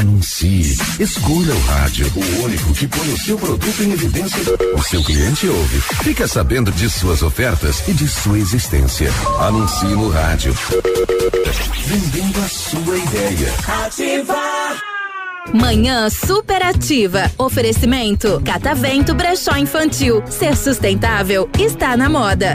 Anuncie. Escolha o rádio, o único que põe o seu produto em evidência. O seu cliente ouve. Fica sabendo de suas ofertas e de sua existência. Anuncie no rádio. Vendendo a sua ideia. Ativar. Manhã superativa. Oferecimento Catavento Brechó Infantil. Ser sustentável está na moda.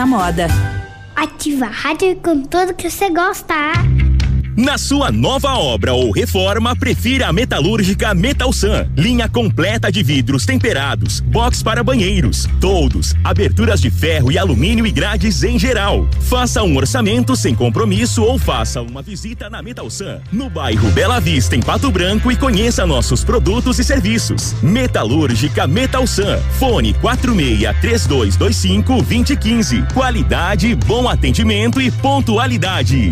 na moda. Ativa a rádio com tudo que você gosta. Na sua nova obra ou reforma, prefira a metalúrgica Metalsan. Linha completa de vidros temperados, box para banheiros, todos, aberturas de ferro e alumínio e grades em geral. Faça um orçamento sem compromisso ou faça uma visita na Metalsan, no bairro Bela Vista, em Pato Branco e conheça nossos produtos e serviços. Metalúrgica Metalsan. Fone 46 3225 2015. Qualidade, bom atendimento e pontualidade.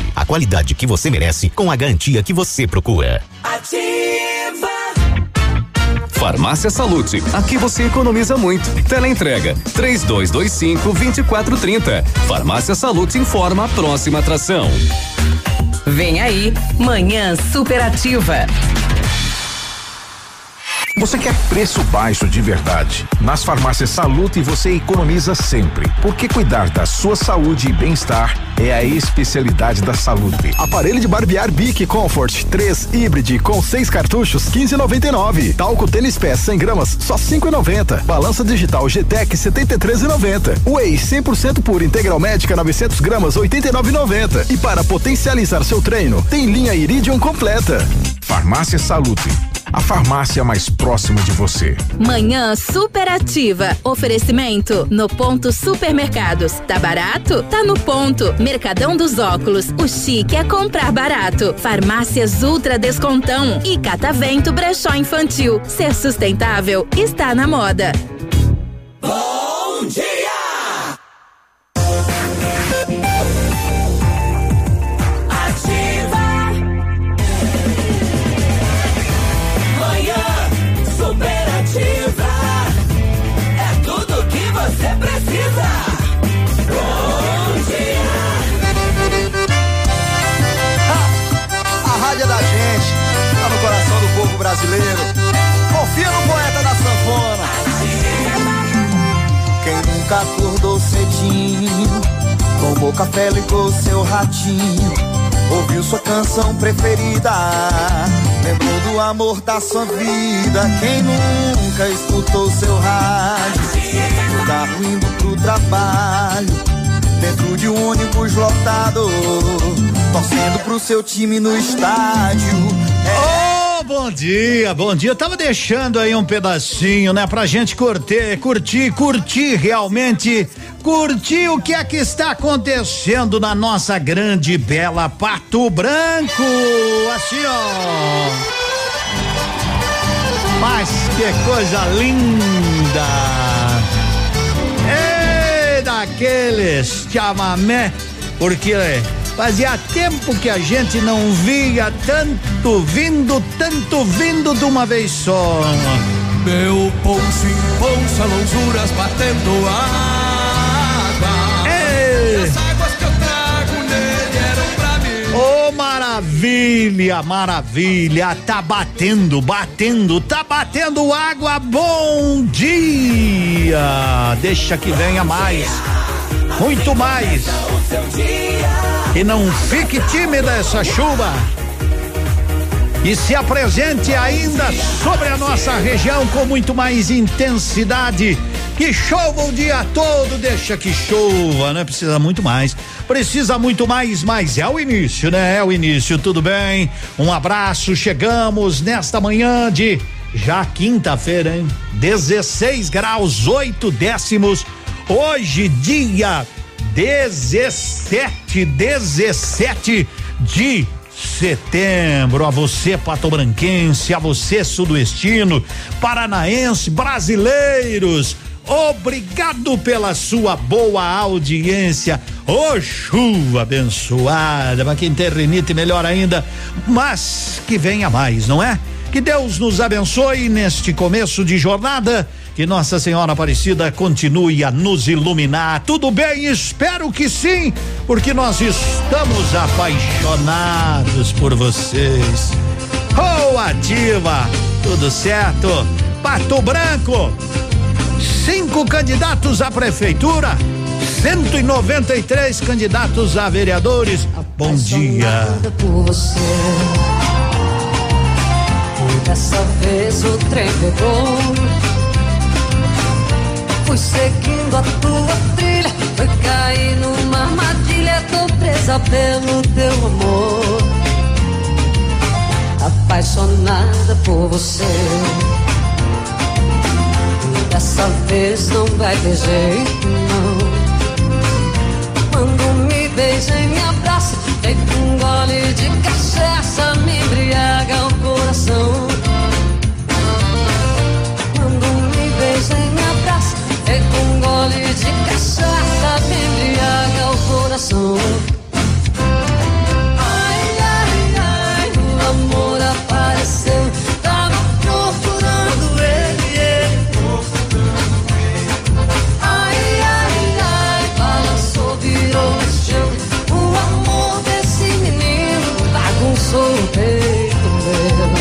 a qualidade que você merece com a garantia que você procura. Ativa! Farmácia Salute, aqui você economiza muito. Teleentrega, três dois, dois cinco, vinte e quatro, trinta. Farmácia Salute informa a próxima atração. Vem aí, Manhã Superativa. Você quer preço baixo de verdade? Nas farmácias Salute você economiza sempre. Porque cuidar da sua saúde e bem-estar é a especialidade da Salute. Aparelho de barbear Bic Comfort 3 Hybrid com 6 cartuchos 15,99. Talco tênis pé 100 gramas só 5,90. Balança digital GTEC 73,90. Whey 100% puro integral médica 900 gramas 89,90. E para potencializar seu treino tem linha Iridium completa. Farmácia Salute a farmácia mais próxima de você. Manhã superativa. Oferecimento no ponto supermercados. Tá barato? Tá no ponto. Mercadão dos óculos. O chique é comprar barato. Farmácias Ultra Descontão e Catavento Brechó Infantil. Ser sustentável está na moda. Bom poeta da sanfona. Quem nunca acordou cedinho, tomou café, ligou seu ratinho, ouviu sua canção preferida, lembrou do amor da sua vida. Quem nunca escutou seu rádio, no carro indo pro trabalho, dentro de um ônibus lotado, torcendo pro seu time no estádio. É bom dia, bom dia. Eu tava deixando aí um pedacinho, né, pra gente curtir, curtir, curtir realmente, curtir o que é que está acontecendo na nossa grande bela Pato Branco. Assim, ó. Mas que coisa linda! Ei, daqueles chamamé, porque Fazia tempo que a gente não via tanto vindo, tanto vindo de uma vez só. Meu ponço impulsa lonjuras batendo água. Ei. As águas que eu trago nele eram pra mim. Oh, maravilha, maravilha. Tá batendo, batendo, tá batendo água. Bom dia. Deixa que venha mais. Muito mais. E não fique tímida essa chuva. E se apresente ainda sobre a nossa região com muito mais intensidade. Que chova o dia todo, deixa que chova, né? Precisa muito mais. Precisa muito mais, mas é o início, né? É o início, tudo bem? Um abraço, chegamos nesta manhã de já quinta-feira, hein? 16 graus, 8 décimos. Hoje, dia 17, 17 de setembro. A você, patobranquense, a você, sudoestino, paranaense, brasileiros. Obrigado pela sua boa audiência. Ô oh, chuva abençoada, para quem tem melhor ainda, mas que venha mais, não é? Que Deus nos abençoe neste começo de jornada. Que Nossa Senhora Aparecida continue a nos iluminar. Tudo bem? Espero que sim, porque nós estamos apaixonados por vocês. Oh, ativa! Tudo certo? Pato Branco, cinco candidatos à prefeitura, 193 candidatos a vereadores. Bom dia. Por você. Dessa vez o trem pegou. Fui seguindo a tua trilha. Foi cair numa armadilha. Tô presa pelo teu amor. Apaixonada por você. Dessa vez não vai ter jeito, não. Quando me beija e me abraça, feito um gole de cachaça, me embriaga o coração. Gole de cachaça me embriaga o coração. Ai, ai, ai, o amor apareceu. Tava procurando ele, ele. Ai, ai, ai, balançou, virou chão. O amor desse menino bagunçou o peito meu.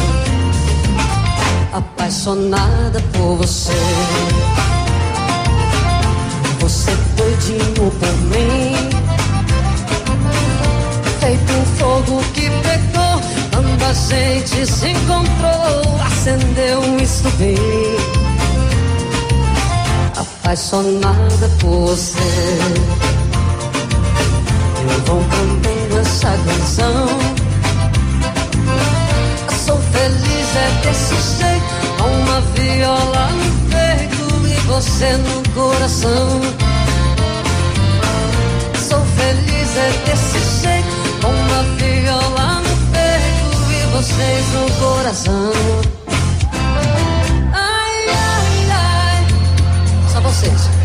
Apaixonada por você Feito um fogo que pegou, quando a gente se encontrou, acendeu um estupim. Apaixonada por você, eu vou cantar essa canção. Sou feliz é desse jeito, com uma viola no peito e você no coração é desse jeito, com uma viola no peito e vocês no coração. Ai, ai, ai, só vocês.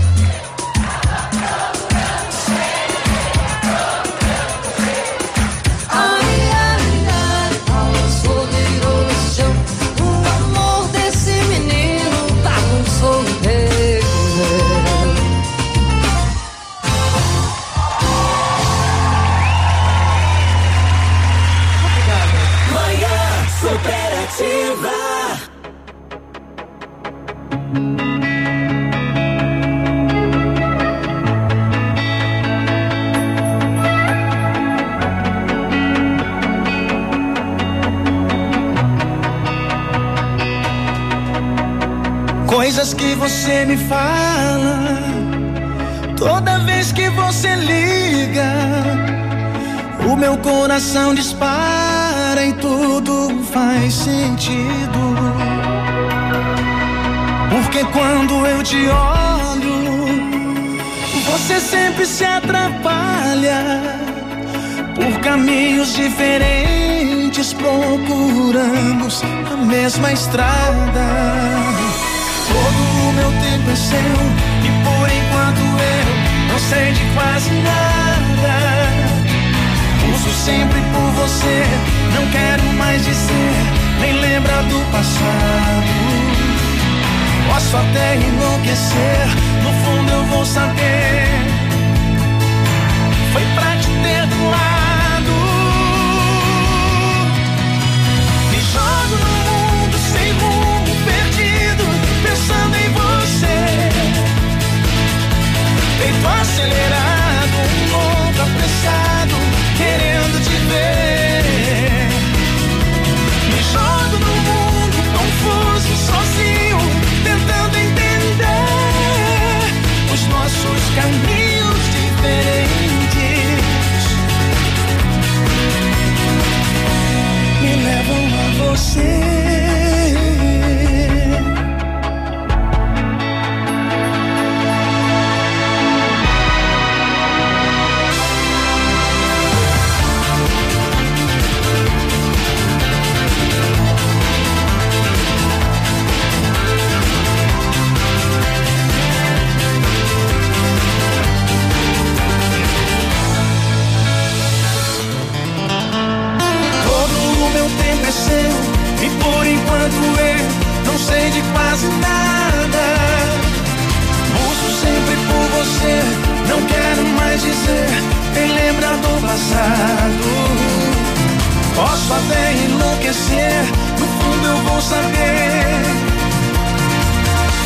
Você me fala, toda vez que você liga, o meu coração dispara e tudo faz sentido. Porque quando eu te olho, você sempre se atrapalha por caminhos diferentes, procuramos a mesma estrada meu tempo é seu e por enquanto eu não sei de quase nada. Uso sempre por você, não quero mais dizer, nem lembrar do passado. Posso até enlouquecer, no fundo eu vou saber. acelerado, um mundo apressado, querendo te ver. Me jogo no mundo confuso, sozinho, tentando entender os nossos caminhos diferentes. Me levam a você. Meu tempo é seu e por enquanto eu não sei de quase nada. Busco sempre por você, não quero mais dizer, quem lembra do passado. Posso até enlouquecer, no fundo eu vou saber.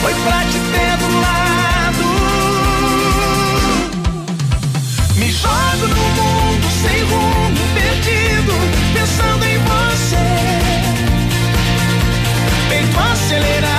Foi pra te ter do lado. Me jogo no mundo sem rumo, perdido, pensando Peito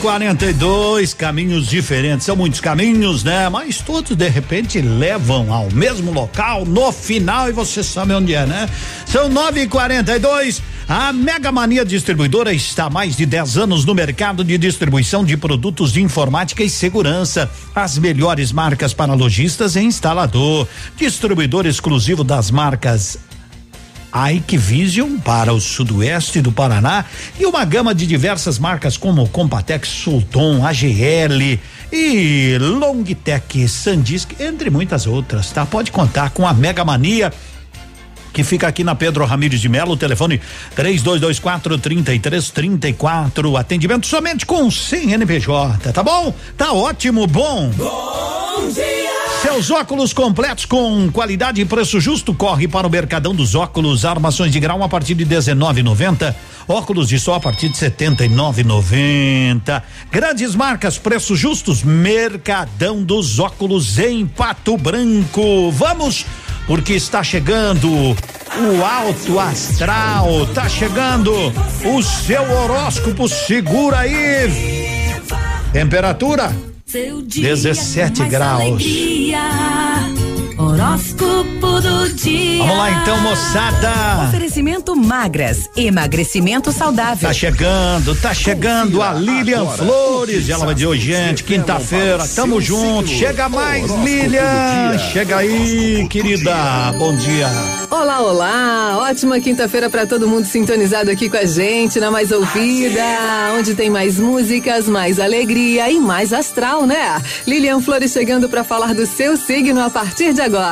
42, caminhos diferentes. São muitos caminhos, né? Mas todos de repente levam ao mesmo local no final e você sabe onde é, né? São 9 e 42 A Mega Mania Distribuidora está há mais de 10 anos no mercado de distribuição de produtos de informática e segurança. As melhores marcas para lojistas e instalador. Distribuidor exclusivo das marcas Ike Vision para o sudoeste do Paraná e uma gama de diversas marcas como Compatex, Sulton, AGL e Longtech, Sandisk, entre muitas outras, tá? Pode contar com a Mega Mania que fica aqui na Pedro Ramires de Melo, telefone 3224 3334. Atendimento somente com 100 NPJ, tá bom? Tá ótimo, bom. Bom dia! Seus óculos completos com qualidade e preço justo corre para o Mercadão dos Óculos, armações de grau a partir de 19,90. Óculos de sol a partir de 79,90. Grandes marcas, preços justos, Mercadão dos Óculos em Pato Branco. Vamos porque está chegando o alto astral, tá chegando o seu horóscopo, segura aí. Temperatura Seu dia 17 com mais graus. alegria. Horóscopo do dia. Vamos lá então, moçada. Oferecimento magras, emagrecimento saudável. Tá chegando, tá chegando a Lilian agora, Flores. Ela vai dizer, "Oi, gente, quinta-feira, tamo junto. Chega mais, Lilian. Chega aí, querida. Bom dia. Olá, olá! Ótima quinta-feira para todo mundo sintonizado aqui com a gente na Mais Ouvida, onde tem mais músicas, mais alegria e mais astral, né? Lilian Flores chegando para falar do seu signo a partir de agora.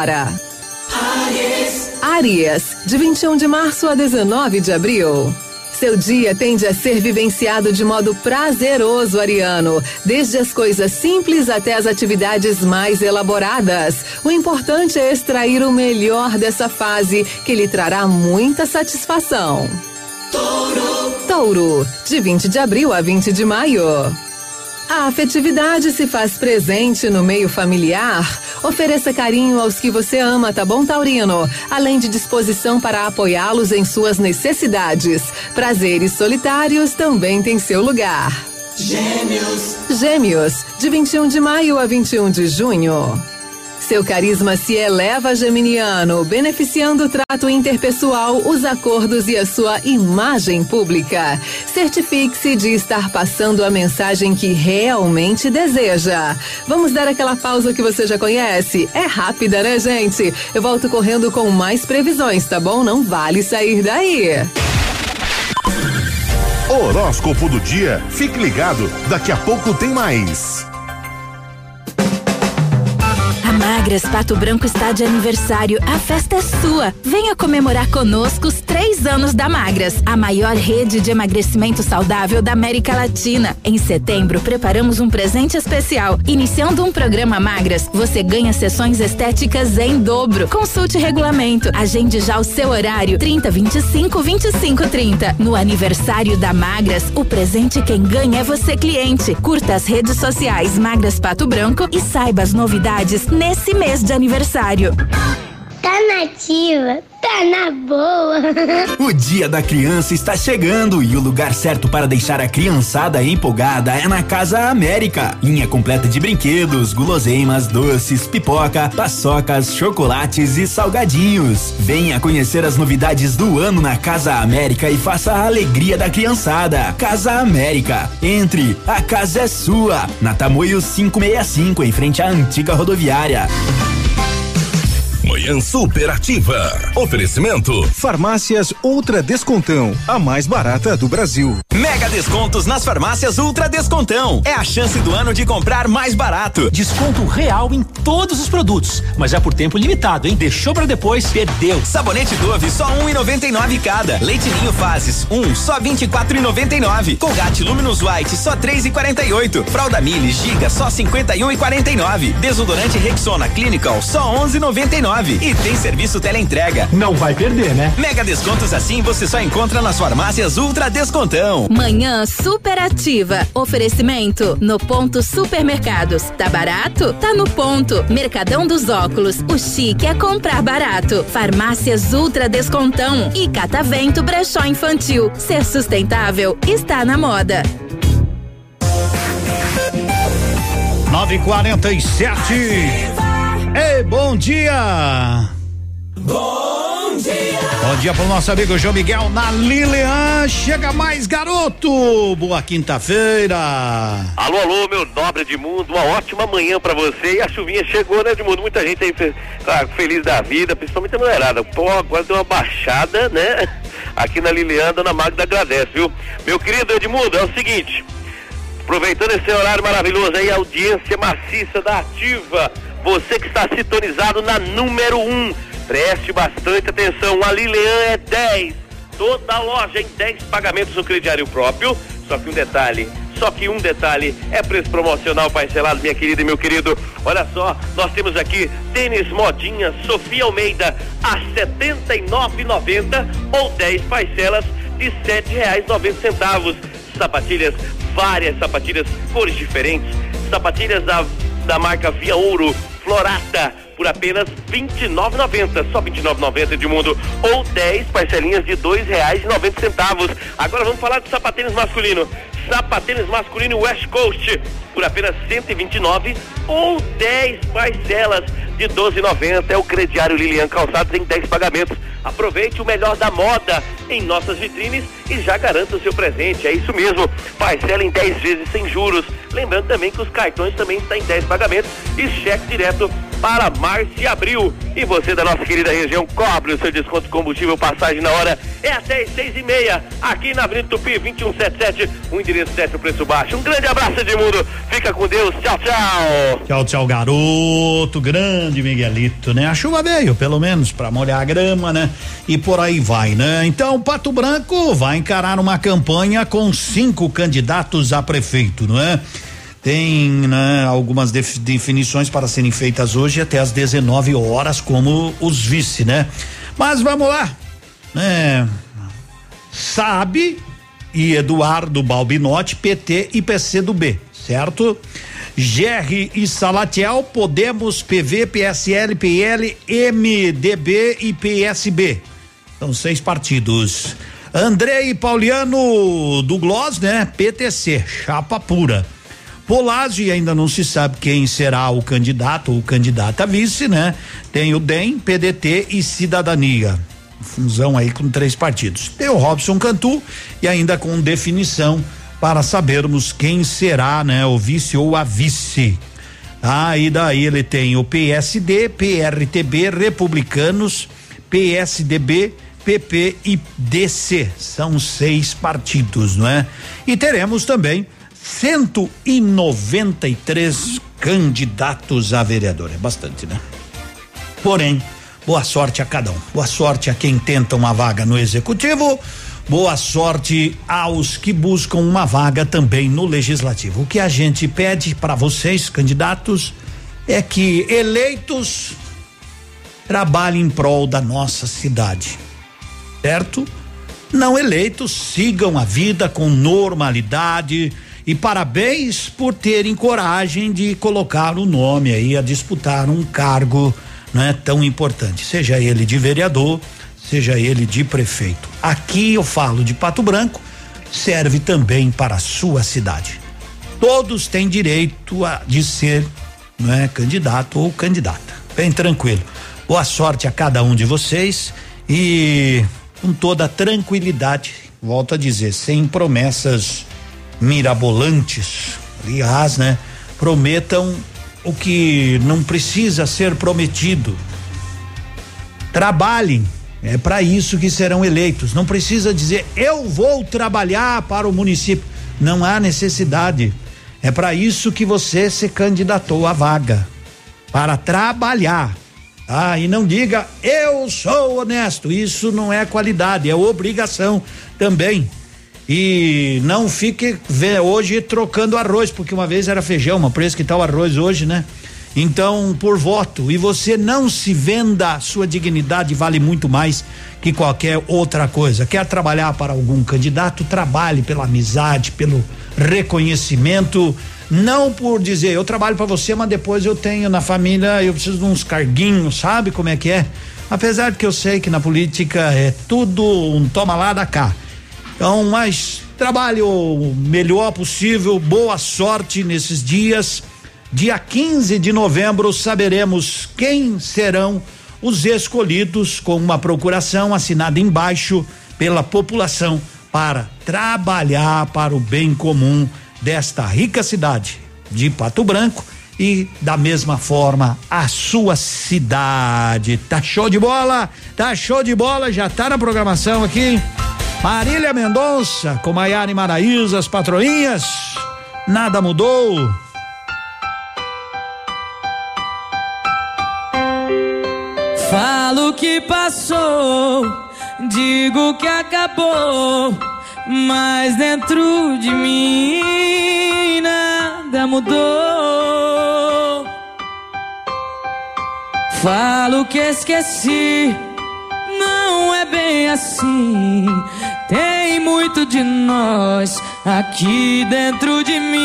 Áries, de 21 de março a 19 de abril. Seu dia tende a ser vivenciado de modo prazeroso, Ariano, desde as coisas simples até as atividades mais elaboradas. O importante é extrair o melhor dessa fase, que lhe trará muita satisfação. Touro. Touro, de 20 de abril a 20 de maio. A afetividade se faz presente no meio familiar. Ofereça carinho aos que você ama, tá bom, Taurino? Além de disposição para apoiá-los em suas necessidades. Prazeres solitários também têm seu lugar. Gêmeos. Gêmeos, de 21 de maio a 21 de junho. Seu carisma se eleva, Geminiano, beneficiando o trato interpessoal, os acordos e a sua imagem pública. Certifique-se de estar passando a mensagem que realmente deseja. Vamos dar aquela pausa que você já conhece? É rápida, né, gente? Eu volto correndo com mais previsões, tá bom? Não vale sair daí. Horóscopo do dia. Fique ligado, daqui a pouco tem mais. Magras Pato Branco está de aniversário. A festa é sua. Venha comemorar conosco os três anos da Magras, a maior rede de emagrecimento saudável da América Latina. Em setembro, preparamos um presente especial. Iniciando um programa Magras, você ganha sessões estéticas em dobro. Consulte regulamento. Agende já o seu horário. 30 25 25 30. No aniversário da Magras, o presente quem ganha é você, cliente. Curta as redes sociais Magras Pato Branco e saiba as novidades nesse mês de aniversário. Tá nativa, tá na boa. O Dia da Criança está chegando e o lugar certo para deixar a criançada empolgada é na Casa América. Linha completa de brinquedos, guloseimas, doces, pipoca, paçocas, chocolates e salgadinhos. Venha conhecer as novidades do ano na Casa América e faça a alegria da criançada. Casa América. Entre, a casa é sua. Na Tamoio 565, em frente à antiga rodoviária. Manhã Superativa. Oferecimento. Farmácias Ultra Descontão, a mais barata do Brasil. Mega descontos nas farmácias Ultra Descontão. É a chance do ano de comprar mais barato. Desconto real em todos os produtos, mas é por tempo limitado, hein? Deixou para depois, perdeu. Sabonete Dove só 1,99 cada. Leite Ninho Fases um só 24,99. Colgate Luminous White só 3,48. Fralda Mili Giga só 51,49. Desodorante Rexona Clinical só 11,99. E tem serviço teleentrega. Não vai perder, né? Mega descontos assim você só encontra nas farmácias Ultra Descontão. Manhã superativa. Oferecimento no ponto supermercados. Tá barato? Tá no ponto. Mercadão dos óculos. O chique é comprar barato. Farmácias Ultra Descontão. E Catavento Brechó Infantil. Ser sustentável está na moda. 947. Ei, bom dia! Bom dia! Bom dia pro nosso amigo João Miguel na Lilian. Chega mais, garoto! Boa quinta-feira! Alô, alô, meu nobre Edmundo, uma ótima manhã pra você. E a chuvinha chegou, né, Edmundo? Muita gente aí claro, feliz da vida, principalmente a mulherada. Pô, agora deu uma baixada, né? Aqui na Lilian, dona Magda agradece, viu? Meu querido Edmundo, é o seguinte. Aproveitando esse horário maravilhoso aí, a audiência maciça da Ativa. Você que está sintonizado na número 1. Um, preste bastante atenção. A Lilian é 10. Toda loja em 10 pagamentos no crediário próprio. Só que um detalhe. Só que um detalhe, é preço promocional parcelado, minha querida e meu querido. Olha só, nós temos aqui tênis modinha Sofia Almeida a R$ 79,90 ou 10 parcelas de R$ 7,90 sapatilhas, várias sapatilhas, cores diferentes, sapatilhas da, da marca Via Ouro, Florata, por apenas R$ 29,90, só R$ 29,90 Edmundo, ou 10 parcelinhas de R$ 2,90. Agora vamos falar de sapatênis masculino. Sapatênis masculino West Coast, por apenas 129 ou 10 parcelas de 12,90. É o crediário Lilian Calçados em 10 pagamentos. Aproveite o melhor da moda em nossas vitrines e já garanta o seu presente. É isso mesmo. Parcela em 10 vezes sem juros. Lembrando também que os cartões também estão em 10 pagamentos e cheque direto para março e abril. E você da nossa querida região cobre o seu desconto de combustível passagem na hora. É até as seis e meia, aqui na Avenida Tupi 2177, um endereço certo, preço baixo. Um grande abraço, Edmundo. Fica com Deus. Tchau, tchau. Tchau, tchau, garoto. Grande Miguelito, né? A chuva veio, pelo menos, pra molhar a grama, né? E por aí vai, né? Então, Pato Branco vai encarar uma campanha com cinco candidatos a prefeito, não é? Tem né, algumas def- definições para serem feitas hoje até às 19 horas, como os vice, né? Mas vamos lá, né? Sabe e Eduardo Balbinotti, PT e PC do B, certo? GR e Salatiel, Podemos, PV, PSL, PL, MDB e PSB. São seis partidos. André e Pauliano do Gloss, né? PTC, chapa pura. Polazzi ainda não se sabe quem será o candidato ou candidata vice, né? Tem o DEM, PDT e Cidadania. Fusão aí com três partidos. Tem o Robson Cantu e ainda com definição para sabermos quem será, né, o vice ou a vice. Ah, daí ele tem o PSD, PRTB, Republicanos, PSDB, PP e DC. São seis partidos, não é? E teremos também 193 candidatos a vereador. É bastante, né? Porém, boa sorte a cada um. Boa sorte a quem tenta uma vaga no executivo. Boa sorte aos que buscam uma vaga também no legislativo. O que a gente pede para vocês, candidatos, é que eleitos trabalhem em prol da nossa cidade. Certo? Não eleitos sigam a vida com normalidade e parabéns por terem coragem de colocar o nome aí a disputar um cargo não é tão importante, seja ele de vereador, seja ele de prefeito. Aqui eu falo de Pato Branco, serve também para a sua cidade. Todos têm direito a, de ser não é, candidato ou candidata. Bem tranquilo. Boa sorte a cada um de vocês e com toda tranquilidade, volto a dizer, sem promessas mirabolantes. Aliás, né? Prometam o que não precisa ser prometido. Trabalhem, é para isso que serão eleitos. Não precisa dizer eu vou trabalhar para o município. Não há necessidade. É para isso que você se candidatou à vaga. Para trabalhar. Ah, e não diga eu sou honesto. Isso não é qualidade, é obrigação também. E não fique hoje trocando arroz, porque uma vez era feijão, mas preço que tá o arroz hoje, né? Então, por voto, e você não se venda, sua dignidade vale muito mais que qualquer outra coisa. Quer trabalhar para algum candidato? Trabalhe pela amizade, pelo reconhecimento, não por dizer eu trabalho para você, mas depois eu tenho na família, eu preciso de uns carguinhos, sabe como é que é? Apesar de que eu sei que na política é tudo um toma lá da cá. Então, mas trabalhe o melhor possível, boa sorte nesses dias Dia 15 de novembro saberemos quem serão os escolhidos com uma procuração assinada embaixo pela população para trabalhar para o bem comum desta rica cidade de Pato Branco e da mesma forma a sua cidade. Tá show de bola? Tá show de bola, já tá na programação aqui. Marília Mendonça com Maiara e Maraísa, as patroinhas. Nada mudou. Falo que passou, digo que acabou, mas dentro de mim nada mudou. Falo que esqueci, não é bem assim. Tem muito de nós aqui dentro de mim.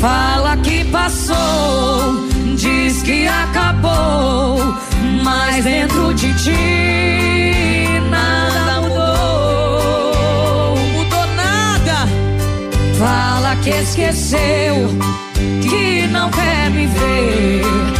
Fala que passou diz que acabou, mas dentro de ti nada mudou. Mudou nada. Fala que esqueceu, que não quer me ver.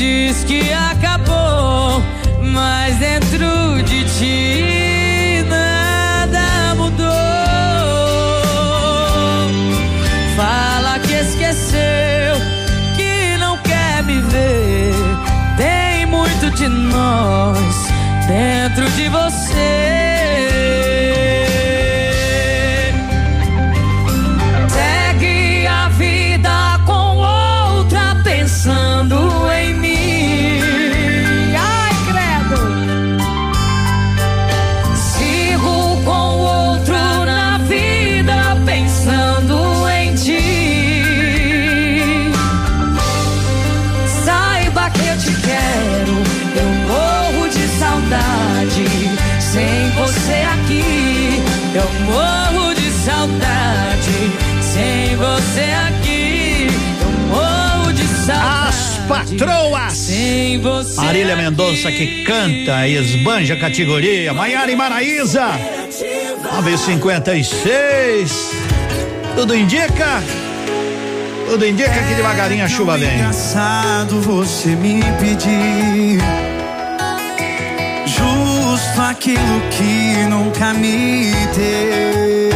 diz que acabou, mas dentro de ti nada mudou. Fala que esqueceu, que não quer me ver. Tem muito de nós dentro de você. Patroas! Sem você. Marília Mendonça que canta e esbanja a categoria. Maiara e Maraíza. 956. Tudo indica? Tudo indica que devagarinho a chuva vem. engraçado você me pedir justo aquilo que nunca me deu.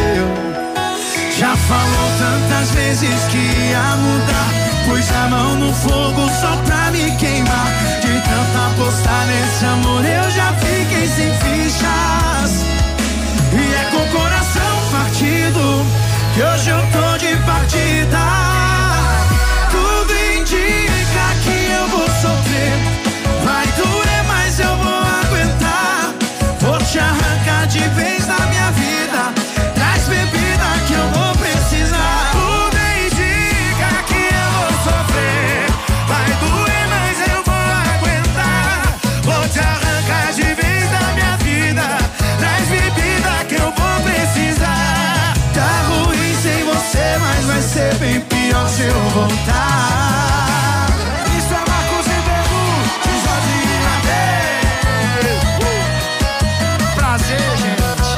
Já falou tantas vezes que ia mudar, pus a mão no fogo só pra me queimar. De tanto apostar nesse amor eu já fiquei sem fichas. E é com o coração partido que hoje eu tô de partida. Pior se eu voltar. Isso é Marcos Ribeiro de Jorge Mateus. Prazer, gente.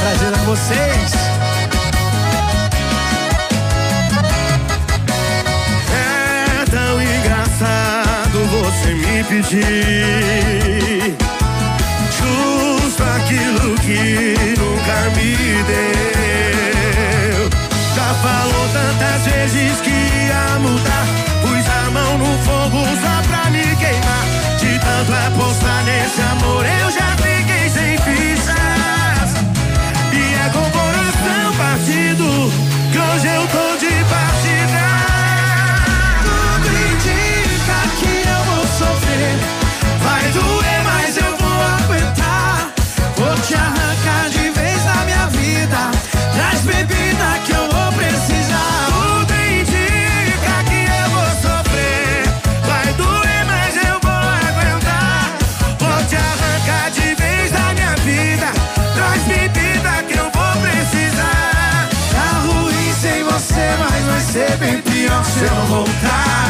Prazer a vocês. É tão engraçado você me pedir vezes que ser bem pior se eu voltar.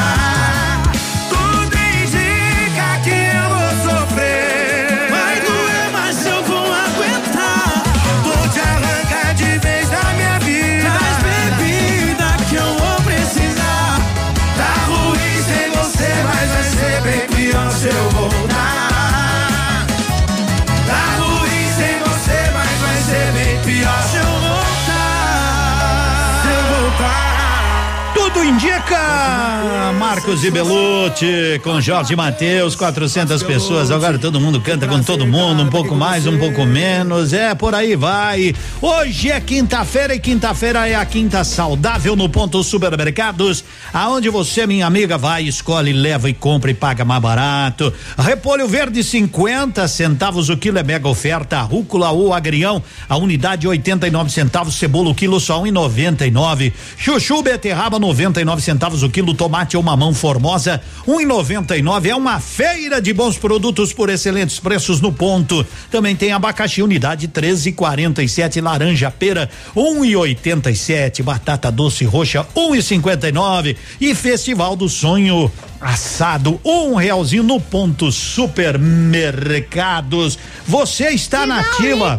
Marcos e Belucci com Jorge Mateus, 400 pessoas. Agora todo mundo canta com todo mundo, um pouco mais, um pouco menos. É, por aí vai. Hoje é quinta-feira e quinta-feira é a quinta saudável no Ponto Supermercados, aonde você, minha amiga, vai, escolhe, leva e compra e paga mais barato. Repolho verde 50 centavos o quilo é mega oferta. Rúcula ou agrião, a unidade 89 centavos. Cebola o quilo só 1,99. Um Chuchu beterraba 90 99 centavos o quilo. Tomate ou mamão formosa, 1,99. É uma feira de bons produtos por excelentes preços no ponto. Também tem abacaxi unidade 13,47. Laranja pera, 1,87. Batata doce roxa, 1,59. E Festival do Sonho assado, um realzinho no ponto supermercados. Você está nativa.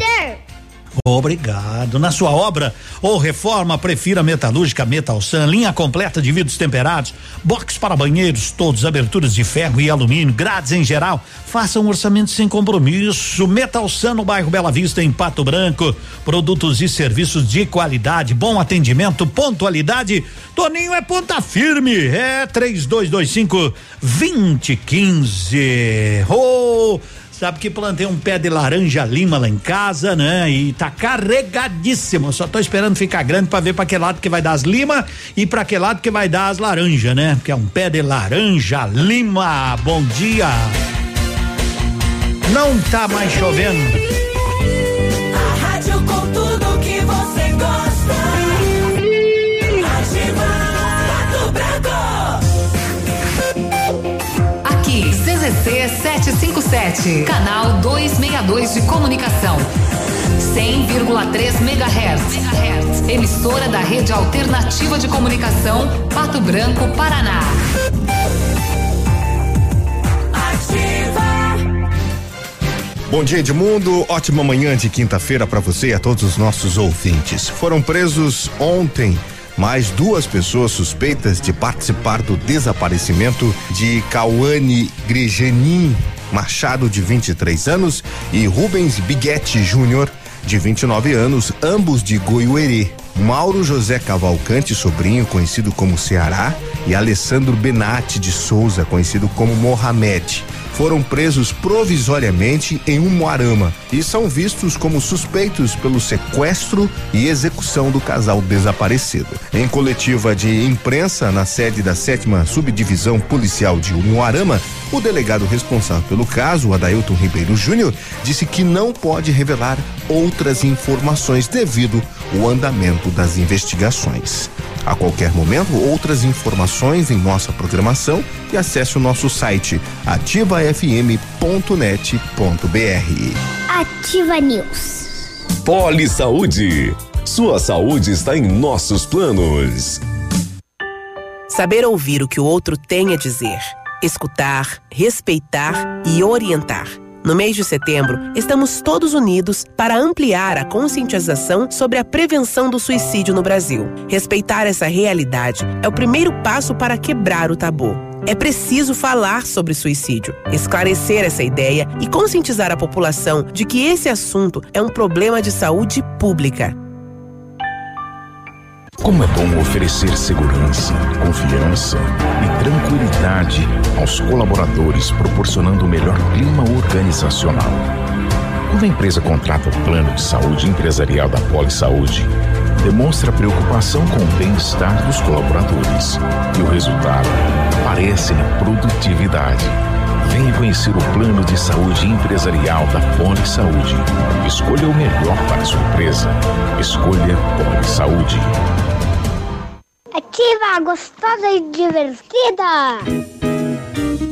Obrigado. Na sua obra ou reforma, prefira metalúrgica Metalsan, linha completa de vidros temperados, box para banheiros, todos aberturas de ferro e alumínio, grades em geral. Faça um orçamento sem compromisso. Metalsan no bairro Bela Vista, em Pato Branco. Produtos e serviços de qualidade, bom atendimento, pontualidade. Toninho é ponta firme. É 3225 2015. Oh, Sabe que plantei um pé de laranja lima lá em casa, né? E tá carregadíssimo. Só tô esperando ficar grande para ver para que lado que vai dar as lima e para que lado que vai dar as laranjas, né? Que é um pé de laranja lima. Bom dia. Não tá mais chovendo. A rádio com tudo que você gosta. 757, canal 262 de comunicação. 100,3 MHz. Emissora da Rede Alternativa de Comunicação, Pato Branco, Paraná. Ativa. Bom dia, Edmundo. Ótima manhã de quinta-feira para você e a todos os nossos ouvintes. Foram presos ontem mais duas pessoas suspeitas de participar do desaparecimento de Cauane Grigenin Machado, de 23 anos, e Rubens Biguete Júnior, de 29 anos, ambos de Goiuerê. Mauro José Cavalcante, sobrinho, conhecido como Ceará, e Alessandro Benatti de Souza, conhecido como Mohamed, foram presos provisoriamente em Umuarama e são vistos como suspeitos pelo sequestro e execução do casal desaparecido. Em coletiva de imprensa na sede da sétima subdivisão policial de Umuarama, o delegado responsável pelo caso, Adailton Ribeiro Júnior, disse que não pode revelar outras informações devido ao andamento das investigações. A qualquer momento, outras informações em nossa programação e acesse o nosso site ativafm.net.br. Ativa News. Poli Saúde. Sua saúde está em nossos planos. Saber ouvir o que o outro tem a dizer. Escutar, respeitar e orientar. No mês de setembro, estamos todos unidos para ampliar a conscientização sobre a prevenção do suicídio no Brasil. Respeitar essa realidade é o primeiro passo para quebrar o tabu. É preciso falar sobre suicídio, esclarecer essa ideia e conscientizar a população de que esse assunto é um problema de saúde pública. Como é bom oferecer segurança, confiança e tranquilidade aos colaboradores, proporcionando o melhor clima organizacional. Quando a empresa contrata o plano de saúde empresarial da Poli Saúde, demonstra preocupação com o bem-estar dos colaboradores e o resultado aparece na produtividade. Venha conhecer o plano de saúde empresarial da Poli Saúde. Escolha o melhor para a sua empresa. Escolha Poli Saúde. Ativa, gostosa e divertida.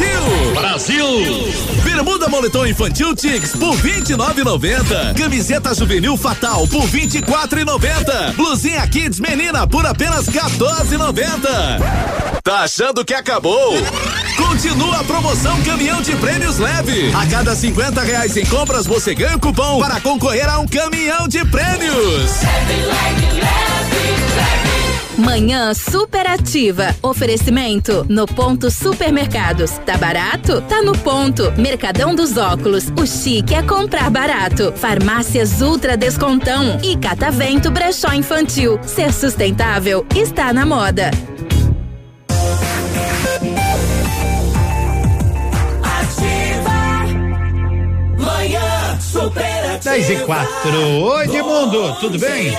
Brasil. Brasil! Bermuda moletom infantil Tix por 29,90. Camiseta juvenil Fatal por 24,90. Blusinha Kids menina por apenas 14,90. Tá achando que acabou? Continua a promoção Caminhão de Prêmios Leve. A cada 50 reais em compras, você ganha um cupom para concorrer a um caminhão de prêmios. Manhã superativa. Oferecimento no ponto supermercados. Tá barato? Tá no ponto. Mercadão dos óculos. O chique é comprar barato. Farmácias Ultra Descontão. E Catavento Brechó Infantil. Ser sustentável está na moda. Ativa. Cooperativa. 10 e 4. Oi, Edmundo, tudo bem?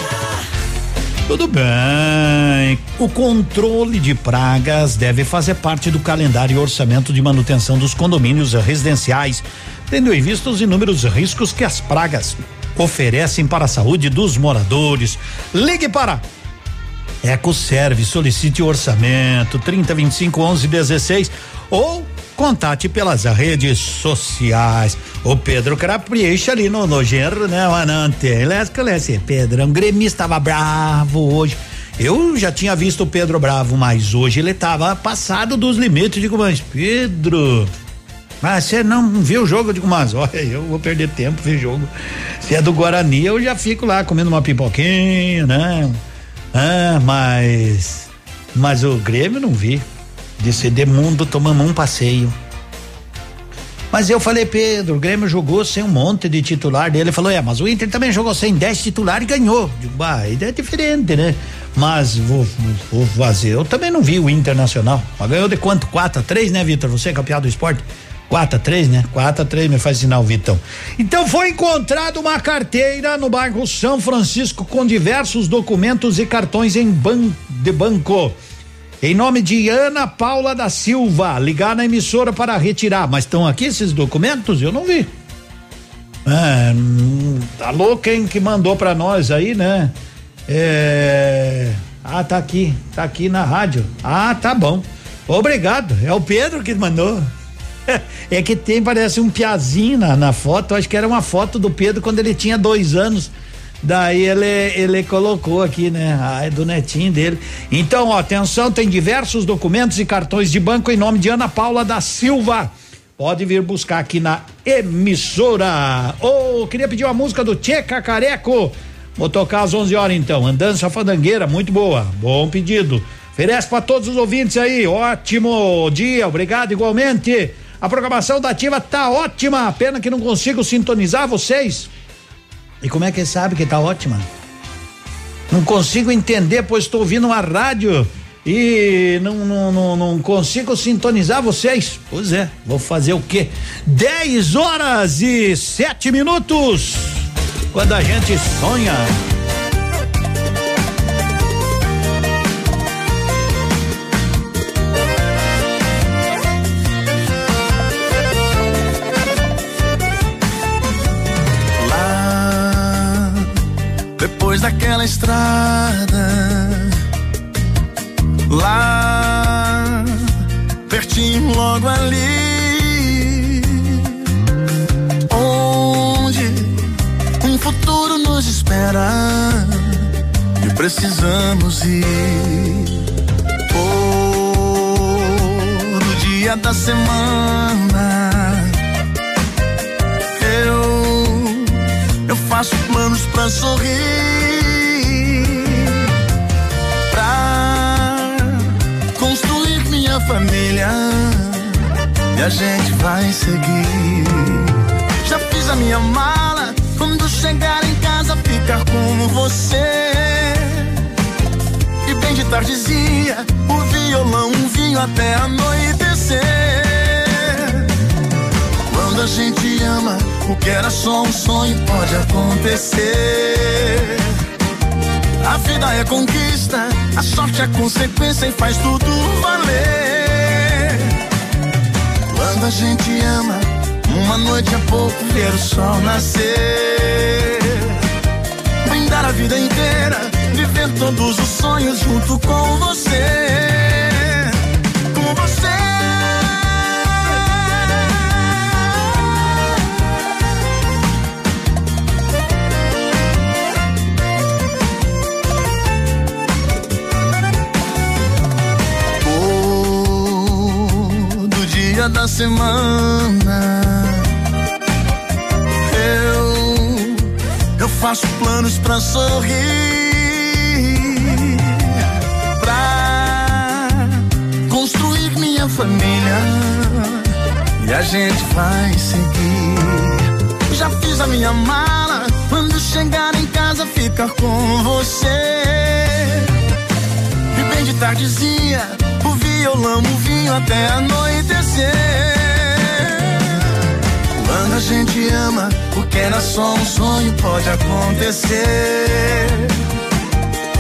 Tudo bem. O controle de pragas deve fazer parte do calendário e orçamento de manutenção dos condomínios residenciais, tendo em vista os inúmeros riscos que as pragas oferecem para a saúde dos moradores. Ligue para EcoServe, solicite orçamento 3025 11 16 ou contate pelas redes sociais. O Pedro Capricha ali no, no genro, né? Lesse, Pedro, um gremista tava bravo hoje. Eu já tinha visto o Pedro bravo, mas hoje ele tava passado dos limites. Digo, mas Pedro, mas você não viu o jogo? Eu digo, mas olha, eu vou perder tempo ver jogo. Se é do Guarani, eu já fico lá comendo uma pipoquinha, né? Ah, mas. Mas o Grêmio não vi. Disse mundo tomamos um passeio. Mas eu falei, Pedro, o Grêmio jogou sem um monte de titular dele. Ele falou, é, mas o Inter também jogou sem 10 titular e ganhou. Digo, bah, é diferente, né? Mas vou, vou fazer. Eu também não vi o Internacional. Mas ganhou de quanto? 4 a 3, né, Vitor? Você é campeão do esporte? 4 a 3, né? 4 a 3, me faz sinal, Vitão. Então foi encontrada uma carteira no bairro São Francisco com diversos documentos e cartões em ban de banco. Em nome de Ana Paula da Silva, ligar na emissora para retirar. Mas estão aqui esses documentos? Eu não vi. É, tá louco quem que mandou para nós aí, né? É, ah, tá aqui, tá aqui na rádio. Ah, tá bom. Obrigado. É o Pedro que mandou. É que tem, parece um piazinho na, na foto. Acho que era uma foto do Pedro quando ele tinha dois anos. Daí ele, ele colocou aqui, né? Ah, é do netinho dele. Então, ó, atenção, tem diversos documentos e cartões de banco em nome de Ana Paula da Silva. Pode vir buscar aqui na emissora. Ô, oh, queria pedir uma música do Tchê Cacareco. Vou tocar às 11 horas então. Andança Fandangueira, muito boa. Bom pedido. Oferece para todos os ouvintes aí. Ótimo dia, obrigado igualmente. A programação da Ativa tá ótima. Pena que não consigo sintonizar vocês. E como é que sabe que tá ótima? Não consigo entender, pois estou ouvindo uma rádio e não, não, não, não, consigo sintonizar vocês. Pois é, vou fazer o quê? 10 horas e 7 minutos. Quando a gente sonha. Depois daquela estrada. Lá, pertinho logo ali. Onde um futuro nos espera e precisamos ir. Todo dia da semana. Eu, eu faço planos pra sorrir e a gente vai seguir. Já fiz a minha mala, quando chegar em casa ficar com você. E bem de tardezinha, o violão, um vinho até anoitecer. Quando a gente ama, o que era só um sonho pode acontecer. A vida é conquista, a sorte é consequência e faz tudo valer. Quando a gente ama, uma noite é pouco ver o sol nascer. Brindar a vida inteira, viver todos os sonhos junto com você. Dia da semana. Eu, eu faço planos pra sorrir, pra construir minha família. E a gente vai seguir. Já fiz a minha mala, quando chegar em casa ficar com você. E bem de tardezinha violão, o vinho até anoitecer. Quando a gente ama, o que era só um sonho pode acontecer.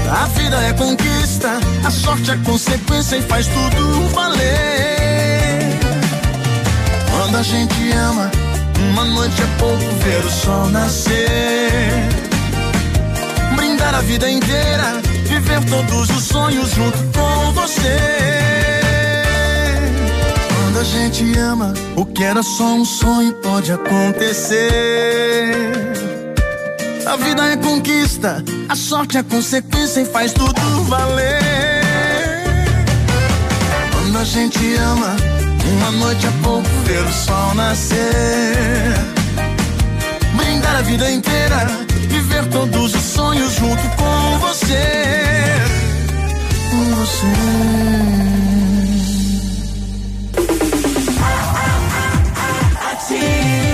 A vida é conquista, a sorte é consequência e faz tudo valer. Quando a gente ama, uma noite é pouco ver o sol nascer. Brindar a vida inteira, viver todos os sonhos junto com você. A gente ama, o que era só um sonho pode acontecer. A vida é conquista, a sorte é consequência e faz tudo valer. Quando a gente ama, uma noite é pouco ver o sol nascer. Brindar a vida inteira, viver todos os sonhos junto com você. Com você. Eu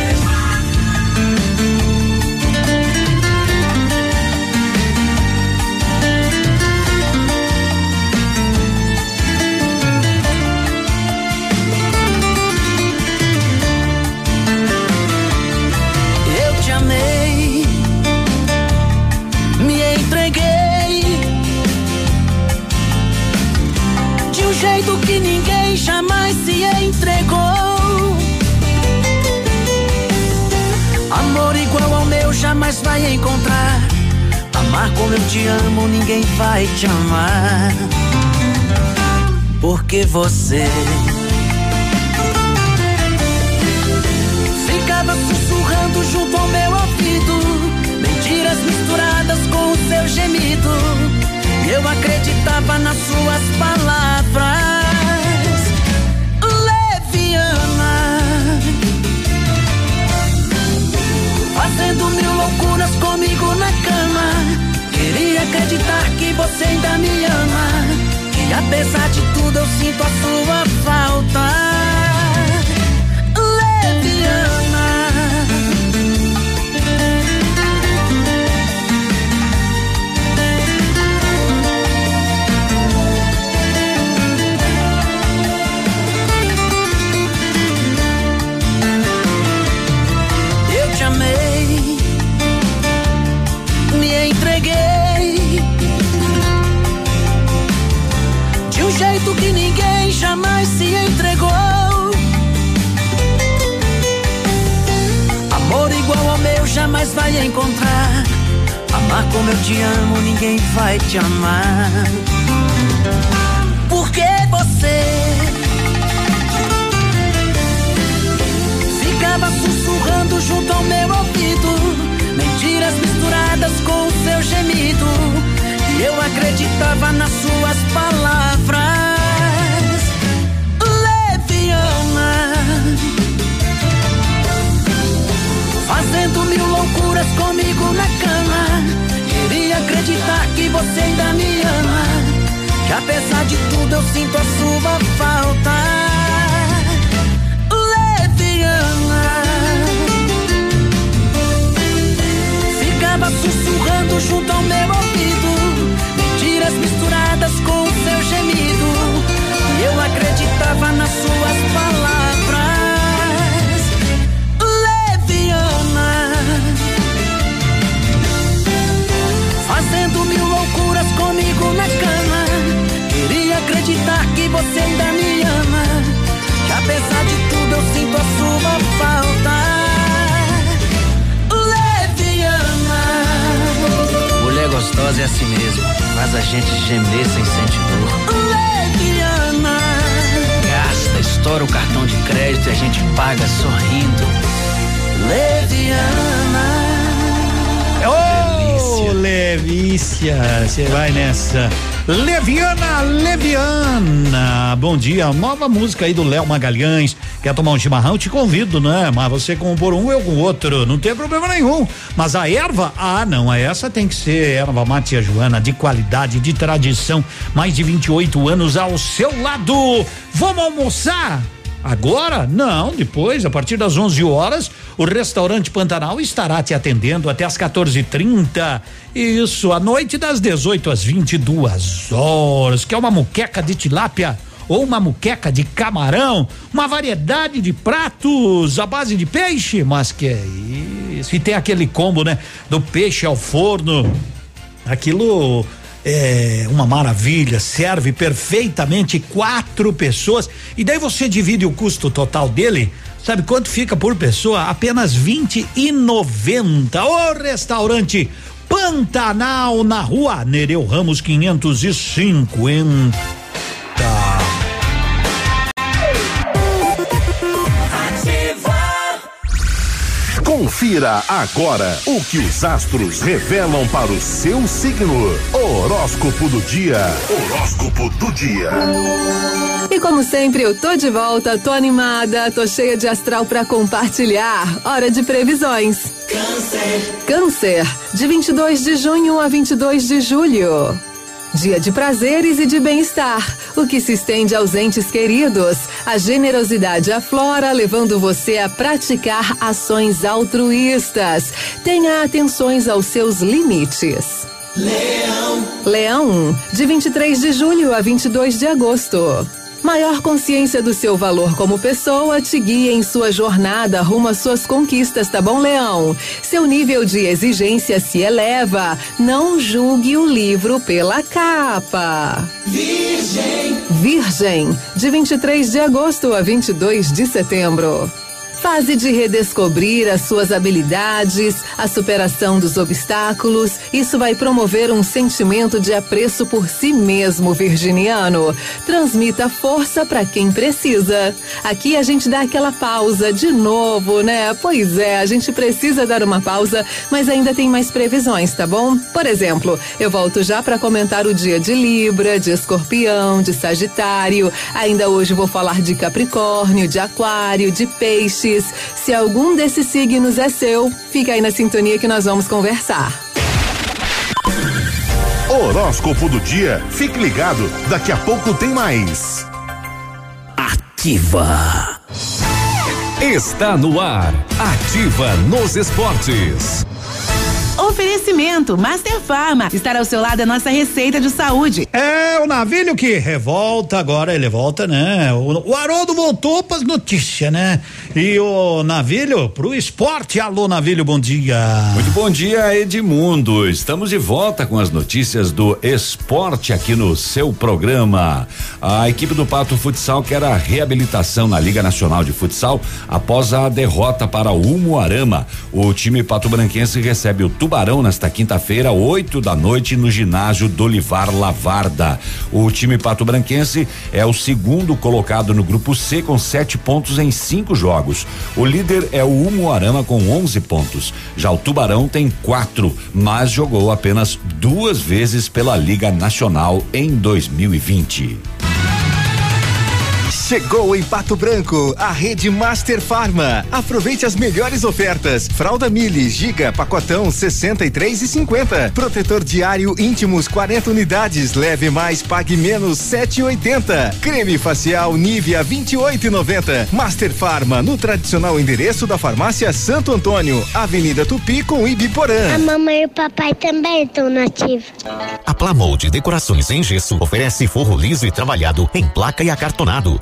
jamais vai encontrar. Amar como eu te amo, ninguém vai te amar. Porque você ficava sussurrando junto ao meu ouvido. Mentiras misturadas com o seu gemido. E eu acreditava nas suas palavras. Loucuras comigo na cama. Queria acreditar que você ainda me ama. Que apesar de tudo eu sinto a sua falta. Leviana. Vai encontrar. Amar como eu te amo, ninguém vai te amar. Porque você ficava sussurrando junto ao meu ouvido. Mentiras misturadas com o seu gemido. E eu acreditava nas suas palavras. Mil loucuras comigo na cama. Queria acreditar que você ainda me ama. Que apesar de tudo eu sinto a sua falta. Leviana. Ficava sussurrando junto ao meu ouvido. Mentiras misturadas com o seu gemido. E eu acreditava nas suas que você ainda me ama. Que apesar de tudo eu sinto a sua falta. Leviana. Mulher gostosa é assim mesmo, faz a gente gemer sem sentir dor. Leviana. Gasta, estoura o cartão de crédito e a gente paga sorrindo. Leviana. Ô, Levícia, você vai nessa. Leviana, Leviana. Bom dia, nova música aí do Léo Magalhães. Quer tomar um chimarrão? Te convido, né? Mas você com por um, eu com outro. Não tem problema nenhum. Mas a erva, ah, não. Essa tem que ser erva Matia Joana, de qualidade, de tradição. Mais de 28 anos ao seu lado. Vamos almoçar? Agora? Não, depois, a partir das 11 horas, o restaurante Pantanal estará te atendendo até às 14:30. Isso, à noite das 18 às 22 horas. Quer uma muqueca de tilápia? ou uma muqueca de camarão, uma variedade de pratos à base de peixe, mas que é isso. E tem aquele combo, né? Do peixe ao forno. Aquilo é uma maravilha, serve perfeitamente quatro pessoas. E daí você divide o custo total dele. Sabe quanto fica por pessoa? Apenas vinte e noventa. O restaurante Pantanal na rua Nereu Ramos 550. Confira agora o que os astros revelam para o seu signo. Horóscopo do dia. Horóscopo do dia. E como sempre, eu tô de volta, tô animada, tô cheia de astral para compartilhar. Hora de previsões. Câncer. Câncer, de 22 de junho a 22 de julho. Dia de prazeres e de bem-estar, o que se estende aos entes queridos. A generosidade aflora, levando você a praticar ações altruístas. Tenha atenções aos seus limites. Leão. Leão, de 23 de julho a 22 de agosto. Maior consciência do seu valor como pessoa te guia em sua jornada rumo às suas conquistas, tá bom, Leão? Seu nível de exigência se eleva. Não julgue o livro pela capa. Virgem. Virgem, de 23 de agosto a 22 de setembro. Fase de redescobrir as suas habilidades, a superação dos obstáculos. Isso vai promover um sentimento de apreço por si mesmo, virginiano. Transmita força para quem precisa. Aqui a gente dá aquela pausa de novo, né? Pois é, a gente precisa dar uma pausa, mas ainda tem mais previsões, tá bom? Por exemplo, eu volto já para comentar o dia de Libra, de Escorpião, de Sagitário. Ainda hoje vou falar de Capricórnio, de Aquário, de Peixe se algum desses signos é seu, fica aí na sintonia que nós vamos conversar. Horóscopo do dia. Fique ligado, daqui a pouco tem mais. Ativa. Está no ar. Ativa nos esportes. Oferecimento Master Farma. Estar ao seu lado é nossa receita de saúde. É o navilho que revolta agora, ele volta, né? O, o Haroldo voltou para as notícias, né? E o Navilho pro esporte. Alô, Navilho, bom dia. Muito bom dia, Edmundo. Estamos de volta com as notícias do esporte aqui no seu programa. A equipe do Pato Futsal quer a reabilitação na Liga Nacional de Futsal após a derrota para o Umuarama. O time pato branquense recebe o Tubarão nesta quinta-feira, 8 da noite, no ginásio Dolivar Lavarda. O time pato branquense é o segundo colocado no grupo C com sete pontos em cinco jogos. O líder é o Umuarama com 11 pontos. Já o Tubarão tem quatro, mas jogou apenas duas vezes pela Liga Nacional em 2020. Chegou em Pato Branco, a rede Master Farma. Aproveite as melhores ofertas. Fralda Mili, Giga, pacotão 63 e 50. Protetor diário íntimos 40 unidades. Leve mais, pague menos 7,80. Creme facial Nivea 28,90. Master Farma, no tradicional endereço da farmácia Santo Antônio, Avenida Tupi com Ibiporã. A mamãe e o papai também estão nativos. A Plamold Decorações em Gesso oferece forro liso e trabalhado em placa e acartonado,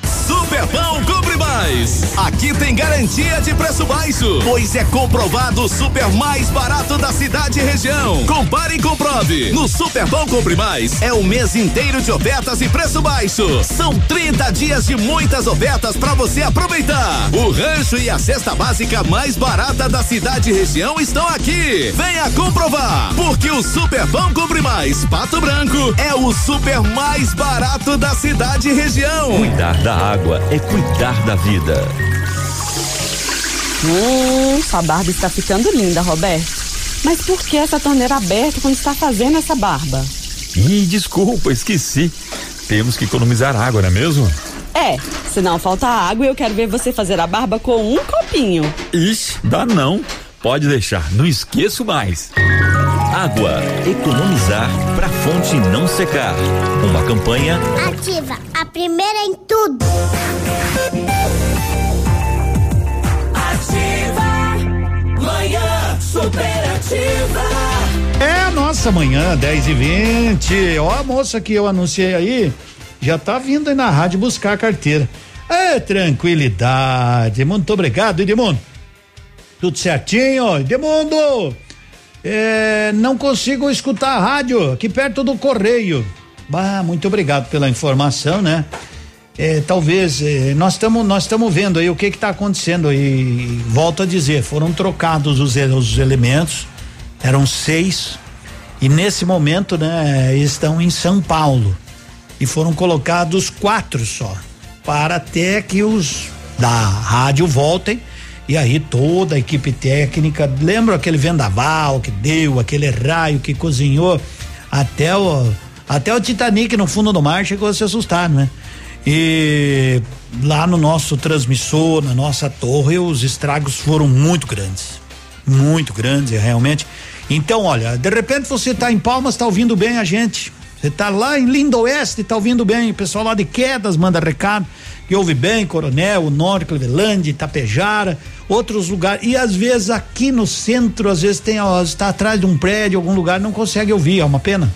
Superpão Compre Mais. Aqui tem garantia de preço baixo, pois é comprovado o super mais barato da cidade e região. Compare e comprove. No Superpão Compre Mais é o mês inteiro de ofertas e preço baixo. São 30 dias de muitas ofertas para você aproveitar. O rancho e a cesta básica mais barata da cidade e região estão aqui. Venha comprovar, porque o Superpão Compre Mais Pato Branco é o super mais barato da cidade e região. Cuidar da água é cuidar da vida. Hum, sua barba está ficando linda, Roberto. Mas por que essa torneira aberta quando está fazendo essa barba? Ih, desculpa, esqueci. Temos que economizar água, não é mesmo? É, senão falta água e eu quero ver você fazer a barba com um copinho. Ixi, dá não. Pode deixar, não esqueço mais. Água, economizar para fonte não secar. Uma campanha Ativa, a primeira em tudo. Ativa, manhã superativa. É a nossa manhã, 10 e 20 Ó, a moça que eu anunciei aí já tá vindo aí na rádio buscar a carteira. É, tranquilidade. Muito obrigado, Edmundo. Tudo certinho, Edmundo. É, não consigo escutar a rádio aqui perto do correio. Bah, muito obrigado pela informação, né? É, talvez é, nós estamos nós estamos vendo aí o que que tá acontecendo e volto a dizer foram trocados os, os elementos eram seis e nesse momento né estão em São Paulo e foram colocados quatro só para até que os da rádio voltem e aí toda a equipe técnica, lembra aquele vendaval que deu, aquele raio que cozinhou até o até o Titanic no fundo do mar chegou a se assustar, né? E lá no nosso transmissor, na nossa torre, os estragos foram muito grandes. Muito grandes, realmente. Então, olha, de repente você tá em Palmas, tá ouvindo bem a gente. Você tá lá em Lindo Oeste, tá ouvindo bem. O pessoal lá de Quedas manda recado que ouve bem, Coronel, Norte, Cleveland, Itapejara, outros lugares. E às vezes aqui no centro, às vezes tem, ó, está atrás de um prédio, algum lugar, não consegue ouvir, é uma pena.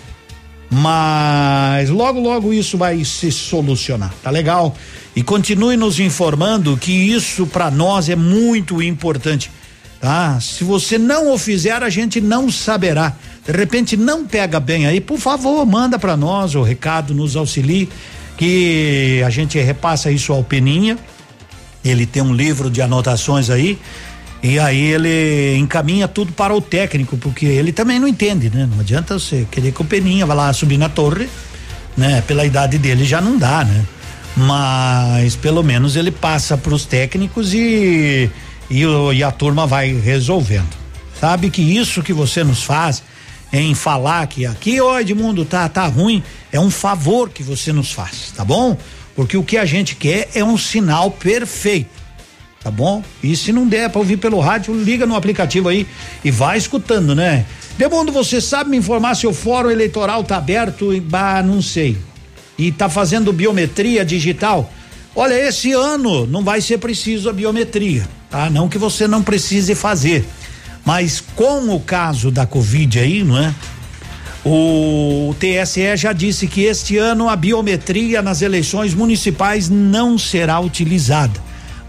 Mas logo, logo isso vai se solucionar, tá legal? E continue nos informando que isso para nós é muito importante, tá? Se você não o fizer, a gente não saberá. De repente não pega bem aí, por favor, manda para nós o recado, nos auxilie, que a gente repassa isso ao Peninha. Ele tem um livro de anotações aí e aí ele encaminha tudo para o técnico, porque ele também não entende, né? Não adianta você querer que o Peninha vá lá subir na torre, né? Pela idade dele já não dá, né? Mas pelo menos ele passa para os técnicos e, e, e a turma vai resolvendo. Sabe que isso que você nos faz em falar que aqui, ô Edmundo, tá, tá ruim, é um favor que você nos faz, tá bom? Porque o que a gente quer é um sinal perfeito tá bom? E se não der para ouvir pelo rádio, liga no aplicativo aí e vai escutando, né? Demundo, você sabe me informar se o fórum eleitoral tá aberto? Bah, não sei. E tá fazendo biometria digital? Olha, esse ano não vai ser preciso a biometria, tá? Não que você não precise fazer. Mas com o caso da Covid aí, não é? O TSE já disse que este ano a biometria nas eleições municipais não será utilizada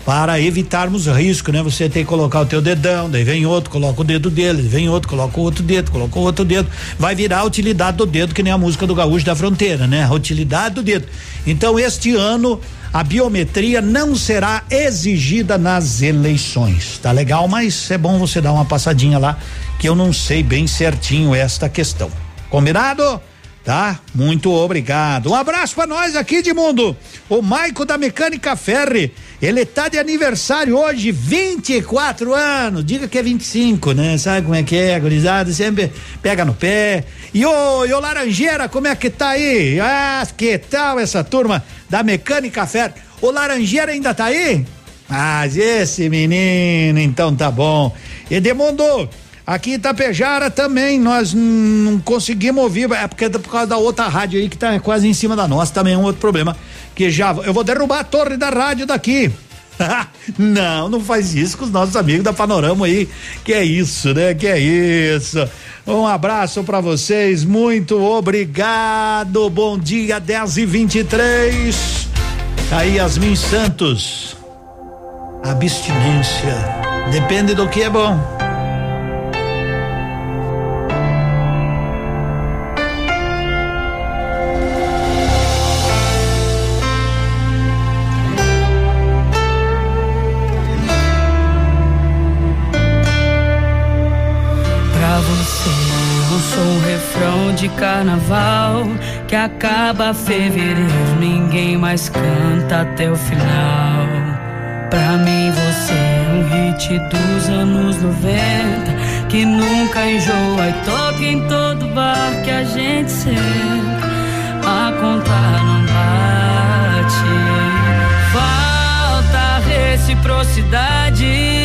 para evitarmos risco, né? Você tem que colocar o teu dedão, daí vem outro, coloca o dedo dele, vem outro, coloca o outro dedo, coloca o outro dedo, vai virar a utilidade do dedo, que nem a música do gaúcho da fronteira, né? A utilidade do dedo. Então, este ano, a biometria não será exigida nas eleições, tá legal? Mas é bom você dar uma passadinha lá, que eu não sei bem certinho esta questão. Combinado? Tá? Muito obrigado. Um abraço para nós aqui de mundo. O Maico da Mecânica Ferre, ele tá de aniversário hoje, 24 anos. Diga que é 25, né? Sabe como é que é, gurizada? Sempre pega no pé. E o, e o Laranjeira, como é que tá aí? Ah, que tal essa turma da Mecânica Ferre? O Laranjeira ainda tá aí? Mas esse menino, então tá bom. Edemundo, Aqui em Itapejara também nós não conseguimos ouvir, é porque é por causa da outra rádio aí que tá quase em cima da nossa, também é um outro problema. Que já, eu vou derrubar a torre da rádio daqui. não, não faz isso com os nossos amigos da Panorama aí. Que é isso, né? Que é isso. Um abraço para vocês, muito obrigado. Bom dia, 10 e 23 Tá aí Yasmin Santos. Abstinência. Depende do que é bom. carnaval que acaba fevereiro. Ninguém mais canta até o final. Pra mim, você é um hit dos anos 90 que nunca enjoa e toca em todo bar que a gente senta. A contar não bate. Falta reciprocidade.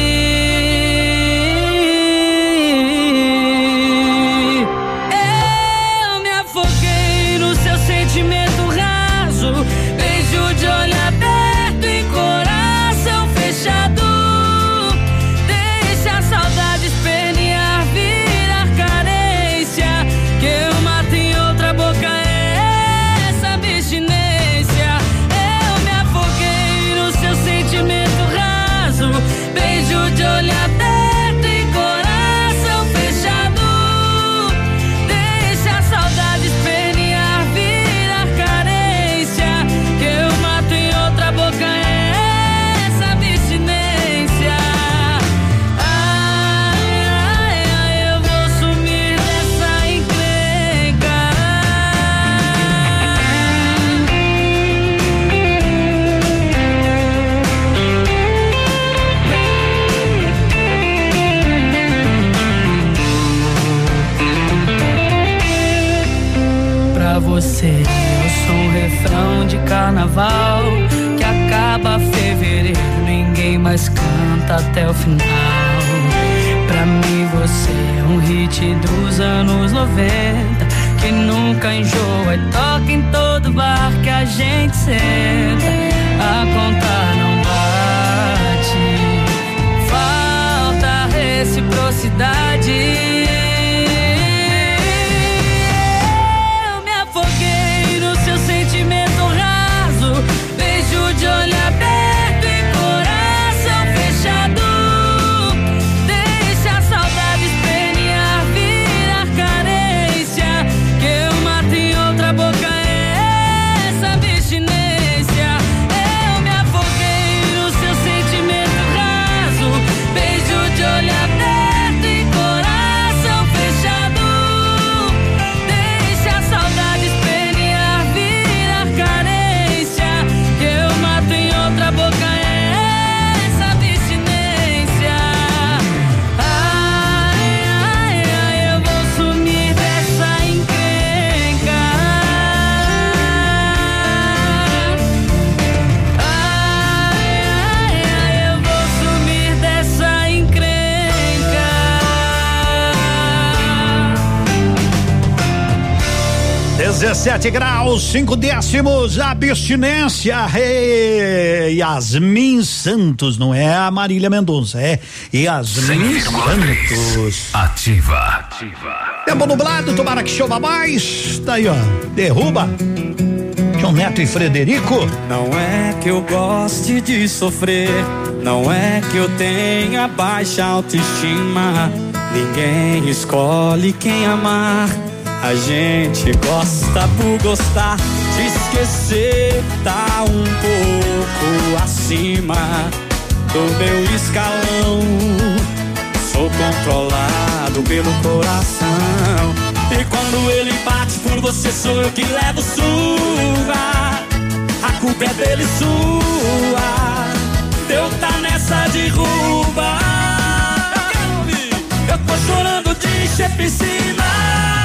carnaval que acaba fevereiro, ninguém mais canta até o final. Pra mim você é um hit dos anos 90 que nunca enjoa e toca em todo bar que a gente senta. A conta não bate, falta reciprocidade. 17 graus, 5 décimos, abstinência. Hey, Yasmin Santos, não é a Marília Mendonça, é Yasmin Santos. Ativa. Tempo nublado, tomara que chova mais. Tá aí, ó. Derruba. João Neto e Frederico. Não é que eu goste de sofrer, não é que eu tenha baixa autoestima. Ninguém escolhe quem amar. A gente gosta por gostar de esquecer, tá um pouco acima do meu escalão. Sou controlado pelo coração. E quando ele bate por você, sou eu que levo surra. A culpa é dele sua. Deu tá nessa derruba. Eu tô chorando de encher piscina.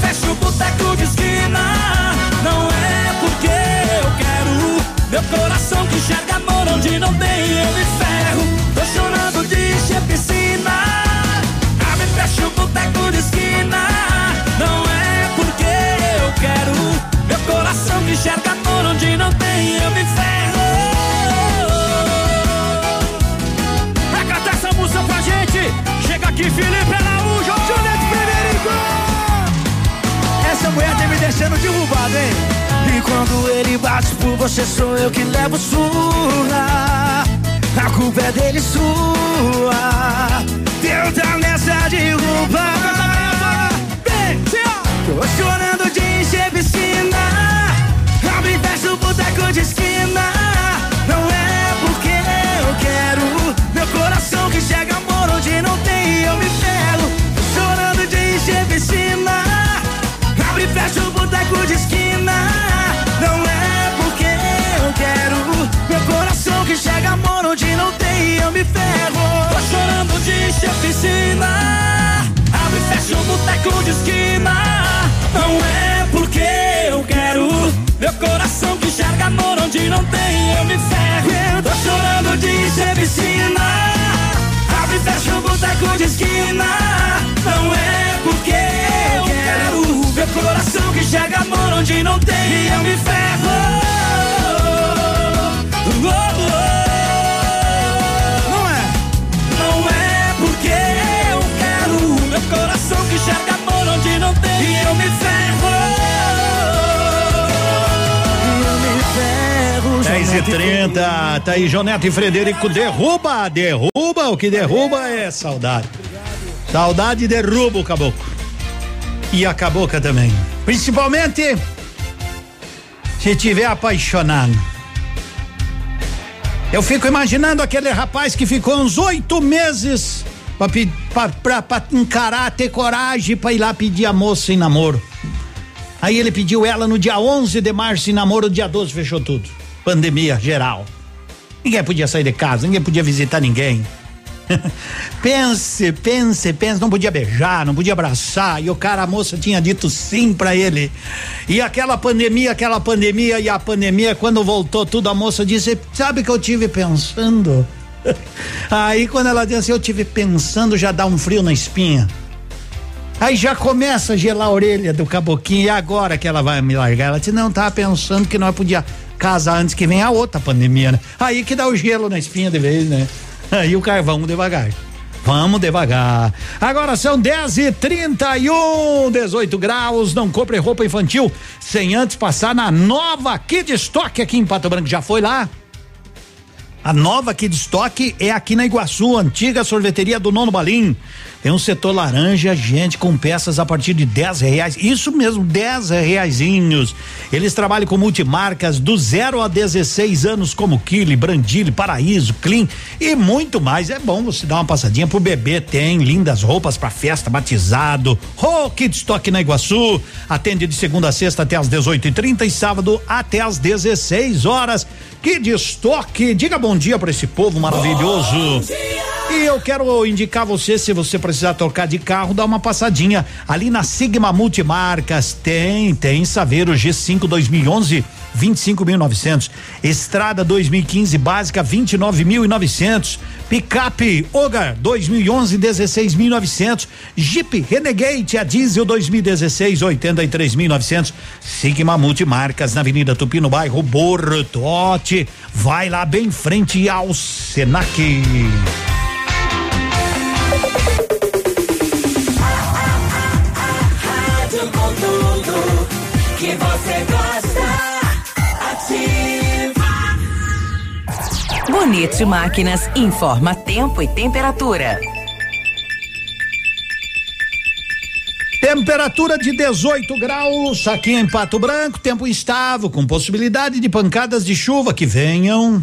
Fecha o boteco de esquina. Não é porque eu quero. Meu coração que enxerga amor onde não tem, eu me. Mulher tá me deixando derrubado, hein? E quando ele bate por você, sou eu que levo surra. A culpa é dele sua. Tenta nessa derruba. Vem, Tô chorando de encher piscina. Abre e fecha o boteco de esquina. Não é porque eu quero. Meu coração que chega amor onde não tem, eu me ferro. De piscina. Abre e fecha o boteco de esquina. Não é porque eu quero. Meu coração que enxerga amor onde não tem, eu me ferro. Tô chorando de piscina. Abre e fecha o boteco de esquina. Não é porque eu quero. Meu coração que enxerga amor onde não tem, eu me ferro. E 30 tá aí Joneto e Frederico derruba, derruba, o que derruba é saudade. Saudade derruba o caboclo. E a cabocla também. Principalmente se tiver apaixonado. Eu fico imaginando aquele rapaz que ficou uns oito meses pra, pra, pra, pra encarar, ter coragem pra ir lá pedir a moça em namoro. Aí ele pediu ela no dia 11 de março em namoro, dia 12 fechou tudo. Pandemia geral. Ninguém podia sair de casa, ninguém podia visitar ninguém. pense, pense, pense, não podia beijar, não podia abraçar, e o cara, a moça tinha dito sim pra ele. E aquela pandemia, aquela pandemia, e a pandemia, quando voltou tudo, a moça disse: Sabe que eu tive pensando? Aí quando ela diz assim, eu tive pensando, já dá um frio na espinha. Aí já começa a gelar a orelha do caboquinho e agora que ela vai me largar? Ela disse, não, tava pensando que nós podia casar antes que venha a outra pandemia, né? Aí que dá o gelo na espinha de vez, né? Aí o carvão devagar. Vamos devagar. Agora são 10 e 31 18 graus. Não compre roupa infantil sem antes passar na nova Kid Stock aqui em Pato Branco. Já foi lá? A nova Kid Stock é aqui na Iguaçu, antiga sorveteria do Nono Balim. Tem um setor laranja, gente, com peças a partir de 10 reais. Isso mesmo, 10 reaisinhos. Eles trabalham com multimarcas do 0 a 16 anos, como Kili, Brandili, Paraíso, Clean e muito mais. É bom você dar uma passadinha pro bebê. Tem lindas roupas para festa, batizado. Oh, Kid Stock na Iguaçu. Atende de segunda a sexta até às 18 e 30 e sábado até às 16 horas. Kid Stock, diga bom dia para esse povo maravilhoso. E eu quero indicar você, se você precisar trocar de carro, dá uma passadinha ali na Sigma Multimarcas. Tem, tem Saveiro G5 2011 25.900. Estrada 2015 básica 29.900. Picape Ogar 2011 16.900. Jeep Renegade a diesel 2016 83.900. Sigma Multimarcas na Avenida Tupi no bairro Bortote. Vai lá bem frente ao Senac. Que você gosta. Ativa. Bonito Máquinas informa tempo e temperatura. Temperatura de 18 graus aqui em Pato Branco, tempo estável, com possibilidade de pancadas de chuva que venham.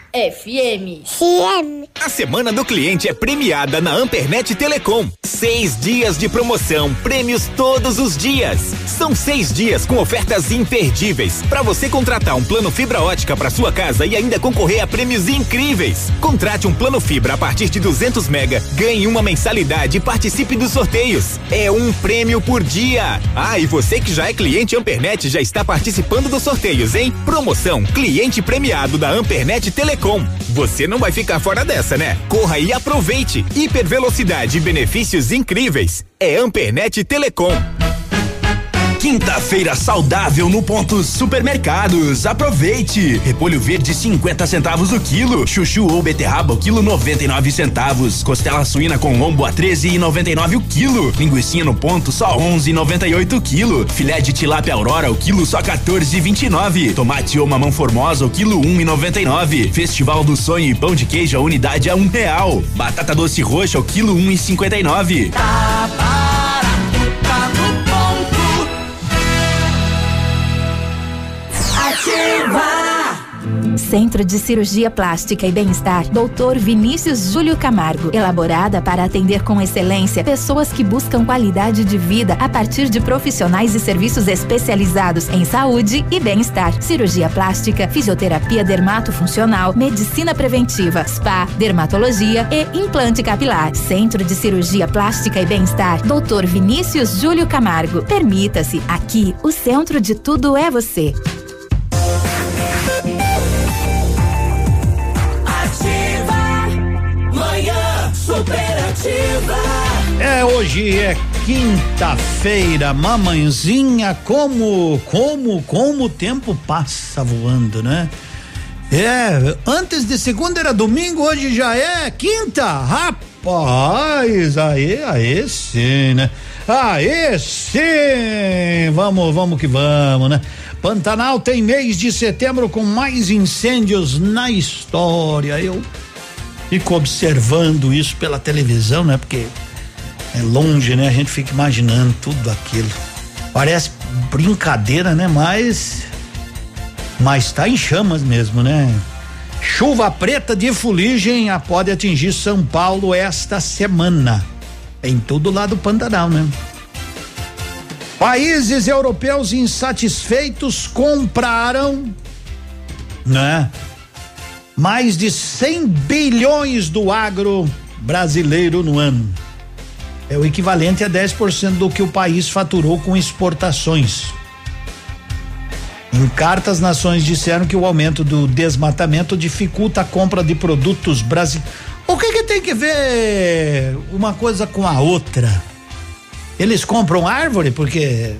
FM. FM. A semana do cliente é premiada na Ampernet Telecom. Seis dias de promoção, prêmios todos os dias. São seis dias com ofertas imperdíveis para você contratar um plano fibra ótica para sua casa e ainda concorrer a prêmios incríveis. Contrate um plano fibra a partir de 200 mega, ganhe uma mensalidade e participe dos sorteios. É um prêmio por dia. Ah, e você que já é cliente Ampernet já está participando dos sorteios, hein? Promoção cliente premiado da Ampernet Telecom. Você não vai ficar fora dessa, né? Corra e aproveite. Hipervelocidade e benefícios incríveis. É Ampernet Telecom. Quinta-feira saudável no Ponto Supermercados. Aproveite! Repolho verde 50 centavos o quilo, chuchu ou beterraba o quilo 99 centavos, costela suína com lombo a 13,99 o quilo, linguiça no ponto só 11,98 o quilo, filé de tilápia aurora o quilo só 14,29, tomate ou mamão formosa o quilo 1,99, festival do sonho e pão de queijo a unidade a um real, batata doce roxa o quilo 1,59. Tá barato, tá Centro de Cirurgia Plástica e Bem-Estar, Dr. Vinícius Júlio Camargo. Elaborada para atender com excelência pessoas que buscam qualidade de vida a partir de profissionais e serviços especializados em saúde e bem-estar. Cirurgia plástica, fisioterapia dermatofuncional, medicina preventiva, spa, dermatologia e implante capilar. Centro de Cirurgia Plástica e Bem-Estar, Dr. Vinícius Júlio Camargo. Permita-se, aqui o centro de tudo é você. É, hoje é quinta-feira, mamãezinha, como, como, como o tempo passa voando, né? É, antes de segunda era domingo, hoje já é quinta, rapaz, aí, aí sim, né? Aí sim, vamos, vamos que vamos, né? Pantanal tem mês de setembro com mais incêndios na história, eu fico observando isso pela televisão, né? Porque é longe, né? A gente fica imaginando tudo aquilo. Parece brincadeira, né? Mas mas tá em chamas mesmo, né? Chuva preta de fuligem pode atingir São Paulo esta semana. Em todo lado do Pantanal, né? Países europeus insatisfeitos compraram, né? Mais de 100 bilhões do agro brasileiro no ano. É o equivalente a 10% do que o país faturou com exportações. Em carta, as nações disseram que o aumento do desmatamento dificulta a compra de produtos brasileiros. O que, que tem que ver uma coisa com a outra? Eles compram árvore porque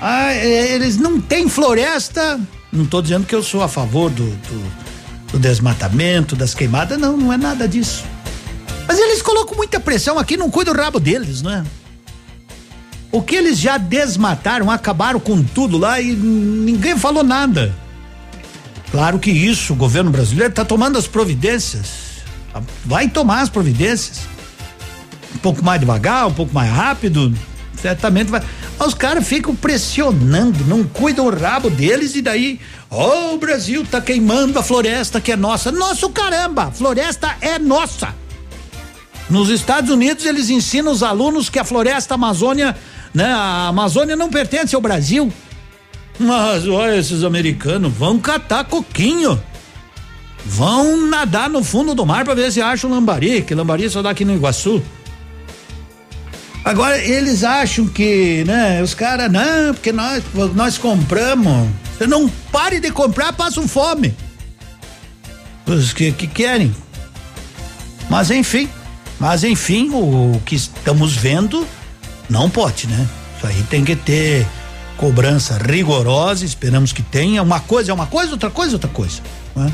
ah, é, eles não têm floresta. Não estou dizendo que eu sou a favor do, do, do desmatamento, das queimadas, não, não é nada disso. Mas eles colocam muita pressão aqui, não cuida o rabo deles, não é? O que eles já desmataram, acabaram com tudo lá e ninguém falou nada. Claro que isso, o governo brasileiro está tomando as providências. Vai tomar as providências. Um pouco mais devagar, um pouco mais rápido, certamente vai. Os caras ficam pressionando, não cuidam o rabo deles e daí, oh, o Brasil tá queimando a floresta que é nossa. Nosso caramba, a floresta é nossa. Nos Estados Unidos eles ensinam os alunos que a floresta Amazônia né? A Amazônia não pertence ao Brasil. Mas olha, esses americanos vão catar coquinho. Vão nadar no fundo do mar para ver se acham lambari, que lambari só dá aqui no Iguaçu. Agora eles acham que, né, os caras, não, porque nós nós compramos. Você não pare de comprar, passam fome. Os que, que querem. Mas enfim, mas enfim, o, o que estamos vendo não pode, né? Isso aí tem que ter cobrança rigorosa, esperamos que tenha. Uma coisa é uma coisa, outra coisa é outra coisa. Né?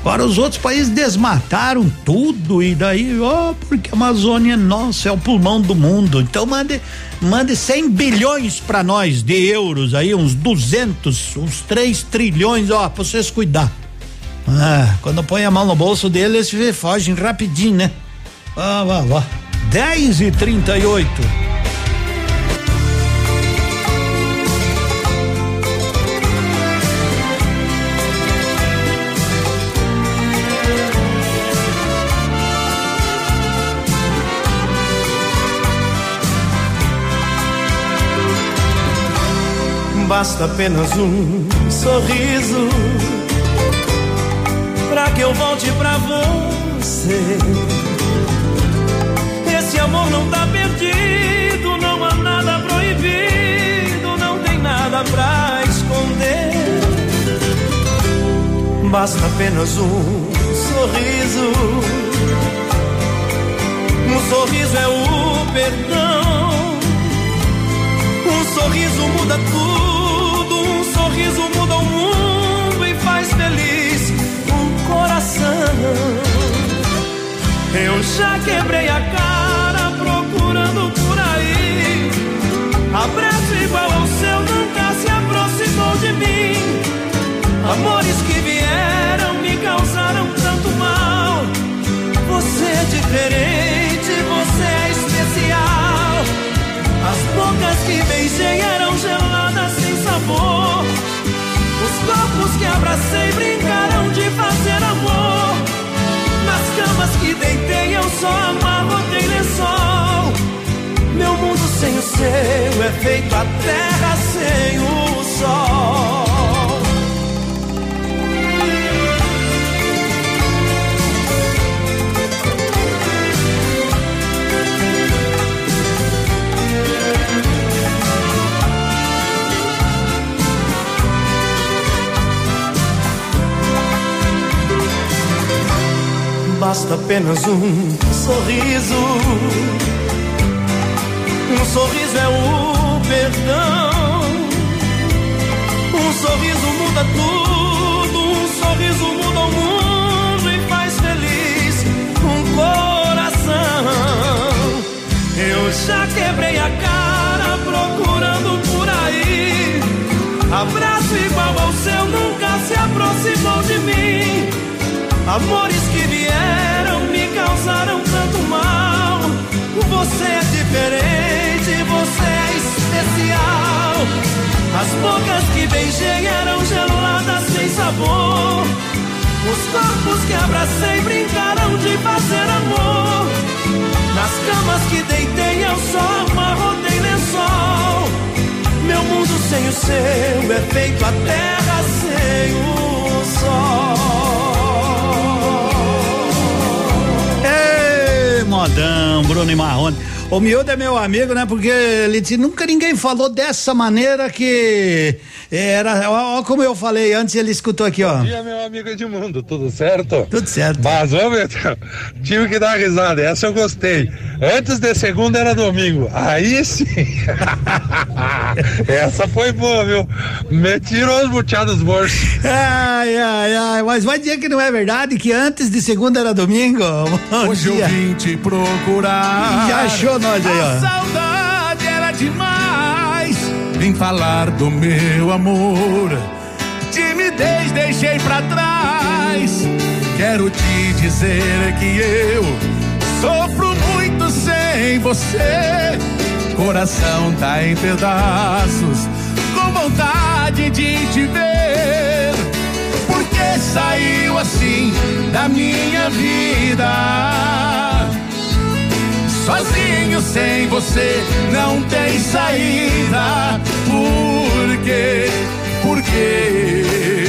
Agora os outros países desmataram tudo e daí, ó, oh, porque a Amazônia é nossa, é o pulmão do mundo. Então mande, mande 100 bilhões para nós de euros aí, uns 200, uns 3 trilhões, ó, pra vocês cuidar. Ah, quando põe a mão no bolso deles, eles fogem rapidinho, né? Vá, vá, vá. 10 e 38 basta apenas um sorriso para que eu volte pra você. Esse amor não tá perdido, não há nada proibido, não tem nada pra esconder. Basta apenas um sorriso. Um sorriso é o perdão. Um sorriso muda tudo sorriso muda o mundo e faz feliz um coração. Eu já quebrei a cara procurando por aí. Abraço igual ao seu nunca se aproximou de mim. Amores que vieram me causaram tanto mal. Você é diferente, você é especial. As bocas que beijei eram geladas sem sabor. Os corpos que abracei brincaram de fazer amor. Nas camas que deitei eu só amarrotei lençol. Meu mundo sem o seu é feito a terra sem o sol. Basta apenas um sorriso. Um sorriso é o perdão. Um sorriso muda tudo. Um sorriso muda o mundo e faz feliz um coração. Eu já quebrei a cara procurando por aí. Abraço igual ao seu nunca se aproximou de mim. Amores que vieram me causaram tanto mal. Você é diferente, você é especial. As bocas que beijei eram geladas sem sabor. Os corpos que abracei brincaram de fazer amor. Nas camas que deitei eu só amarrotei lençol. Meu mundo sem o seu é feito a terra sem o sol. Bruno e Marrone. O miúdo é meu amigo, né? Porque ele disse, nunca ninguém falou dessa maneira que era, ó, ó como eu falei antes, ele escutou aqui, ó. Bom dia, meu amigo Edmundo, tudo certo? Tudo certo. Mas, ô, Beto, tive que dar risada, essa eu gostei. Antes de segunda era domingo, aí sim. essa foi boa, viu? Me tirou os buteados dos bolsos. Ai, ai, ai, mas vai dizer que não é verdade que antes de segunda era domingo? Bom Hoje dia. eu vim te procurar. Já achou nós aí, A ó. saudade era demais. Vim falar do meu amor. Timidez deixei pra trás. Quero te dizer que eu sofro muito sem você. Coração tá em pedaços, com vontade de te ver. Porque saiu assim da minha vida. Sozinho sem você não tem saída. Por quê? Por quê?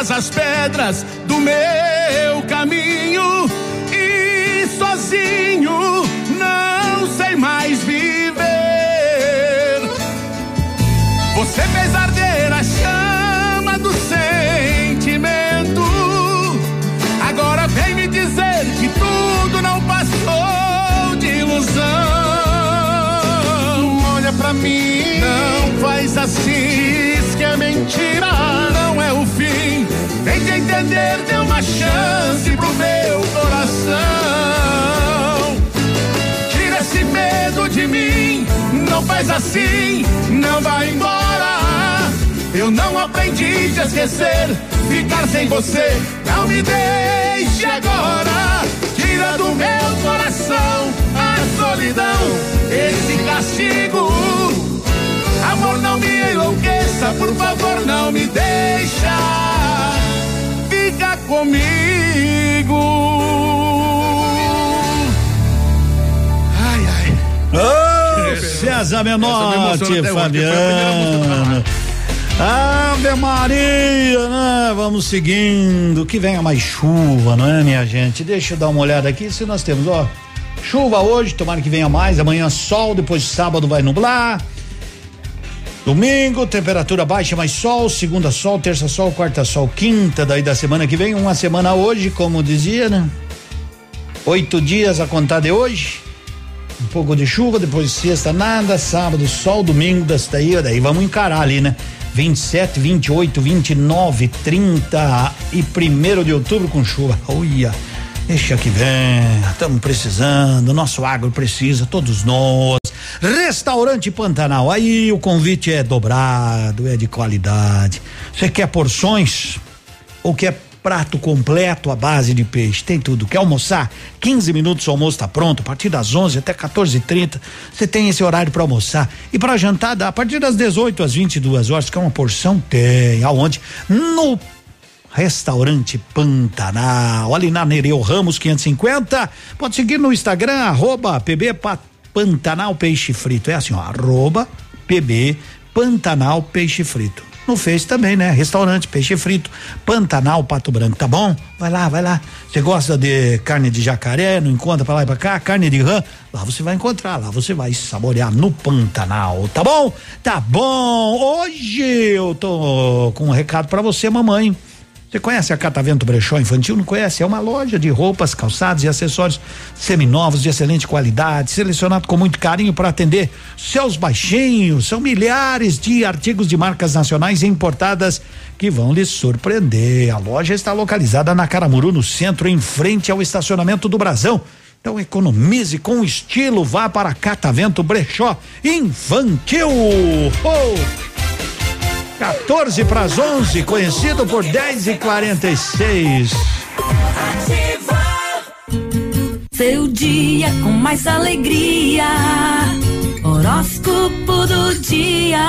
Todas as pedras do meu caminho. E sozinho não sei mais entender, dê uma chance pro meu coração. Tira esse medo de mim, não faz assim, não vai embora. Eu não aprendi a esquecer, ficar sem você, não me deixe agora. Tira do meu coração a solidão, esse castigo. Amor, não me enlouqueça, por favor, não me deixa. Comigo. Ai, ai. Ô, César Menotti, Fabiano. Ave Maria, né? Vamos seguindo. Que venha mais chuva, não é, minha gente? Deixa eu dar uma olhada aqui se nós temos, ó. Chuva hoje, tomara que venha mais. Amanhã sol, depois sábado vai nublar. Domingo, temperatura baixa, mais sol. Segunda, sol. Terça, sol. Quarta, sol. Quinta, daí da semana que vem. Uma semana hoje, como dizia, né? Oito dias a contar de hoje. Um pouco de chuva, depois sexta, nada. Sábado, sol. Domingo, daí, daí vamos encarar ali, né? 27, 28, 29, 30 e primeiro de outubro com chuva. Olha, deixa que vem, estamos precisando, nosso agro precisa, todos nós. Restaurante Pantanal, aí o convite é dobrado, é de qualidade. Você quer porções ou quer prato completo à base de peixe? Tem tudo. Quer almoçar? 15 minutos o almoço está pronto, a partir das 11 até 14h30. Você tem esse horário para almoçar. E para jantar, dá a partir das 18 às 22 horas, que é uma porção? Tem. Aonde? No Restaurante Pantanal, ali na Nereu Ramos 550. Pode seguir no Instagram, arroba PB Pa- Pantanal Peixe Frito. É assim, ó, arroba PB Pantanal Peixe Frito. no Face também, né? Restaurante, peixe frito, Pantanal, Pato Branco, tá bom? Vai lá, vai lá. Você gosta de carne de jacaré, não encontra pra lá e pra cá, carne de rã, lá você vai encontrar, lá você vai saborear no Pantanal, tá bom? Tá bom. Hoje eu tô com um recado para você, mamãe. Você conhece a Catavento Brechó Infantil? Não conhece? É uma loja de roupas, calçados e acessórios seminovos de excelente qualidade, selecionado com muito carinho para atender seus baixinhos. São milhares de artigos de marcas nacionais importadas que vão lhe surpreender. A loja está localizada na Caramuru, no centro, em frente ao estacionamento do Brasão. Então economize com estilo, vá para Catavento Brechó Infantil. Oh! 14 para as 11, conhecido por 10 e 46. Seu dia com mais alegria. Horóscopo do dia.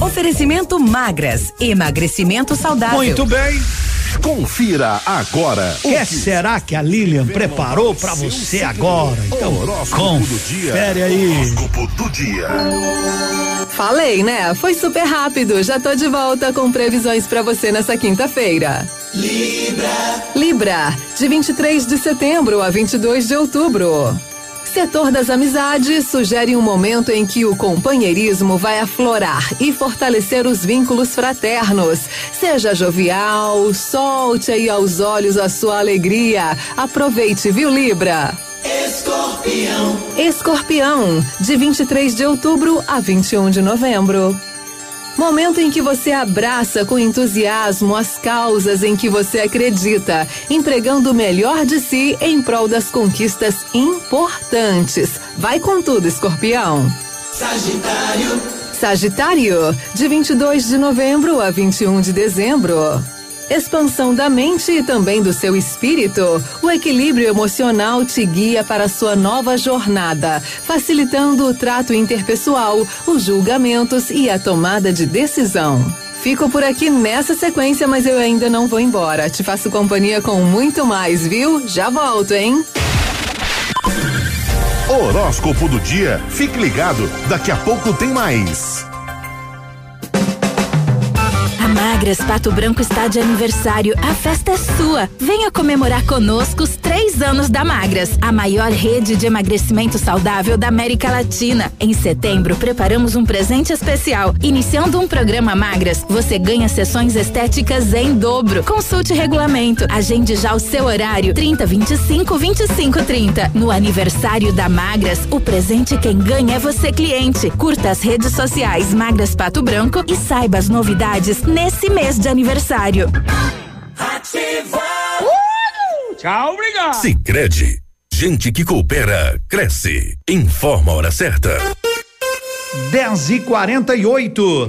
Oferecimento magras, emagrecimento saudável. Muito bem. Confira agora. O que será que a Lilian preparou para você agora? Então, confere aí. Horóscopo do dia. Falei, né? Foi super rápido. Já tô de volta com previsões para você nessa quinta-feira. Libra. Libra, de 23 de setembro a 22 de outubro. Setor das amizades sugere um momento em que o companheirismo vai aflorar e fortalecer os vínculos fraternos. Seja jovial, solte aí aos olhos a sua alegria. Aproveite, viu, Libra? Escorpião. Escorpião, de 23 de outubro a 21 de novembro. Momento em que você abraça com entusiasmo as causas em que você acredita, empregando o melhor de si em prol das conquistas importantes. Vai com tudo, escorpião. Sagitário. Sagitário, de 22 de novembro a 21 de dezembro. Expansão da mente e também do seu espírito. O equilíbrio emocional te guia para sua nova jornada, facilitando o trato interpessoal, os julgamentos e a tomada de decisão. Fico por aqui nessa sequência, mas eu ainda não vou embora. Te faço companhia com muito mais, viu? Já volto, hein? Horóscopo do dia. Fique ligado, daqui a pouco tem mais. Magras Pato Branco está de aniversário. A festa é sua. Venha comemorar conosco os três anos da Magras, a maior rede de emagrecimento saudável da América Latina. Em setembro, preparamos um presente especial. Iniciando um programa Magras, você ganha sessões estéticas em dobro. Consulte regulamento. Agende já o seu horário. 30 25 25 30. No aniversário da Magras, o presente quem ganha é você, cliente. Curta as redes sociais Magras Pato Branco e saiba as novidades nesse mês de aniversário. Ativa. Tchau, obrigado. Sicredi, gente que coopera cresce. Informa a hora certa. 10 e 48.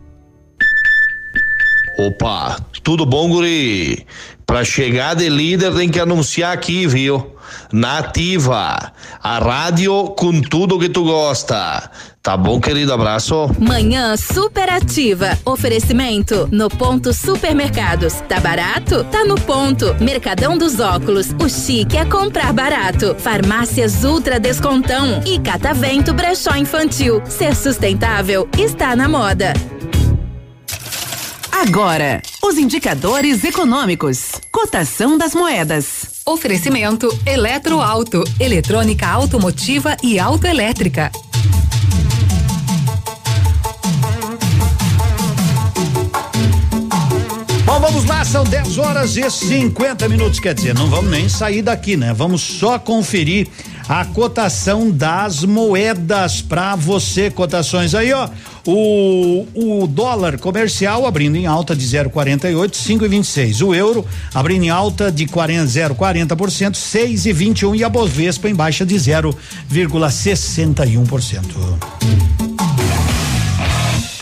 Opa, tudo bom, guri? Pra chegar de líder tem que anunciar aqui, viu? Nativa, a rádio com tudo que tu gosta. Tá bom, querido? Abraço. Manhã superativa. Oferecimento no ponto supermercados. Tá barato? Tá no ponto. Mercadão dos óculos. O chique é comprar barato. Farmácias Ultra Descontão. E Catavento Brechó Infantil. Ser sustentável está na moda. Agora, os indicadores econômicos. Cotação das moedas. Oferecimento Eletroauto, eletrônica automotiva e autoelétrica. Bom, vamos lá, são 10 horas e 50 minutos. Quer dizer, não vamos nem sair daqui, né? Vamos só conferir a cotação das moedas para você. Cotações aí, ó. O, o dólar comercial abrindo em alta de 0,48, 5,26. O euro abrindo em alta de 40, 0,40%, 6,21 e a Bovespa em baixa de 0,61%.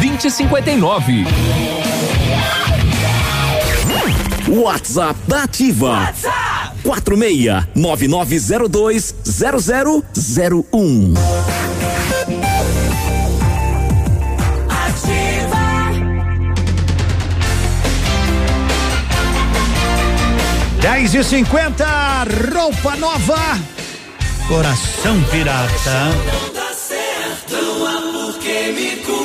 2059. WhatsApp da Ativa. Quatro meia nove nove zero dois zero zero zero um. Dez e cinquenta, roupa nova, coração pirata. Não dá certo, por que me culpar.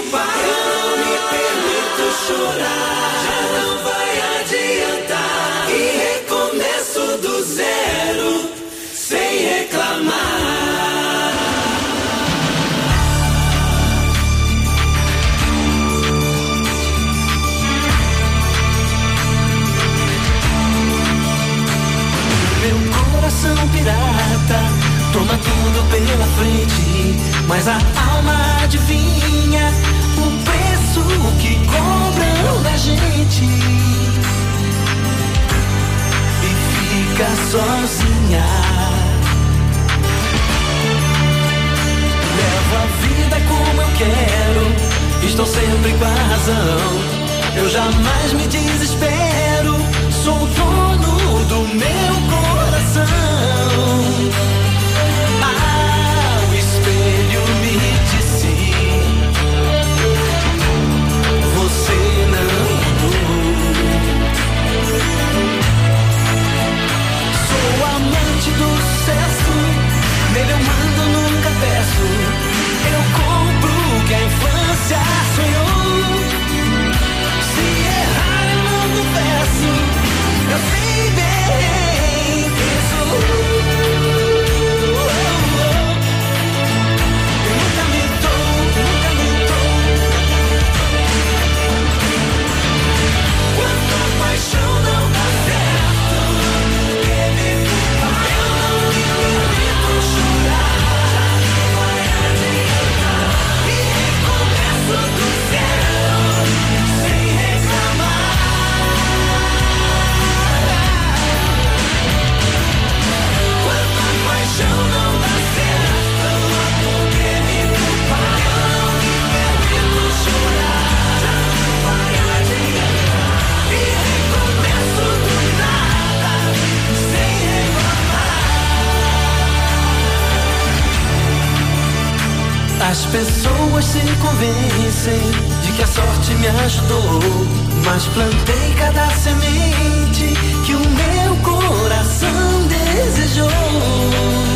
Toma tudo pela frente, mas a alma adivinha o preço que gente e fica sozinha. Levo a vida como eu quero, estou sempre com a razão. Eu jamais me desespero, sou dono do meu coração. As pessoas se convencem de que a sorte me ajudou, mas plantei cada semente que o meu coração desejou.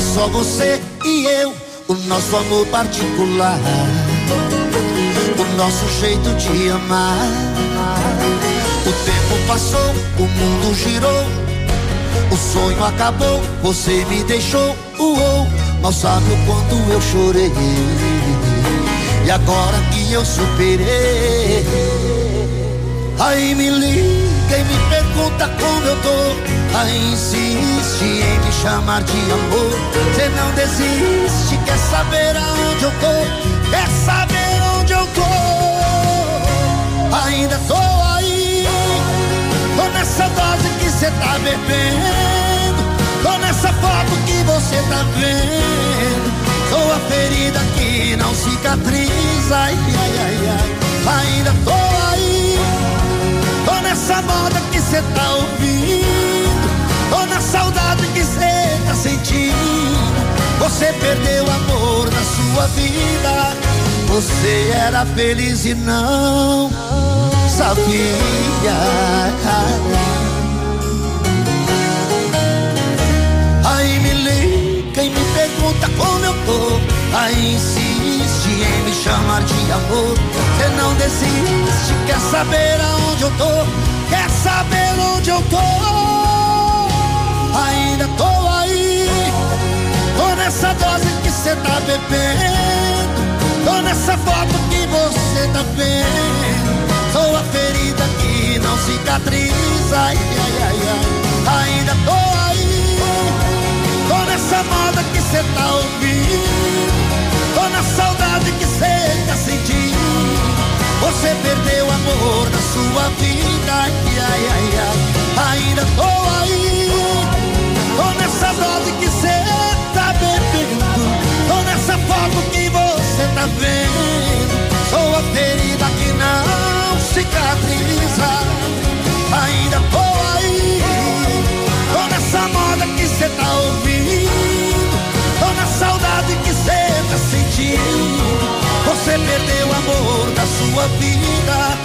Só você e eu, o nosso amor particular, o nosso jeito de amar. O tempo passou, o mundo girou, o sonho acabou, você me deixou, uou, mal sabe o quanto eu chorei. E agora que eu superei, aí me liga quem me pergunta como eu tô, aí insiste em me chamar de amor. Você não desiste, quer saber aonde eu tô, quer saber onde eu tô. Ainda tô aí, tô nessa dose que cê tá bebendo, tô nessa foto que você tá vendo. Sou a ferida que não cicatriza, ai, ai, ai, ai. Ainda tô aí Tô nessa moda que cê tá ouvindo. Na saudade que cê tá sentindo. Você perdeu o amor na sua vida. Você era feliz e não sabia. Aí me liga e me pergunta como eu tô. Aí insiste em me chamar de amor. Você não desiste, quer saber aonde eu tô? Quer saber onde eu tô? Ainda tô aí, tô nessa dose que cê tá bebendo. Tô nessa foto que você tá vendo. Sou a ferida que não cicatriza. Ai, ai, ai, ai. Ainda tô aí, tô nessa moda que cê tá ouvindo. Tô na saudade que cê tá sentindo. Você perdeu o amor da sua vida. Ai, ai, ai, ai. Ainda tô aí. Nessa dose que cê tá bebendo. Tô nessa foto que você tá vendo. Sou a ferida que não cicatriza. Ainda tô aí. Tô nessa moda que cê tá ouvindo. Tô na saudade que cê tá sentindo. Você perdeu o amor da sua vida.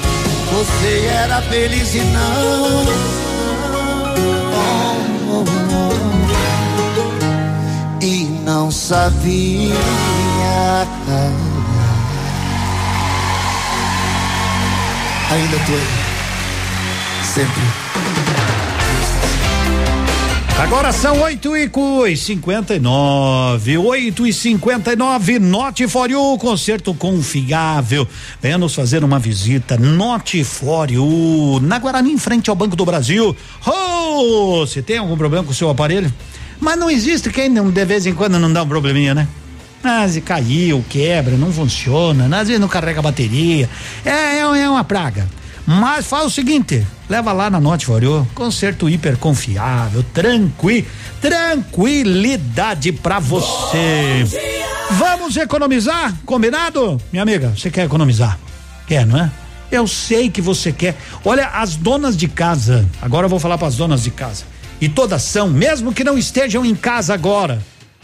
Você era feliz e não. Não sabia. Ainda tô aí. Sempre. Agora são 8 e 59. 8 e 59. Note for you, concerto confiável. Venha nos fazer uma visita. Note for you, na Guarani, em frente ao Banco do Brasil. Oh, você tem algum problema com o seu aparelho? Mas não existe quem não, de vez em quando não dá um probleminha, né? Mas caiu, quebra, não funciona, às vezes não carrega a bateria. É, é, é uma praga. Mas faz o seguinte, leva lá na Note Foriô, conserto hiper confiável, tranqui, tranquilidade pra você. Vamos economizar? Combinado? Minha amiga, você quer economizar? Quer, não é? Eu sei que você quer. Olha, as donas de casa, agora eu vou falar para as donas de casa. E todas são, mesmo que não estejam em casa agora,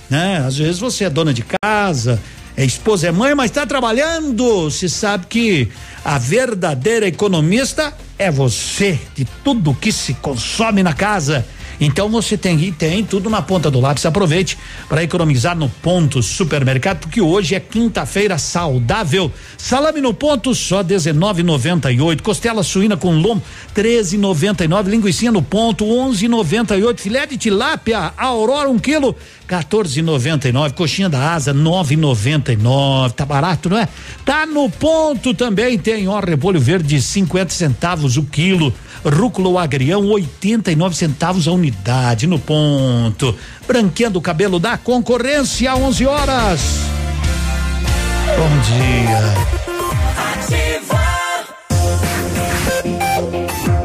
né? Às vezes você é dona de casa, é esposa, é mãe, mas está trabalhando. Se sabe que a verdadeira economista é você, de tudo que se consome na casa. Então você tem tem tudo na ponta do lápis. Aproveite para economizar no ponto supermercado, porque hoje é quinta-feira saudável. Salame no ponto só 19,98. Costela suína com lombo 13,99. Linguiça no ponto 11,98. Filé de tilápia Aurora um quilo 14,99. Coxinha da asa 9,99. Tá barato, não é? Tá no ponto também tem ó repolho verde 50 centavos o quilo. Rúcula agrião 89 centavos a unidade no ponto. Branqueando o cabelo da concorrência 11 horas. Bom dia.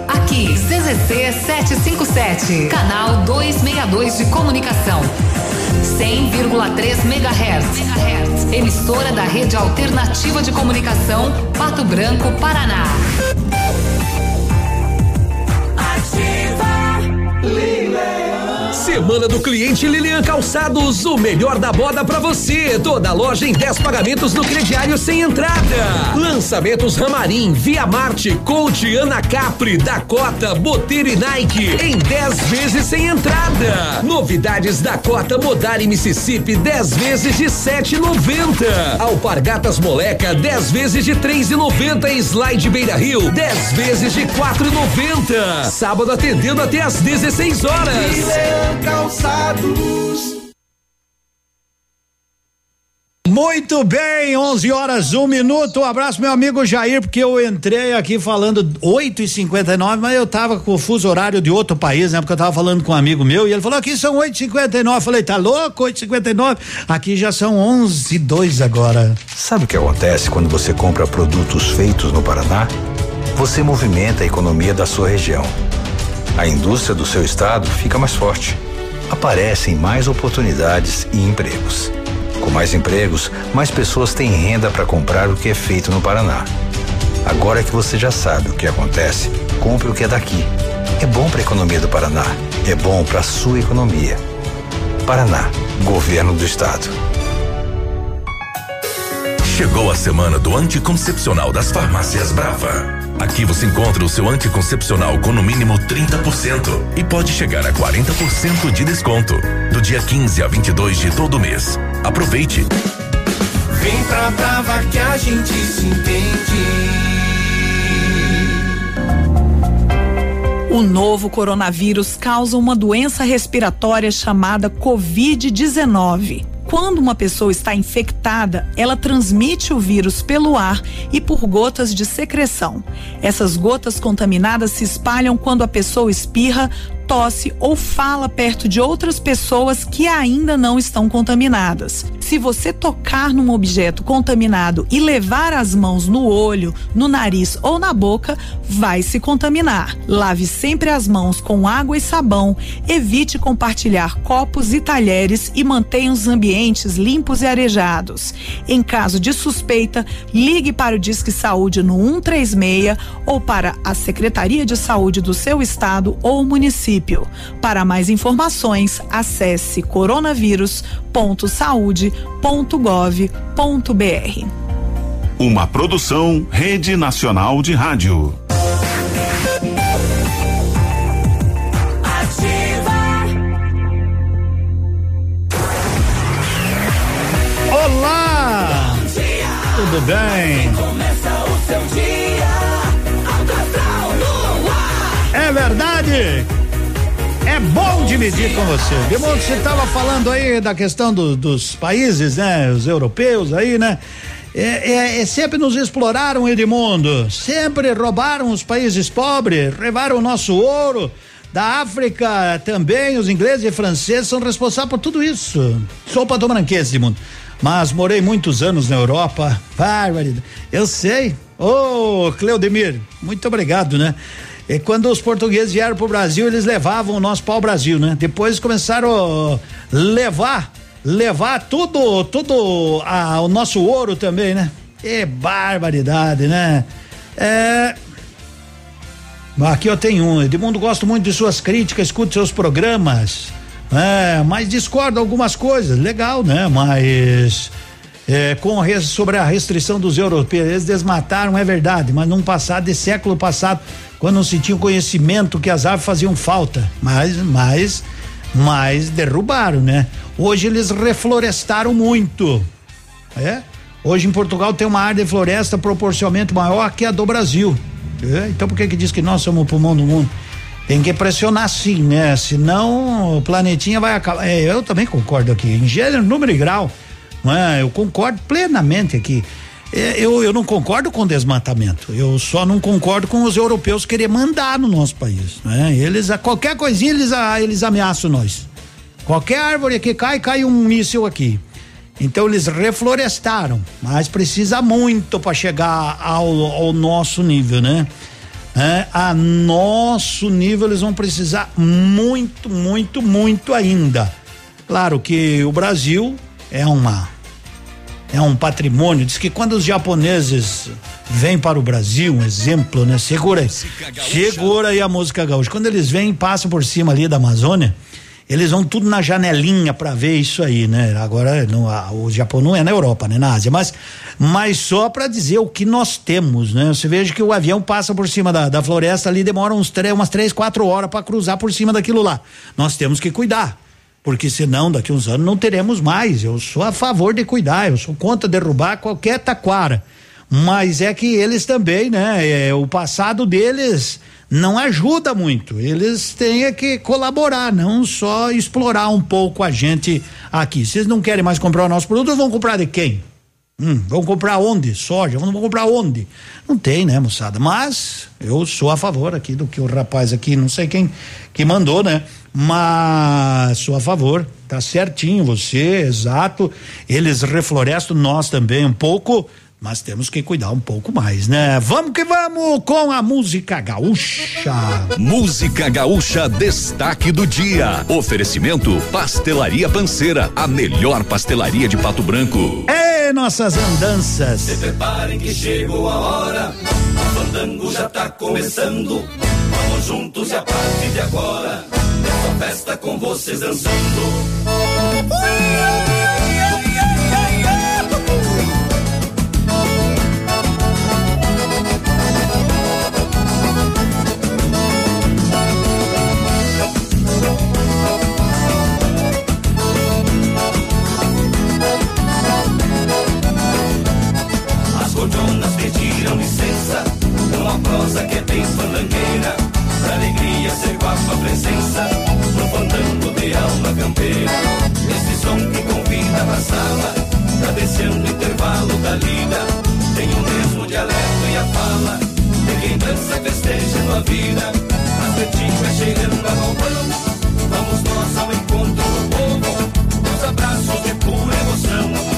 Aqui, CZC 757, canal 262 de comunicação. 100,3 MHz. Emissora da Rede Alternativa de Comunicação, Pato Branco, Paraná. Semana do cliente Lilian Calçados, o melhor da moda pra você. Toda loja em 10 pagamentos no crediário sem entrada. Lançamentos Ramarim, Via Marte, Coach, Ana Capri, Dakota, Boteiro e Nike em 10 vezes sem entrada. Novidades Dakota, Modari Mississippi 10 vezes de 7,90. Alpargatas Moleca 10 vezes de 3,90 e Slide Beira Rio 10 vezes de 4,90. Sábado atendendo até às 16 horas. Calçados. Muito bem, 11 horas, um minuto. Um abraço, meu amigo Jair, porque eu entrei aqui falando 8 e 59 mas eu tava com o fuso horário de outro país, né? Porque eu tava falando com um amigo meu e ele falou: aqui são 8 e 59 Falei, tá louco? 8 e 59 Aqui já são 11 e 2 agora. Sabe o que acontece quando você compra produtos feitos no Paraná? Você movimenta a economia da sua região. A indústria do seu estado fica mais forte. Aparecem mais oportunidades e empregos. Com mais empregos, mais pessoas têm renda para comprar o que é feito no Paraná. Agora que você já sabe o que acontece, compre o que é daqui. É bom para a economia do Paraná. É bom para a sua economia. Paraná, Governo do Estado. Chegou a semana do anticoncepcional das farmácias Brava. Aqui você encontra o seu anticoncepcional com no mínimo 30% e pode chegar a 40% de desconto. Do dia 15 a 22 de todo mês. Aproveite. Vem pra Brava que a gente se entende. O novo coronavírus causa uma doença respiratória chamada Covid-19. Quando uma pessoa está infectada, ela transmite o vírus pelo ar e por gotas de secreção. Essas gotas contaminadas se espalham quando a pessoa espirra, tosse ou fala perto de outras pessoas que ainda não estão contaminadas. Se você tocar num objeto contaminado e levar as mãos no olho, no nariz ou na boca, vai se contaminar. Lave sempre as mãos com água e sabão, evite compartilhar copos e talheres e mantenha os ambientes limpos e arejados. Em caso de suspeita, ligue para o Disque Saúde no 136 ou para a Secretaria de Saúde do seu estado ou município. Para mais informações, acesse coronavírus.saude.gov.br. Uma produção Rede Nacional de Rádio. Olá! Tudo bem? Começa o seu dia. É verdade? Bom dividir com você. Demundo, você estava falando aí da questão do, dos países, né? Os europeus aí, né? É, é, é, sempre nos exploraram, Edmundo. Sempre roubaram os países pobres, levaram o nosso ouro. Da África também, os ingleses e franceses são responsáveis por tudo isso. Sou patobranquense, Edmundo. Mas morei muitos anos na Europa. Barbaridade. Eu sei. Ô, oh, Cleudemir, muito obrigado, né? E quando os portugueses vieram pro Brasil, eles levavam o nosso pau-brasil, né? Depois começaram a levar, levar tudo, tudo a, o nosso ouro também, né? Que barbaridade, né? É. Aqui eu tenho um. Edmundo gosto muito de suas críticas, escuto seus programas. É, mas discordo algumas coisas. Legal, né? Mas. É, com sobre a restrição dos europeus, eles desmataram, é verdade, mas num passado, de século passado, quando não se tinha conhecimento que as árvores faziam falta, mas, mas, mas derrubaram, né? Hoje eles reflorestaram muito, é? Hoje em Portugal tem uma área de floresta proporcionalmente maior que a do Brasil. É? Então por que que diz que nós somos o pulmão do mundo? Tem que pressionar sim, né? Senão o planetinha vai acabar. É, eu também concordo aqui. Em gênero, número e grau. É? Eu concordo plenamente aqui. É, eu, eu não concordo com desmatamento. Eu só não concordo com os europeus querer mandar no nosso país. Né? Eles, a qualquer coisinha, eles, a, eles ameaçam nós. Qualquer árvore que cai, cai um míssil aqui. Então eles reflorestaram, mas precisa muito para chegar ao, ao, nosso nível, né? É, a nosso nível eles vão precisar muito, muito, muito ainda. Claro que o Brasil é uma é um patrimônio. Diz que quando os japoneses vêm para o Brasil, um exemplo, né? Segura aí. Segura aí a música gaúcha. Quando eles vêm, passam por cima ali da Amazônia, eles vão tudo na janelinha para ver isso aí, né? Agora não, a, o Japão não é na Europa, né? Na Ásia, mas, mas só para dizer o que nós temos, né? Você veja que o avião passa por cima da, da floresta ali, demora uns três, umas três, quatro horas para cruzar por cima daquilo lá. Nós temos que cuidar porque senão daqui uns anos não teremos mais. Eu sou a favor de cuidar, eu sou contra derrubar qualquer taquara. Mas é que eles também, né? É, o passado deles não ajuda muito. Eles têm é que colaborar, não só explorar um pouco a gente aqui. Vocês não querem mais comprar o nosso produto, vão comprar de quem? Hum, vão comprar onde? Soja? Vão comprar onde? Não tem, né, moçada? Mas eu sou a favor aqui do que o rapaz aqui, não sei quem que mandou, né? Mas sou a favor, tá certinho você, exato. Eles reflorestam nós também um pouco, mas temos que cuidar um pouco mais, né? Vamos que vamos com a música gaúcha. Música Gaúcha Destaque do Dia. Oferecimento Pastelaria Panceira, a melhor pastelaria de Pato Branco. É nossas andanças. Se preparem que chegou a hora, o fandango já tá começando. Vamos juntos e a partir de agora, essa festa com vocês dançando. As alegria ser guapa presença No fandango de alma campeira. Esse som que convida pra sala descer no intervalo da lida. Tem o mesmo dialeto e a fala De quem dança festejando a vida. As pretinhas chegando a galpão Vamos nós ao encontro do povo. Os abraços de pura emoção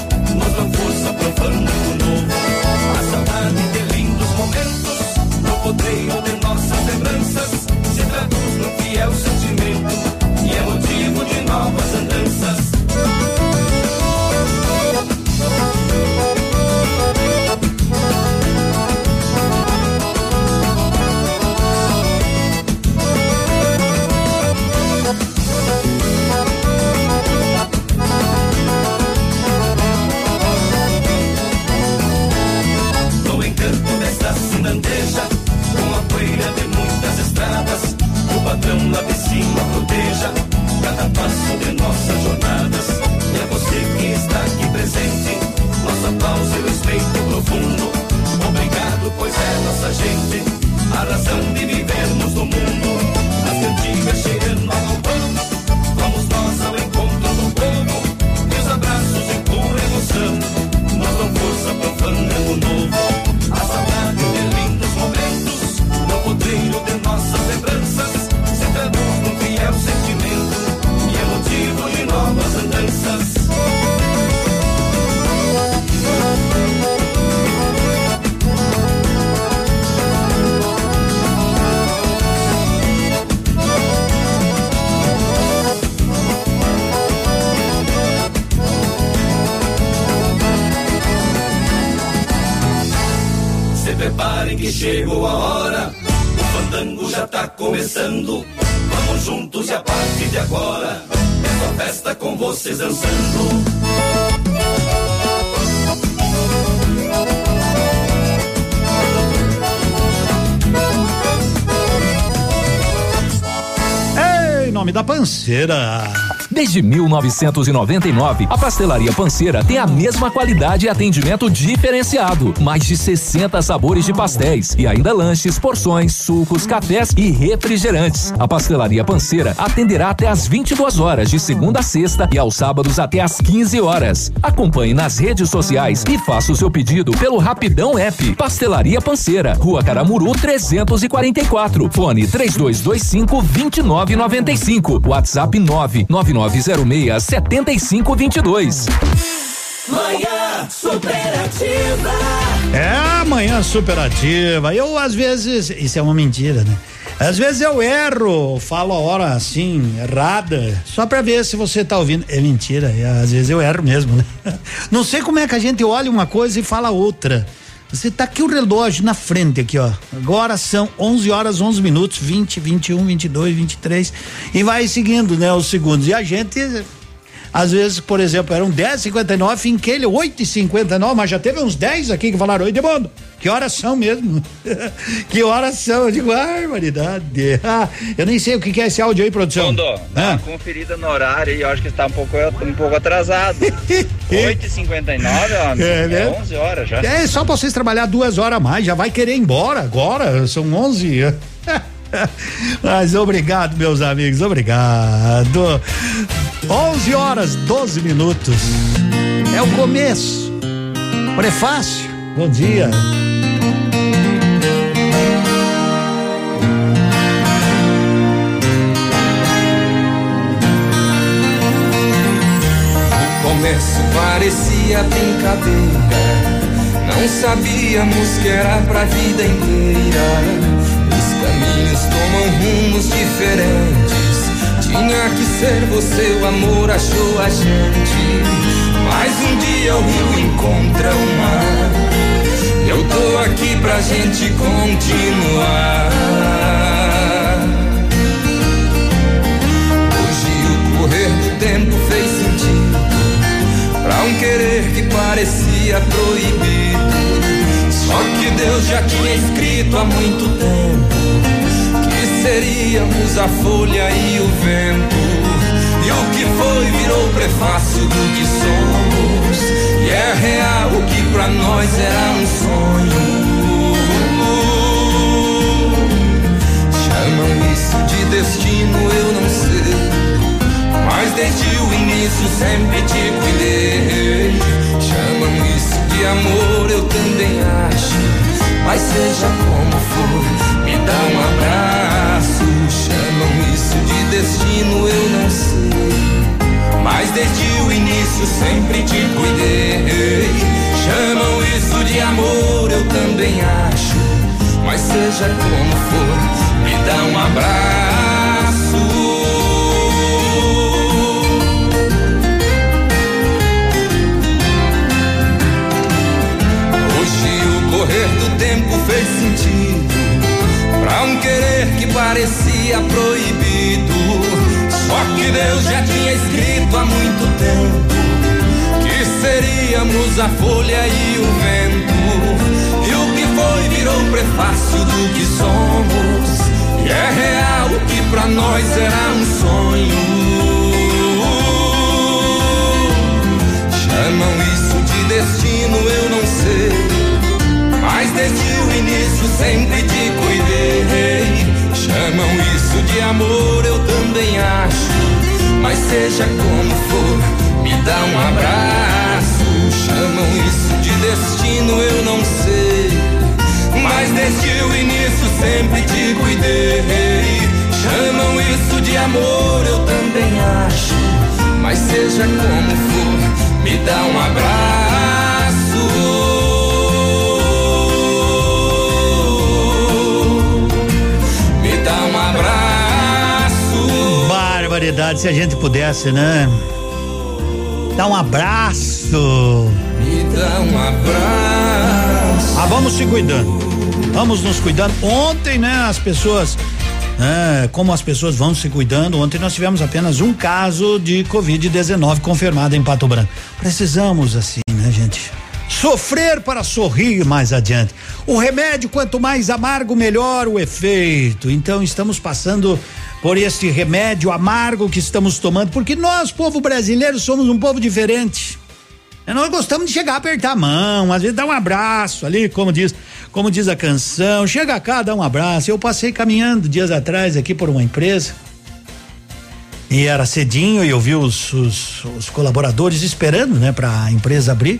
Desde 1999, a Pastelaria Panceira tem a mesma qualidade e atendimento diferenciado. Mais de 60 sabores de pastéis e ainda lanches, porções, sucos, cafés e refrigerantes. A Pastelaria Panceira atenderá até às 22 horas de segunda a sexta e aos sábados até às 15 horas. Acompanhe nas redes sociais e faça o seu pedido pelo Rapidão App. Pastelaria Panceira, Rua Caramuru 344. Fone 3225 2995. WhatsApp 99906 7522. Manhã superativa. É amanhã superativa. Eu, às vezes, isso é uma mentira, né? Às vezes eu erro, falo a hora assim, errada, só pra ver se você tá ouvindo. É mentira, é, às vezes eu erro mesmo, né? Não sei como é que a gente olha uma coisa e fala outra. Você tá aqui o relógio na frente aqui, ó. Agora são 11 horas 11 minutos, 20, 21, 22, 23 e vai seguindo, né, os segundos. E a gente às vezes, por exemplo, eram 10h59, finquei ele 8h59, mas já teve uns 10 aqui que falaram: Oi, Demondo, que horas são mesmo? que horas são? Eu digo, barbaridade. Ah, eu nem sei o que, que é esse áudio aí, produção. Demondo, dá Ah. uma conferida no horário e eu acho que está um pouco, um pouco atrasado. 8h59, ó, É, é, né? 11 horas já. É só pra vocês trabalhar duas horas a mais, já vai querer ir embora agora, são 11. Mas obrigado, meus amigos, obrigado. 11 horas 12 minutos. É o começo. Prefácio. Bom dia. Começo parecia brincadeira. Não sabíamos que era pra vida inteira. Os caminhos tomam rumos diferentes. Tinha que ser você, o amor achou a gente. Mas um dia o rio encontra o mar. Eu tô aqui pra gente continuar. Hoje o correr do tempo fez um querer que parecia proibido. Só que Deus já tinha escrito há muito tempo Que seríamos a folha e o vento. E o que foi virou prefácio do que somos. E é real o que pra nós era um sonho. Chamam isso de destino, eu não sei mas desde o início sempre te cuidei. Chamam isso de amor, eu também acho. Mas seja como for, me dá um abraço. Chamam isso de destino, eu não sei. Mas desde o início sempre te cuidei. Chamam isso de amor, eu também acho. Mas seja como for, me dá um abraço. Fez sentido Pra um querer que parecia proibido. Só que Deus já tinha escrito há muito tempo Que seríamos a folha e o vento. E o que foi virou prefácio do que somos. E é real que pra nós era um sonho. Chamam isso de destino, eu não sei. Mas desde sempre te cuidei. Chamam isso de amor, eu também acho. Mas seja como for, me dá um abraço. Chamam isso de destino, eu não sei. Mas desde o início sempre te cuidei. Chamam isso de amor, eu também acho. Mas seja como for, me dá um abraço. Barbaridade, se a gente pudesse, né? Dá um abraço. Me dá um abraço. Ah, vamos se cuidando. Vamos nos cuidando. Ontem, né, as pessoas. né, como as pessoas vão se cuidando, ontem nós tivemos apenas um caso de Covid-19 confirmado em Pato Branco. Precisamos, assim, né, gente? Sofrer para sorrir mais adiante. O remédio, quanto mais amargo, melhor o efeito. Então, estamos passando por este remédio amargo que estamos tomando, porque nós, povo brasileiro, somos um povo diferente. Nós gostamos de chegar apertar a mão, às vezes dar um abraço ali, como diz, como diz a canção. Chega cá, dá um abraço. Eu passei caminhando dias atrás aqui por uma empresa. E era cedinho e eu vi os, os, os colaboradores esperando, né, para a empresa abrir.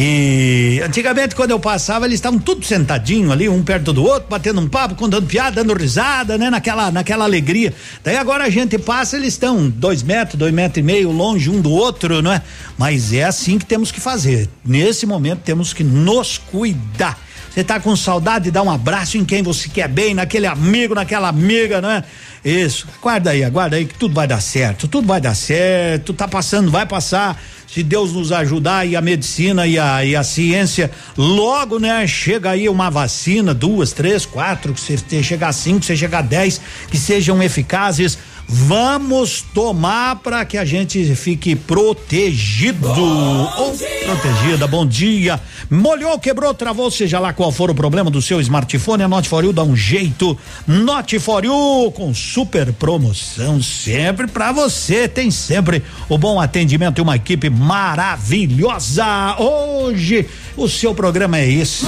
E antigamente, quando eu passava, eles estavam tudo sentadinho ali, um perto do outro, batendo um papo, contando piada, dando risada, né? Naquela, naquela alegria. Daí agora a gente passa, eles estão dois metros, dois metros e meio longe um do outro, não é? Mas é assim que temos que fazer. Nesse momento temos que nos cuidar. Você tá com saudade, dá um abraço em quem você quer bem, naquele amigo, naquela amiga, né? Isso. Aguarda aí, aguarda aí que tudo vai dar certo. Tudo vai dar certo. Tá passando, vai passar. Se Deus nos ajudar e a medicina e a, e a ciência, logo, né? Chega aí uma vacina, duas, três, quatro, que você chegar a cinco, que você chegar a dez, que sejam eficazes. Vamos tomar para que a gente fique protegido. Ou protegida. Bom dia. Molhou, quebrou, travou, seja lá qual for o problema do seu smartphone, a Note for You dá um jeito. Note for You com super promoção sempre para você. Tem sempre o bom atendimento e uma equipe maravilhosa. Hoje o seu programa é esse.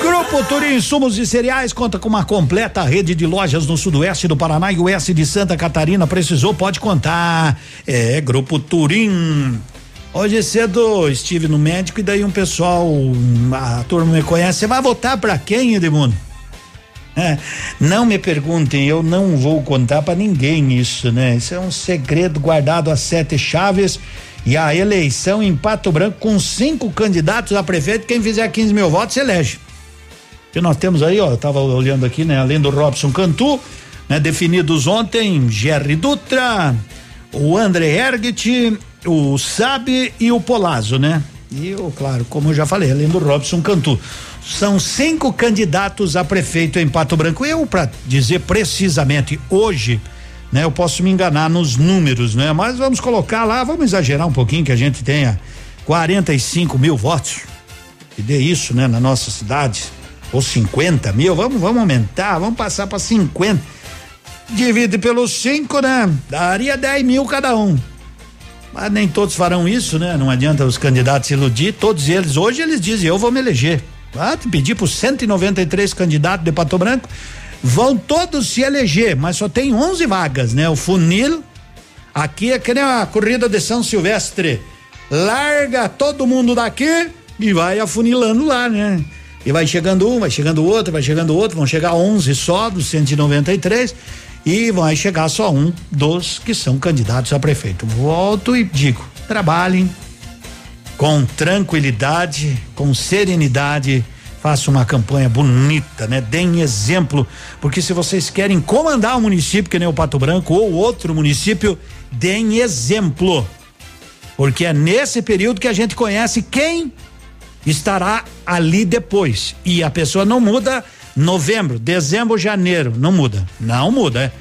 Grupo Turim Insumos e Cereais conta com uma completa rede de lojas no sudoeste do Paraná e oeste de Santa Catarina. Precisou, pode contar. É, Grupo Turim. Hoje cedo estive no médico e daí um pessoal, a turma me conhece, você vai votar para quem, Edmundo? É, não me perguntem, eu não vou contar para ninguém isso, né? Isso é um segredo guardado a sete chaves e a eleição em Pato Branco com cinco candidatos a prefeito, quem fizer 15 mil votos elege. Que nós temos aí, ó, eu tava olhando aqui, né? Além do Robson Cantu, né? Definidos ontem, Jerry Dutra, o André Ergit, o Sabe e o Polazzo, né? E eu, claro, como eu já falei, além do Robson Cantu. São cinco candidatos a prefeito em Pato Branco. Eu, para dizer precisamente hoje, né? Eu posso me enganar nos números, né? Mas vamos colocar lá, vamos exagerar um pouquinho que a gente tenha 45 mil votos. E dê isso, né? Na nossa cidade. Ou 50 mil, vamos, vamos aumentar, vamos passar para 50. Divide pelos cinco, né? Daria 10 mil cada um. Mas nem todos farão isso, né? Não adianta os candidatos se iludir. Todos eles, hoje eles dizem, eu vou me eleger. Ah, pedir por 193 candidatos de Pato Branco, vão todos se eleger, mas só tem 11 vagas, né? O funil, aqui é que nem a corrida de São Silvestre. Larga todo mundo daqui e vai afunilando lá, né? E vai chegando um, vai chegando outro, vai chegando outro, vão chegar 11 só dos 193 e vai chegar só um dos que são candidatos a prefeito. Volto e digo: trabalhem com tranquilidade, com serenidade, faça uma campanha bonita, né? Deem exemplo, porque se vocês querem comandar um município que nem o Pato Branco ou outro município, deem exemplo. Porque é nesse período que a gente conhece quem estará ali depois. E a pessoa não muda novembro, dezembro, janeiro, não muda. Não muda, é.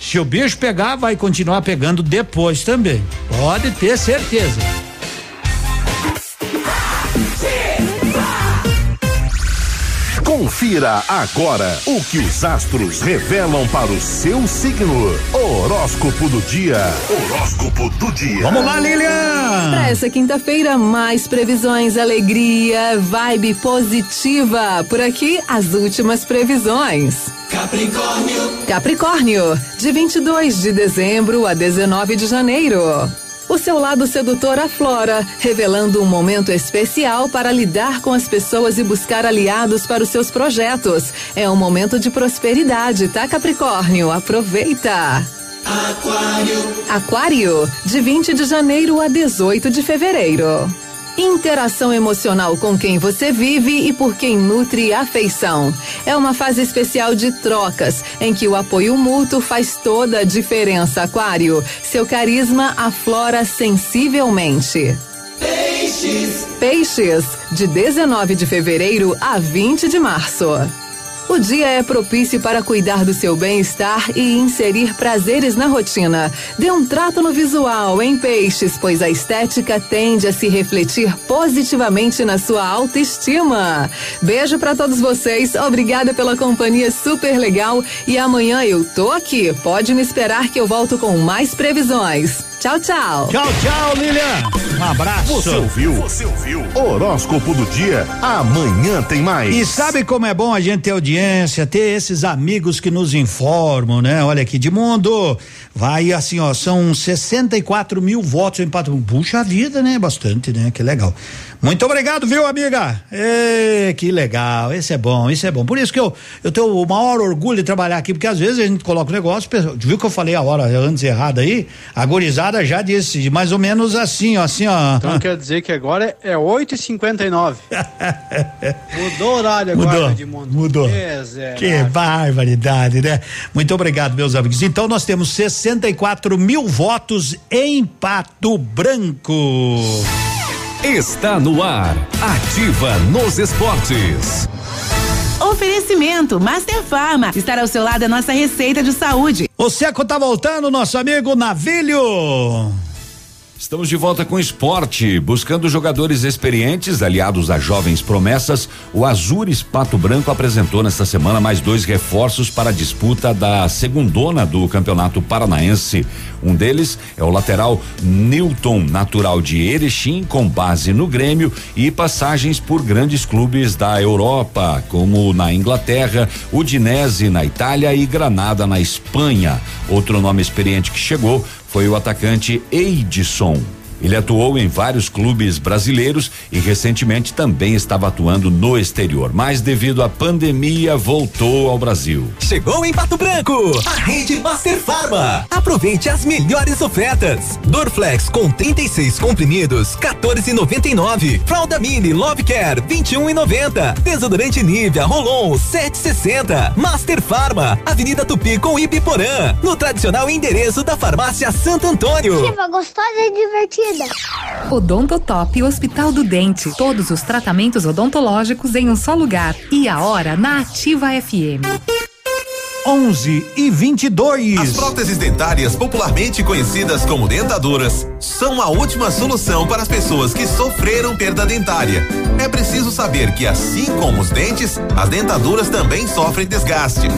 Se o bicho pegar, vai continuar pegando depois também. Pode ter certeza. Confira agora o que os astros revelam para o seu signo. Horóscopo do dia. Horóscopo do dia. Vamos lá, Lilian! Para essa quinta-feira, mais previsões, alegria, vibe positiva. Por aqui, as últimas previsões. Capricórnio. Capricórnio, de 22 de dezembro a 19 de janeiro. O seu lado sedutor aflora, revelando um momento especial para lidar com as pessoas e buscar aliados para os seus projetos. É um momento de prosperidade, tá, Capricórnio? Aproveita! Aquário. Aquário, de 20 de janeiro a 18 de fevereiro. Interação emocional com quem você vive e por quem nutre afeição. É uma fase especial de trocas, em que o apoio mútuo faz toda a diferença, Aquário. Seu carisma aflora sensivelmente. Peixes. Peixes, de 19 de fevereiro a 20 de março. O dia é propício para cuidar do seu bem-estar e inserir prazeres na rotina. Dê um trato no visual, em peixes, pois a estética tende a se refletir positivamente na sua autoestima. Beijo para todos vocês, obrigada pela companhia super legal e amanhã eu tô aqui. Pode me esperar que eu volto com mais previsões. Tchau, tchau. Tchau, tchau, Lilian. Um abraço. Você ouviu? Você ouviu? Horóscopo do dia. Amanhã tem mais. E sabe como é bom a gente ter audiência, ter esses amigos que nos informam, né? Olha aqui, de mundo. Vai assim, ó, são 64 mil votos em Pato. Puxa vida, né? Bastante, né? Que legal. Muito obrigado, viu, amiga? Que legal. Esse é bom, isso é bom. Por isso que eu, eu tenho o maior orgulho de trabalhar aqui, porque às vezes a gente coloca o negócio, viu que eu falei a hora antes errada aí? Agorizada moçada já disse, mais ou menos assim, ó, assim, ó. Então quer dizer que agora é 8h59. Mudou o horário agora, Mudou, Edmundo. mudou. Miserável. Que barbaridade, né? Muito obrigado, meus amigos. Então nós temos 64 mil votos em Pato Branco. Está no ar. Ativa nos esportes. Oferecimento Master Farma. Estar ao seu lado é nossa receita de saúde. O Seco tá voltando, nosso amigo Navilho. Estamos de volta com esporte, buscando jogadores experientes aliados a jovens promessas. O Azures Pato Branco apresentou nesta semana mais dois reforços para a disputa da segundona do Campeonato Paranaense. Um deles é o lateral Newton, natural de Erechim, com base no Grêmio e passagens por grandes clubes da Europa, como na Inglaterra, Udinese na Itália e Granada na Espanha. Outro nome experiente que chegou foi o atacante Eidson. Ele atuou em vários clubes brasileiros e recentemente também estava atuando no exterior, mas devido à pandemia voltou ao Brasil. Chegou em Pato Branco, a rede Master Farma. Aproveite as melhores ofertas. Dorflex com 36 comprimidos, 14,99. Fralda Mini Love Care, 21,90. Desodorante Nivea Rolon, 7,60. Master Farma, Avenida Tupi com Ibiporã, no tradicional endereço da Farmácia Santo Antônio. Ativa, gostosa e divertida. Odontotop Hospital do Dente. Todos os tratamentos odontológicos em um só lugar. E a hora na Ativa FM. 11 e 22. As próteses dentárias, popularmente conhecidas como dentaduras, são a última solução para as pessoas que sofreram perda dentária. É preciso saber que, assim como os dentes, as dentaduras também sofrem desgaste.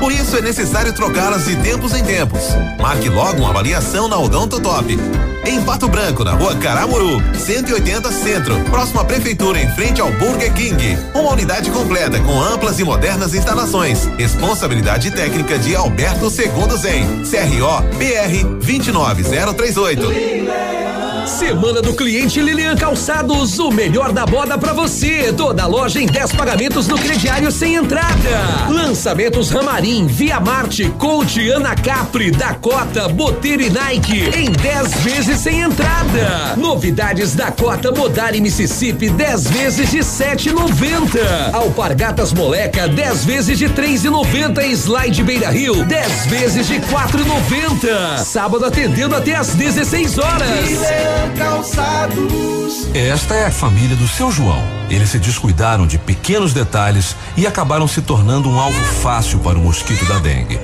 Por isso é necessário trocá-las de tempos em tempos. Marque logo uma avaliação na Odontotop. Em Pato Branco, na rua Caramuru, 180 Centro, próximo à Prefeitura, em frente ao Burger King. Uma unidade completa com amplas e modernas instalações. Responsabilidade técnica de Alberto Segundo Zen. CRO BR 29038. Semana do cliente Lilian Calçados, o melhor da moda pra você. Toda loja em 10 pagamentos no crediário sem entrada. Lançamentos Ramarim, Via Marte, Coach, Ana Capri, Dakota, Boteiro e Nike em 10 vezes sem entrada. Novidades Dakota, Modar e Mississippi 10 vezes de 7,90. Alpargatas Moleca 10 vezes de 3,90 e Slide Beira Rio 10 vezes de 4,90. Sábado atendendo até às 16 horas. Calçados. Esta é a família do seu João. Eles se descuidaram de pequenos detalhes e acabaram se tornando um alvo fácil para o mosquito da dengue.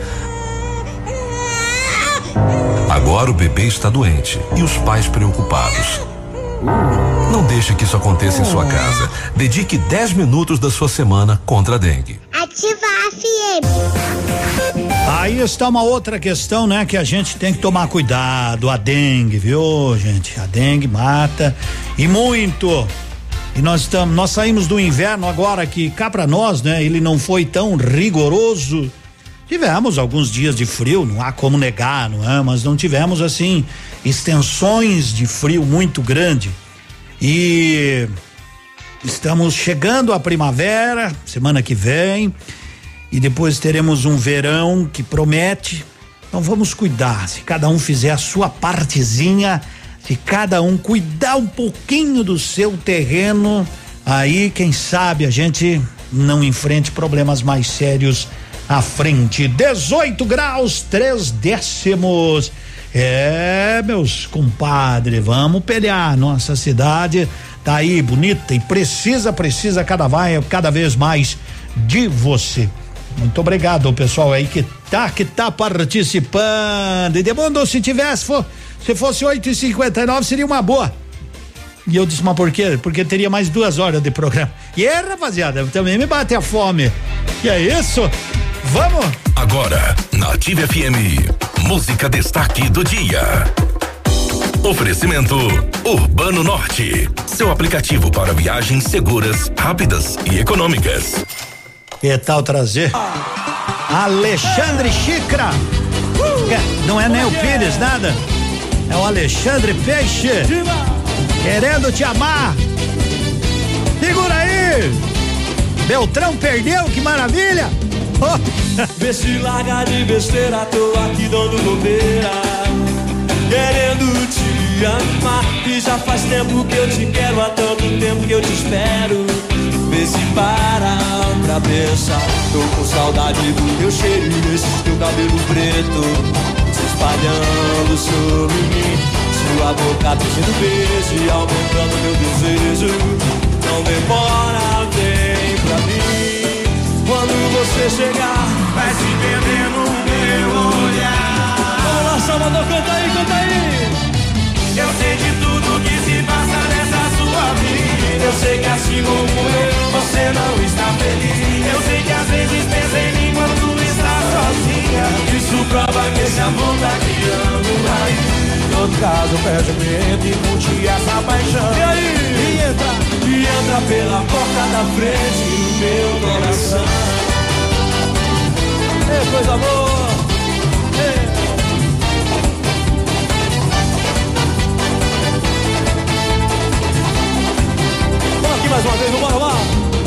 Agora o bebê está doente e os pais preocupados. Não deixe que isso aconteça em sua casa. Dedique 10 minutos da sua semana contra a dengue. Ativa a FM. Aí está uma outra questão, né? Que a gente tem que tomar cuidado. A dengue, viu, gente? A dengue mata e muito. E nós estamos, nós saímos do inverno agora que cá para nós, né? Ele não foi tão rigoroso. Tivemos alguns dias de frio, não há como negar, não é? Mas não tivemos assim extensões de frio muito grande. E estamos chegando à primavera, semana que vem, e depois teremos um verão que promete. Então vamos cuidar, se cada um fizer a sua partezinha, se cada um cuidar um pouquinho do seu terreno, aí quem sabe a gente não enfrente problemas mais sérios à frente. 18 graus, três décimos. É, meus compadres, vamos pelear. Nossa cidade tá aí bonita e precisa, precisa cada, vai, cada vez mais de você. Muito obrigado, pessoal aí que tá, que tá participando. E Demundo, se tivesse, for, se fosse 8 e 59 seria uma boa. E eu disse, mas por quê? Porque teria mais duas horas de programa. E é, rapaziada, também me bate a fome. Que é isso? Vamos! Agora, na Ativa FM, música destaque do dia. Oferecimento Urbano Norte, seu aplicativo para viagens seguras, rápidas e econômicas. Que tal trazer Alexandre Xicra? É, não é nem o Pires, nada. É o Alexandre Peixe. Querendo te amar. Segura aí. Beltrão perdeu, que maravilha. Vê se larga de besteira, tô aqui dando bobeira. querendo te amar. E já faz tempo que eu te quero, há tanto tempo que eu te espero. Vê se para pra pensar. Tô com saudade do teu cheiro e desse teu cabelo preto se espalhando sobre mim. Sua boca pedindo beijo e aumentando meu desejo. Não demora. Quando você chegar, vai se perder no meu olhar. Vamos lá, Salvador, canta aí, canta aí. Eu sei de tudo que se passa nessa sua vida. Eu sei que assim como eu, você não está feliz. Eu sei que às vezes pensa em mim quando está sozinha. Isso prova que esse amor tá criando raiz. Perde o medo e curte essa paixão. E aí? E entra, e entra pela porta da frente do meu coração. Ei, coisa boa! Ei. Vamos aqui mais uma vez, vamos lá,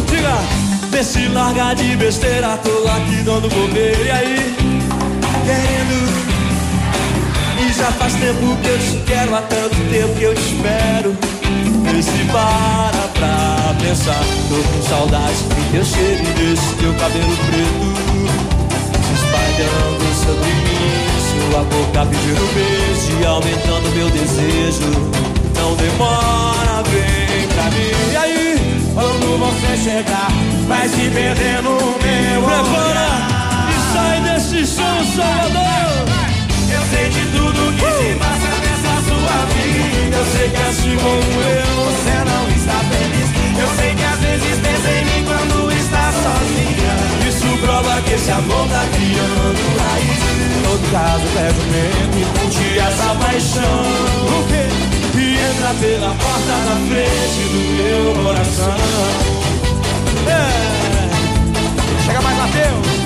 Diga, vê se larga de besteira, tô aqui dando bobeira. E aí, querendo. Já faz tempo que eu te quero, há tanto tempo que eu te espero. Vê se para pra pensar. Tô com saudade do teu cheiro e desse teu cabelo preto. Se espalhando sobre mim. Sua boca pedindo beijo e aumentando meu desejo. Não demora, vem pra mim. E aí, quando você chegar, vai se perder no meu Prepara e sai desse som, Salvador. Sei de tudo que se passa nessa sua vida. Eu sei que assim como eu, você não está feliz. Eu sei que às vezes pensa em mim quando está sozinha. Isso prova que esse amor tá criando raiz. Todo caso, perde o medo e curte essa paixão. O quê? E entra pela porta da frente do meu coração. É. Chega mais, Mateus.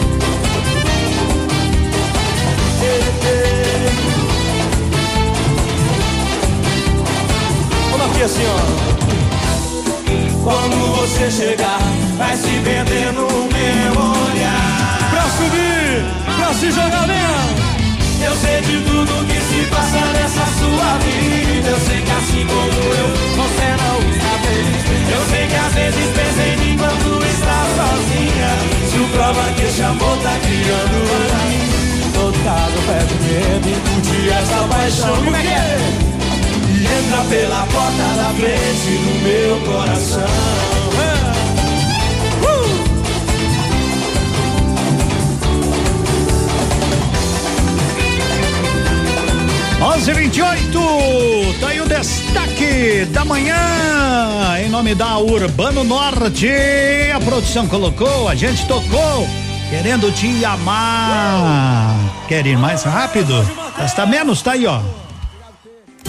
Aqui assim, ó. Quando você chegar, vai se perder no meu olhar. Pra subir, pra se jogar mesmo. Eu sei de tudo que se passa nessa sua vida. Eu sei que assim como eu, você não está feliz. Eu sei que às vezes pensa em mim quando está sozinha. Isso prova que esse amor tá criando todo caso, perde medo e curte essa paixão. Como é que é? Entra pela porta da frente do meu coração. Uh! 11:28. Tá aí o destaque da manhã em nome da Urbano Norte. A produção colocou, a gente tocou, querendo te amar. Quer ir mais rápido? Gasta menos, tá aí, ó.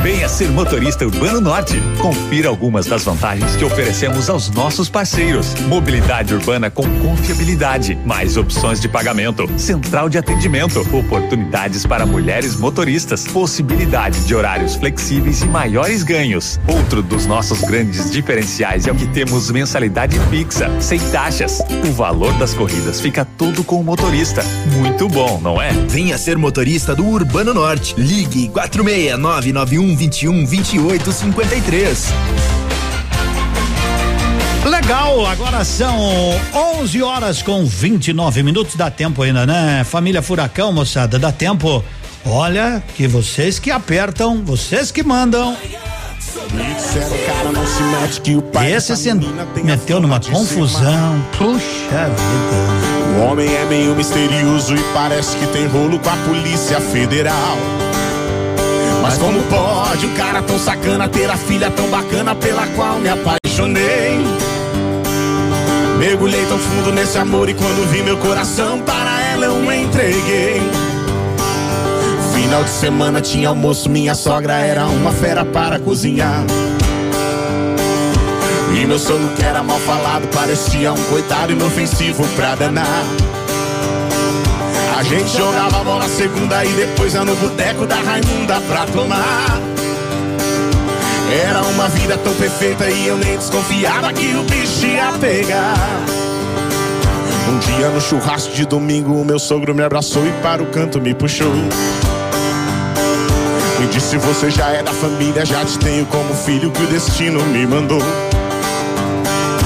Venha ser motorista Urbano Norte. Confira algumas das vantagens que oferecemos aos nossos parceiros. Mobilidade urbana com confiabilidade, mais opções de pagamento, central de atendimento, oportunidades para mulheres motoristas, possibilidade de horários flexíveis e maiores ganhos. Outro dos nossos grandes diferenciais é o que temos mensalidade fixa, sem taxas. O valor das corridas fica todo com o motorista. Muito bom, não é? Venha ser motorista do Urbano Norte. Ligue 46991 21 28 53. Legal, agora são 11 horas com 29 minutos. Dá tempo ainda, né? Família Furacão, moçada, dá tempo. Olha, que vocês que apertam, vocês que mandam. Esse se meteu numa confusão. Puxa vida. O homem é meio misterioso e parece que tem rolo com a Polícia Federal. Mas como pode um cara tão sacana ter a filha tão bacana pela qual me apaixonei? Mergulhei tão fundo nesse amor e quando vi meu coração para ela eu entreguei. Final de semana tinha almoço, minha sogra era uma fera para cozinhar. E meu sono que era mal falado parecia um coitado inofensivo pra danar. Gente jogava bola segunda e depois ia no boteco da Raimunda pra tomar. Era uma vida tão perfeita e eu nem desconfiava que o bicho ia pegar. Um dia no churrasco de domingo, o meu sogro me abraçou e para o canto me puxou. Me Disse você já é da família, já te tenho como filho que o destino me mandou.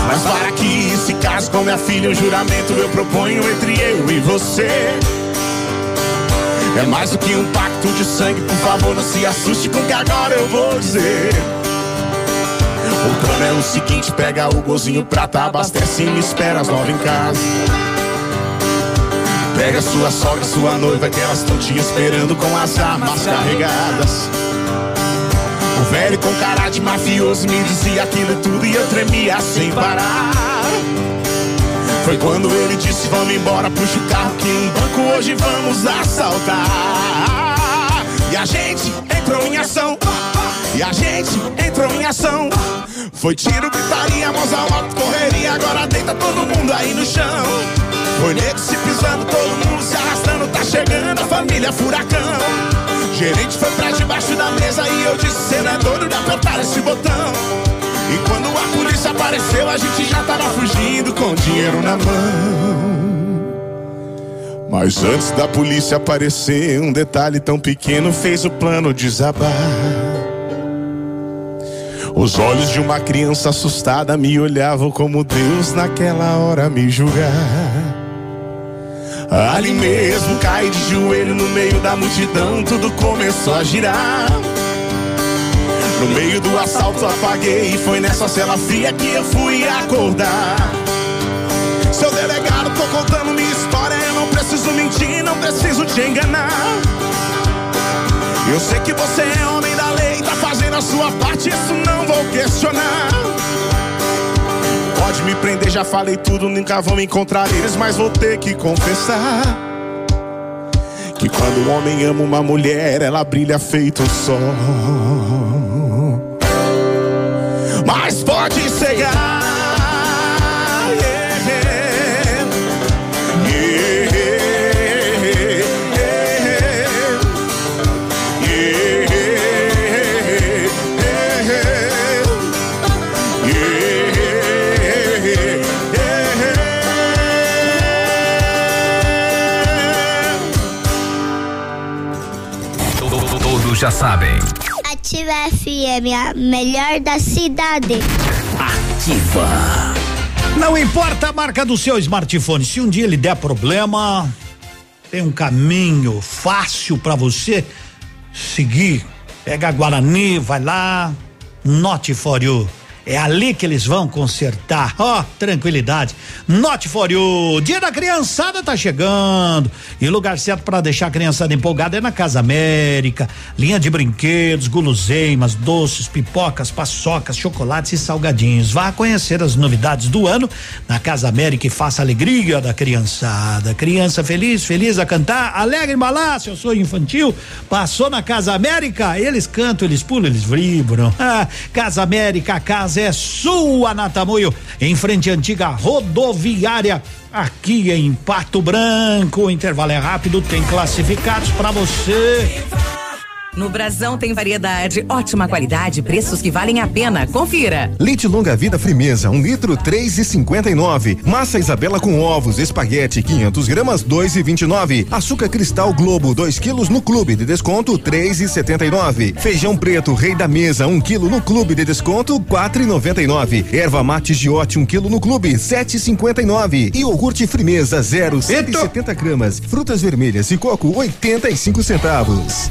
Mas para que se case com minha filha, um juramento eu proponho entre eu e você. É mais do que um pacto de sangue, por favor, não se assuste com o que agora eu vou dizer. O plano é o seguinte: pega o golzinho prata, abastece e me espera às nove em casa. Pega sua sogra, sua noiva, que elas estão te esperando com as armas carregadas. O velho com cara de mafioso me dizia aquilo tudo e eu tremia sem parar. Foi quando ele disse: Vamos embora, puxa o carro que um banco hoje vamos assaltar. E a gente entrou em ação. E a gente entrou em ação. Foi tiro, gritaria, mãos ao alto, correria. Agora deita todo mundo aí no chão. Foi nego se pisando, todo mundo se arrastando. Tá chegando a família Furacão. Gerente foi pra debaixo da mesa e eu disse: Cê não é doido de apertar esse botão. E quando a polícia apareceu, a gente já tava fugindo com dinheiro na mão. Mas antes da polícia aparecer, um detalhe tão pequeno fez o plano desabar. Os olhos de uma criança assustada me olhavam como Deus naquela hora me julgar. Ali mesmo caí de joelho no meio da multidão, tudo começou a girar. No meio do assalto apaguei e foi nessa cela fria que eu fui acordar. Seu delegado, tô contando minha história, eu não preciso mentir, não preciso te enganar. Eu sei que você é homem da lei, tá fazendo a sua parte, isso não vou questionar. Pode me prender, já falei tudo, nunca vão encontrar eles, mas vou ter que confessar. Que quando um homem ama uma mulher, ela brilha feito o sol. Mas pode cegar. já sabem. Ativa FM, a melhor da cidade. Ativa. Não importa a marca do seu smartphone, se um dia ele der problema, tem um caminho fácil para você seguir. Pega a Guarani, vai lá, Note for you. É ali que eles vão consertar. Ó, oh, tranquilidade. Note for you. Dia da criançada tá chegando. E o lugar certo para deixar a criançada empolgada é na Casa América. Linha de brinquedos, guloseimas, doces, pipocas, paçocas, chocolates e salgadinhos. Vá conhecer as novidades do ano na Casa América e faça a alegria da criançada. Criança feliz, feliz a cantar, alegre embalar seu sonho infantil. Passou na Casa América, eles cantam, eles pulam, eles vibram. Ah, Casa América, casa é sua, Natamoio, em frente à antiga rodoviária, aqui em Pato Branco. O intervalo é rápido, tem classificados para você. No Brasão tem variedade, ótima qualidade, preços que valem a pena. Confira. Leite longa vida frimeza, um litro três e cinquenta e nove. Massa Isabela com ovos, espaguete 500 gramas dois e vinte e nove. Açúcar cristal Globo 2 quilos no clube de desconto três e setenta e nove. Feijão preto Rei da Mesa um quilo no clube de desconto quatro e noventa e nove. Erva mate Giote um quilo no clube sete e cinquenta e nove. Iogurte frimeza zero cento e setenta gramas. Frutas vermelhas e coco oitenta e cinco centavos.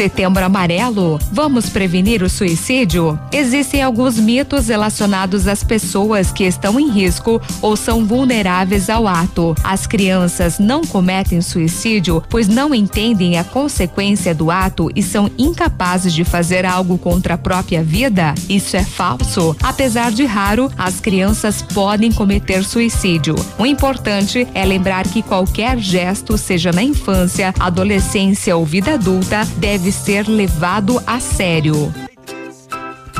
Setembro Amarelo? Vamos prevenir o suicídio? Existem alguns mitos relacionados às pessoas que estão em risco ou são vulneráveis ao ato. As crianças não cometem suicídio pois não entendem a consequência do ato e são incapazes de fazer algo contra a própria vida? Isso é falso. Apesar de raro, as crianças podem cometer suicídio. O importante é lembrar que qualquer gesto, seja na infância, adolescência ou vida adulta, deve ser levado a sério.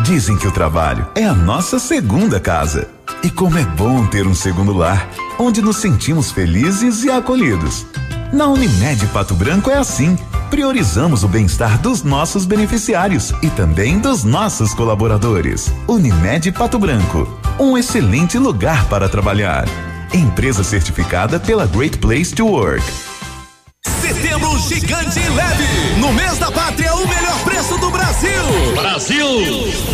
Dizem que o trabalho é a nossa segunda casa. E como é bom ter um segundo lar, onde nos sentimos felizes e acolhidos. Na Unimed Pato Branco é assim. Priorizamos o bem-estar dos nossos beneficiários e também dos nossos colaboradores. Unimed Pato Branco, um excelente lugar para trabalhar. Empresa certificada pela Great Place to Work. Setembro Gigante Leve. No mês da pátria, o melhor preço do Brasil. Brasil.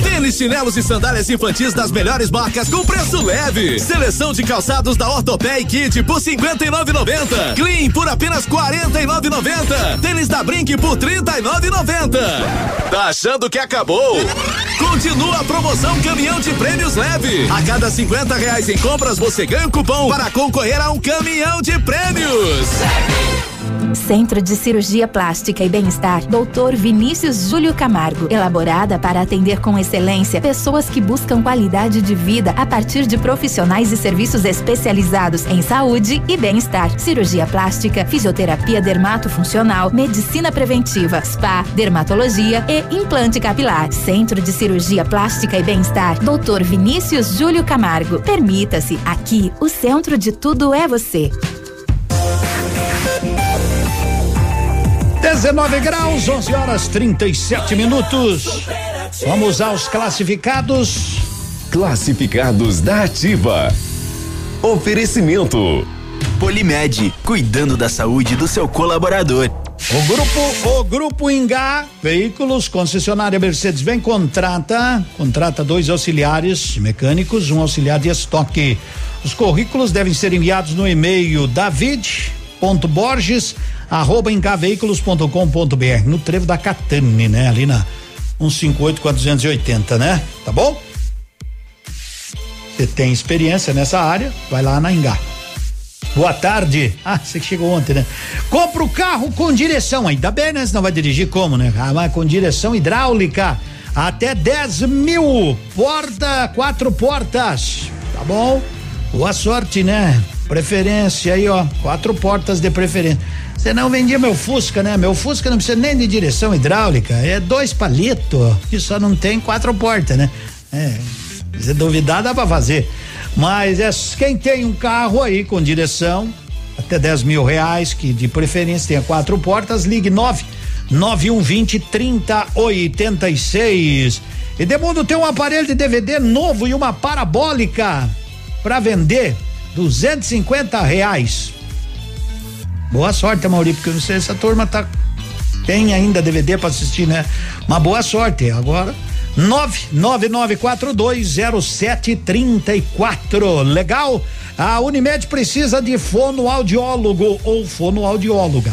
Tênis, chinelos e sandálias infantis das melhores marcas com preço leve. Seleção de calçados da Ortopé e Kit por 59,90. Clean por apenas 49,90. Tênis da Brink por 39,90. Tá achando que acabou? Continua a promoção Caminhão de Prêmios Leve. A cada 50 reais em compras, você ganha um cupom para concorrer a um caminhão de prêmios. Centro de Cirurgia Plástica e Bem-Estar, Dr. Vinícius Júlio Camargo. Elaborada para atender com excelência pessoas que buscam qualidade de vida a partir de profissionais e serviços especializados em saúde e bem-estar. Cirurgia plástica, fisioterapia dermatofuncional, medicina preventiva, spa, dermatologia e implante capilar. Centro de Cirurgia Plástica e Bem-Estar, Dr. Vinícius Júlio Camargo. Permita-se, aqui o centro de tudo é você. 19 graus, 11 horas 37 minutos. Vamos aos classificados. Classificados da Ativa. Oferecimento. Polimed, cuidando da saúde do seu colaborador. O grupo, o grupo Ingá Veículos, concessionária Mercedes-Benz contrata, contrata dois auxiliares mecânicos, um auxiliar de estoque. Os currículos devem ser enviados no e-mail david.borges arroba engaveículos.com.br no trevo da Catane, né? Ali na 158 480, né? Tá bom? Você tem experiência nessa área, vai lá na Engá. Boa tarde. Ah, você que chegou ontem, né? Compra o carro com direção. Ainda bem, né? Senão vai dirigir como, né? Ah, mas com direção hidráulica. Até 10 mil. Porta, quatro portas. Tá bom? Boa sorte, né? Preferência aí, ó. Quatro portas de preferência. Você não vendia meu Fusca, né? Meu Fusca não precisa nem de direção hidráulica. É dois palitos. E só não tem quatro portas, né? É. Se duvidar, dá pra fazer. Mas é, quem tem um carro aí com direção, até 10 mil reais, que de preferência tenha quatro portas, ligue 9 9120 3086. Edemundo tem um aparelho de DVD novo e uma parabólica para vender, 250 reais. Boa sorte, Mauri, porque eu não sei se a turma tá tem ainda DVD para assistir, né? Uma boa sorte. Agora 999420734. Legal? A Unimed precisa de fonoaudiólogo ou fonoaudióloga.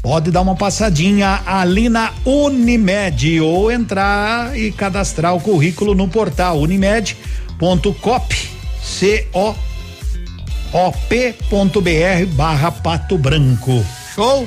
Pode dar uma passadinha ali na Unimed ou entrar e cadastrar o currículo no portal unimed.cop co op.br barra Pato Branco. Show?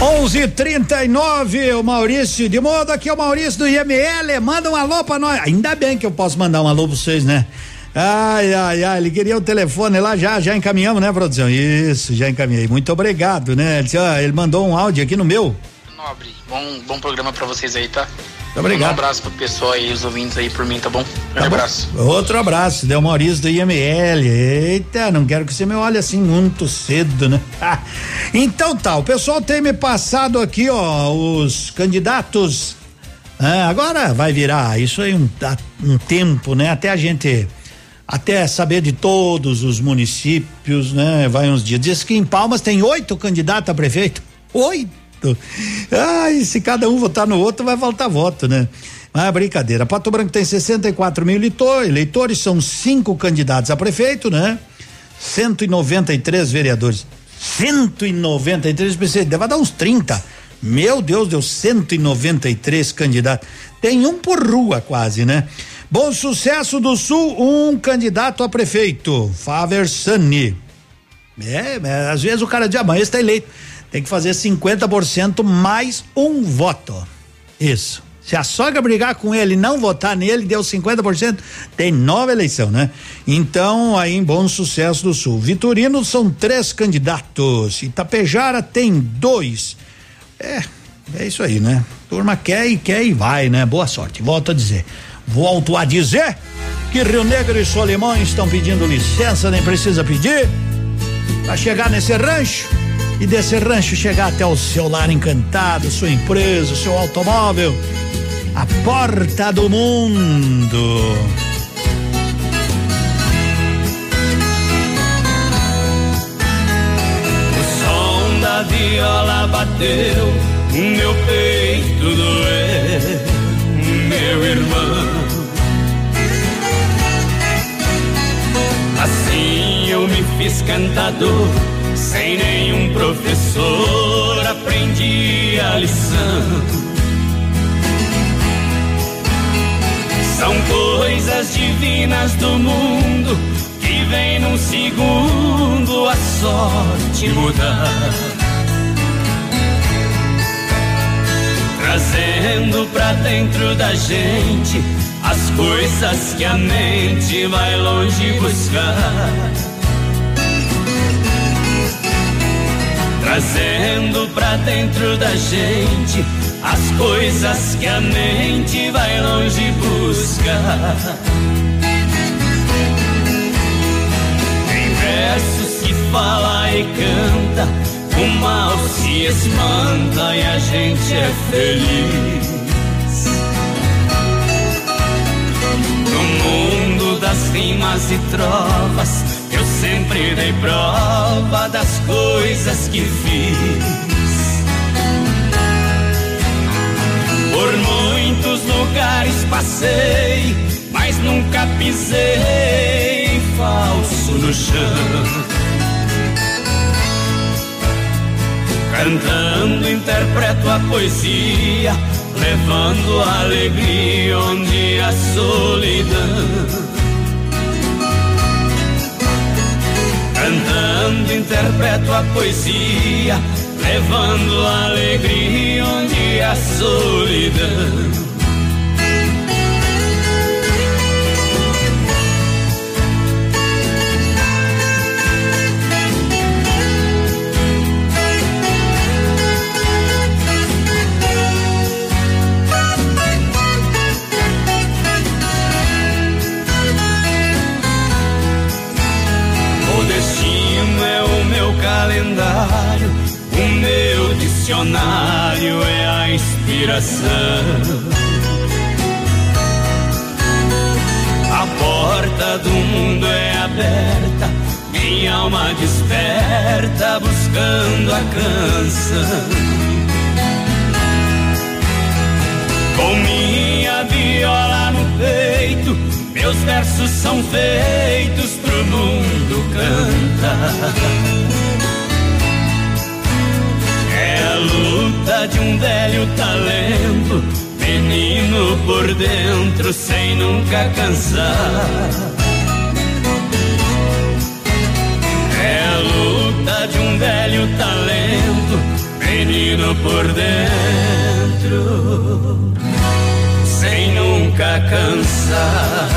11:39 o Maurício de modo aqui é o Maurício do IML, manda um alô pra nós. Ainda bem que eu posso mandar um alô pra vocês, né? Ai, ai, ai, ele queria o telefone lá, já, já encaminhamos, né, produção? Isso, já encaminhei. Muito obrigado, né? Ele, disse, ó, ele mandou um áudio aqui no meu. Nobre, bom, bom programa pra vocês aí, tá? Obrigado. Um abraço pro pessoal aí, os ouvintes aí por mim, tá bom? Um Tá bom? abraço. Outro abraço, Del Maurício do IML. Eita, não quero que você me olhe assim muito cedo, né? então tá, o pessoal tem me passado aqui, ó, os candidatos É, agora vai virar isso aí um, um tempo, né? Até a gente até saber de todos os municípios, né? Vai uns dias. Diz que em Palmas tem oito candidatos a prefeito. Oito. Ai, se cada um votar no outro, vai faltar voto, né? Mas é brincadeira. Pato Branco tem 64 mil eleitores, são cinco candidatos a prefeito, né? 193 vereadores. 193, pensei, deve dar uns 30. Meu Deus, deu 193 candidatos. Tem um por rua quase, né? Bom Sucesso do Sul, um candidato a prefeito, Faver Sani. É, às vezes o cara diz, amanhã está eleito. Tem que fazer 50% mais um voto. Isso. Se a sogra brigar com ele não votar nele, deu 50%, tem nova eleição, né? Então, aí Bom Sucesso do Sul. Vitorino são três candidatos. Itapejara tem dois. É, é isso aí, né? Turma quer e quer e vai, né? Boa sorte. Volto a dizer. Volto a dizer que Rio Negro e Solimões estão pedindo licença, nem precisa pedir, para chegar nesse rancho e desse rancho chegar até o seu lar encantado, sua empresa, seu automóvel a porta do mundo. O som da viola bateu, meu peito doeu, meu irmão. Assim eu me fiz cantador, sem nenhum professor aprendi a lição. São coisas divinas do mundo que vem num segundo a sorte mudar. Trazendo pra dentro da gente as coisas que a mente vai longe buscar. Trazendo pra dentro da gente as coisas que a mente vai longe buscar. Tem versos que fala e canta, o mal se espanta e a gente é feliz. No mundo das rimas e trovas, sempre dei prova das coisas que fiz. Por muitos lugares passei, mas nunca pisei falso no chão. Cantando interpreto a poesia, levando a alegria onde a solidão. Cantando interpreto a poesia, levando alegria onde a solidão. Calendário o meu dicionário é a inspiração. A porta do mundo é aberta, minha alma desperta buscando a canção. Com minha viola no peito, meus versos são feitos pro mundo cantar. Luta de um velho talento, menino por dentro sem nunca cansar. É a luta de um velho talento, menino por dentro sem nunca cansar.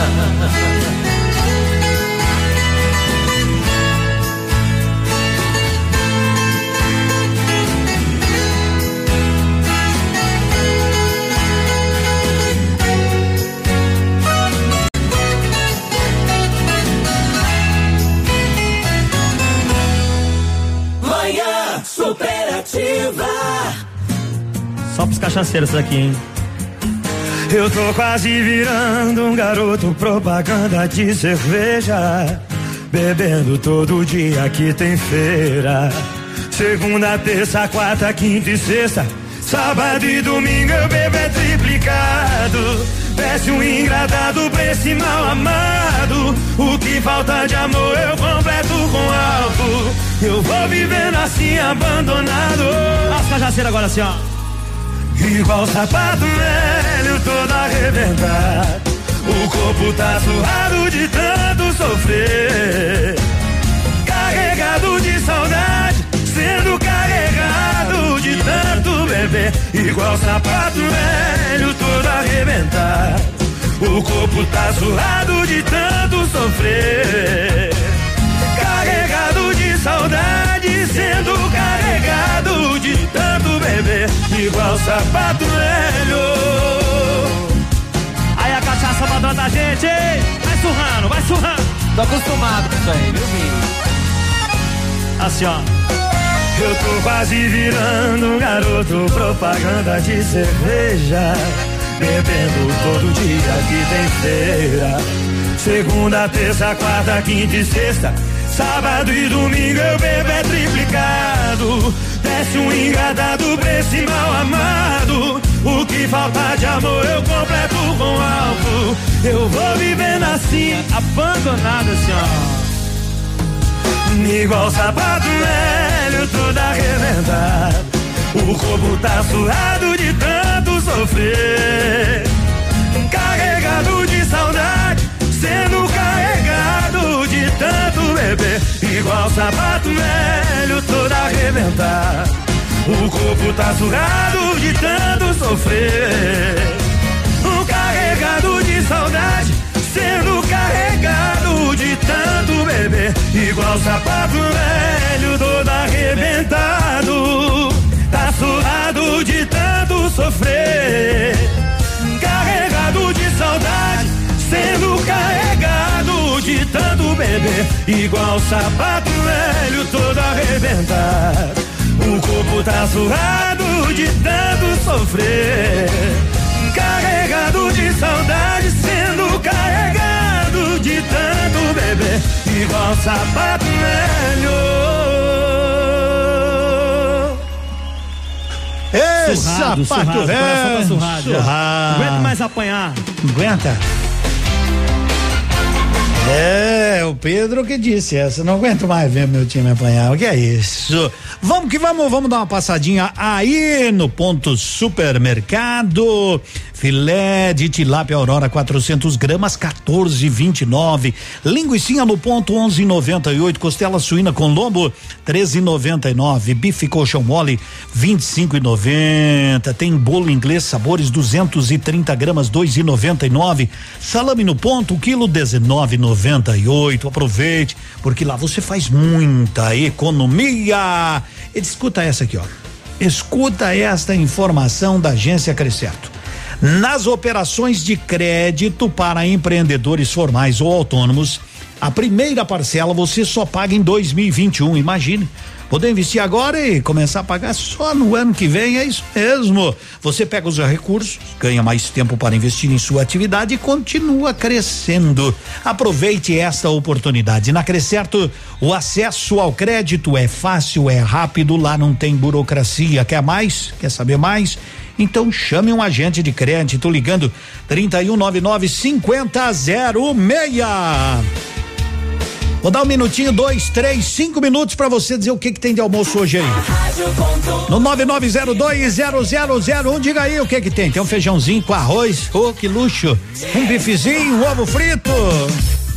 Só pros cachaceiros aqui, hein? Eu tô quase virando um garoto propaganda de cerveja. Bebendo todo dia que tem feira. Segunda, terça, quarta, quinta e sexta. Sábado e domingo eu bebo é triplicado. Peço um engradado pra esse mal amado. O que falta de amor eu completo com álcool. Eu vou vivendo assim abandonado. As cajaceiras agora assim, ó. Igual sapato velho todo arrebentado. O corpo tá suado de tanto sofrer. Carregado de saudade, sendo carregado de tanto beber. Igual sapato velho todo arrebentado. O corpo tá suado de tanto sofrer. Carregado de saudade, sendo carregado de tanto beber. Igual sapato velho. Aí a cachaça mandando da gente, hein? Vai surrando, vai surrando. Tô acostumado com isso aí, viu, Vini? Assim, ó. Eu tô quase virando um garoto propaganda de cerveja. Bebendo todo dia que tem feira. Segunda, terça, quarta, quinta e sexta. Sábado e domingo eu bebo é triplicado. Desce um engadado pra esse mal amado. O que falta de amor eu completo com álcool. Eu vou vivendo assim, abandonado assim, ó. Igual sapato velho, todo arrebentado. O corpo tá suado de tanto sofrer. Carregado de saudade, sendo carregado de tanto beber. Igual sapato velho, todo arrebentado. O corpo tá suado de tanto sofrer. Um carregado de saudade, sendo carregado de tanto beber. Igual sapato velho, todo arrebentado. Tá suado de tanto sofrer. Carregado de saudade, sendo carregado de tanto beber. Igual sapato velho, todo arrebentado. O corpo tá suado de tanto sofrer. Carregado de saudade, sendo carregado de tanto beber. Igual sapato velho. Ei, Surrado, sapato surrado, velho. tá surrado já. surrado. Não aguento mais apanhar. Aguenta? É, o Pedro que disse essa. Não aguento mais ver meu time apanhar. O que é isso? Vamos que vamos, vamos dar uma passadinha aí no ponto supermercado. Filé de tilápia Aurora 400 gramas 14,29. Linguiça no ponto 11,98. Costela suína com lombo 13,99. Bife colchão mole 25,90. Tem bolo inglês sabores 230 gramas 2,99. Salame no ponto quilo 19,98. Aproveite porque lá você faz muita economia. E escuta essa aqui, ó. Escuta esta informação da agência Crescerto. Nas operações de crédito para empreendedores formais ou autônomos, a primeira parcela você só paga em 2021. Imagine. Poder investir agora e começar a pagar só no ano que vem, é isso mesmo. Você pega os recursos, ganha mais tempo para investir em sua atividade e continua crescendo. Aproveite esta oportunidade. Na Crescerto, o acesso ao crédito é fácil, é rápido, lá não tem burocracia. Quer mais? Quer saber mais? Então chame um agente de crédito ligando 3199 5006. Vou dar um minutinho, dois, três, cinco minutos para você dizer o que que tem de almoço hoje aí. No 99020001, diga aí o que que tem. Tem um feijãozinho com arroz, oh, que luxo. Um bifezinho, um ovo frito.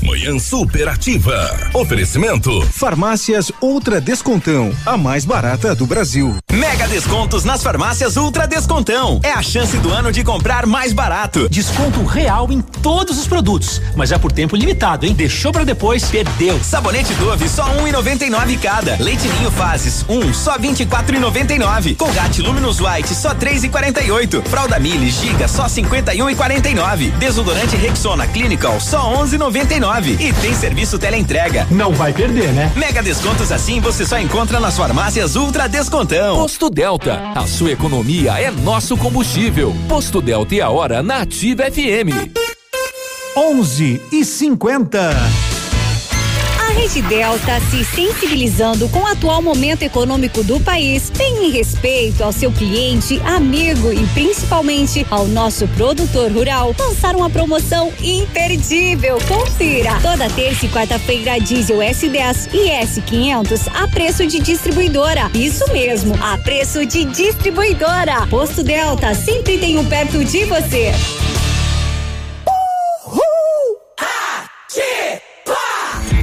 Manhã Superativa. Oferecimento. Farmácias Ultra Descontão, a mais barata do Brasil. Mega descontos nas farmácias Ultra Descontão. É a chance do ano de comprar mais barato. Desconto real em todos os produtos, mas é por tempo limitado, hein? Deixou pra depois, perdeu. Sabonete Dove só 1,99 cada. Leite Ninho Fases 1 um, só 24,99. Colgate Luminous White só 3,48. Fralda Mili Giga só 51,49. Desodorante Rexona Clinical só 11,99. E tem serviço teleentrega. Não vai perder, né? Mega descontos assim você só encontra nas farmácias Ultra Descontão. Posto Delta, a sua economia é nosso combustível. Posto Delta e a hora na Ativa FM. 11 e 50. A Rede Delta, se sensibilizando com o atual momento econômico do país, tem em respeito ao seu cliente, amigo e principalmente ao nosso produtor rural, lançar uma promoção imperdível. Confira! Toda terça e quarta-feira, diesel S10 e S500 a preço de distribuidora. Isso mesmo, a preço de distribuidora. Posto Delta, sempre tem um perto de você.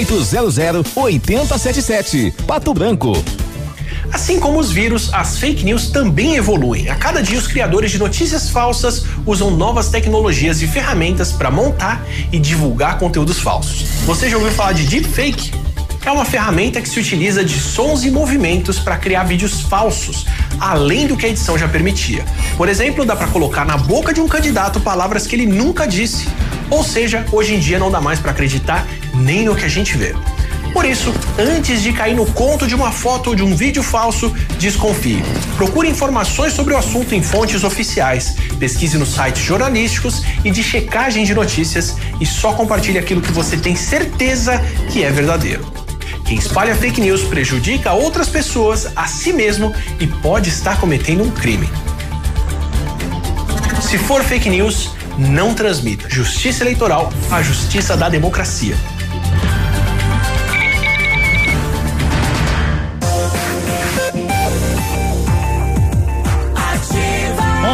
8800 8077. Pato Branco. Assim como os vírus, as fake news também evoluem. A cada dia, os criadores de notícias falsas usam novas tecnologias e ferramentas para montar e divulgar conteúdos falsos. Você já ouviu falar de deepfake? É uma ferramenta que se utiliza de sons e movimentos para criar vídeos falsos, além do que a edição já permitia. Por exemplo, dá para colocar na boca de um candidato palavras que ele nunca disse. Ou seja, hoje em dia não dá mais para acreditar nem no que a gente vê. Por isso, antes de cair no conto de uma foto ou de um vídeo falso, desconfie. Procure informações sobre o assunto em fontes oficiais, pesquise nos sites jornalísticos e de checagem de notícias e só compartilhe aquilo que você tem certeza que é verdadeiro. Quem espalha fake news prejudica outras pessoas, a si mesmo e pode estar cometendo um crime. Se for fake news, não transmita. Justiça Eleitoral, a justiça da democracia.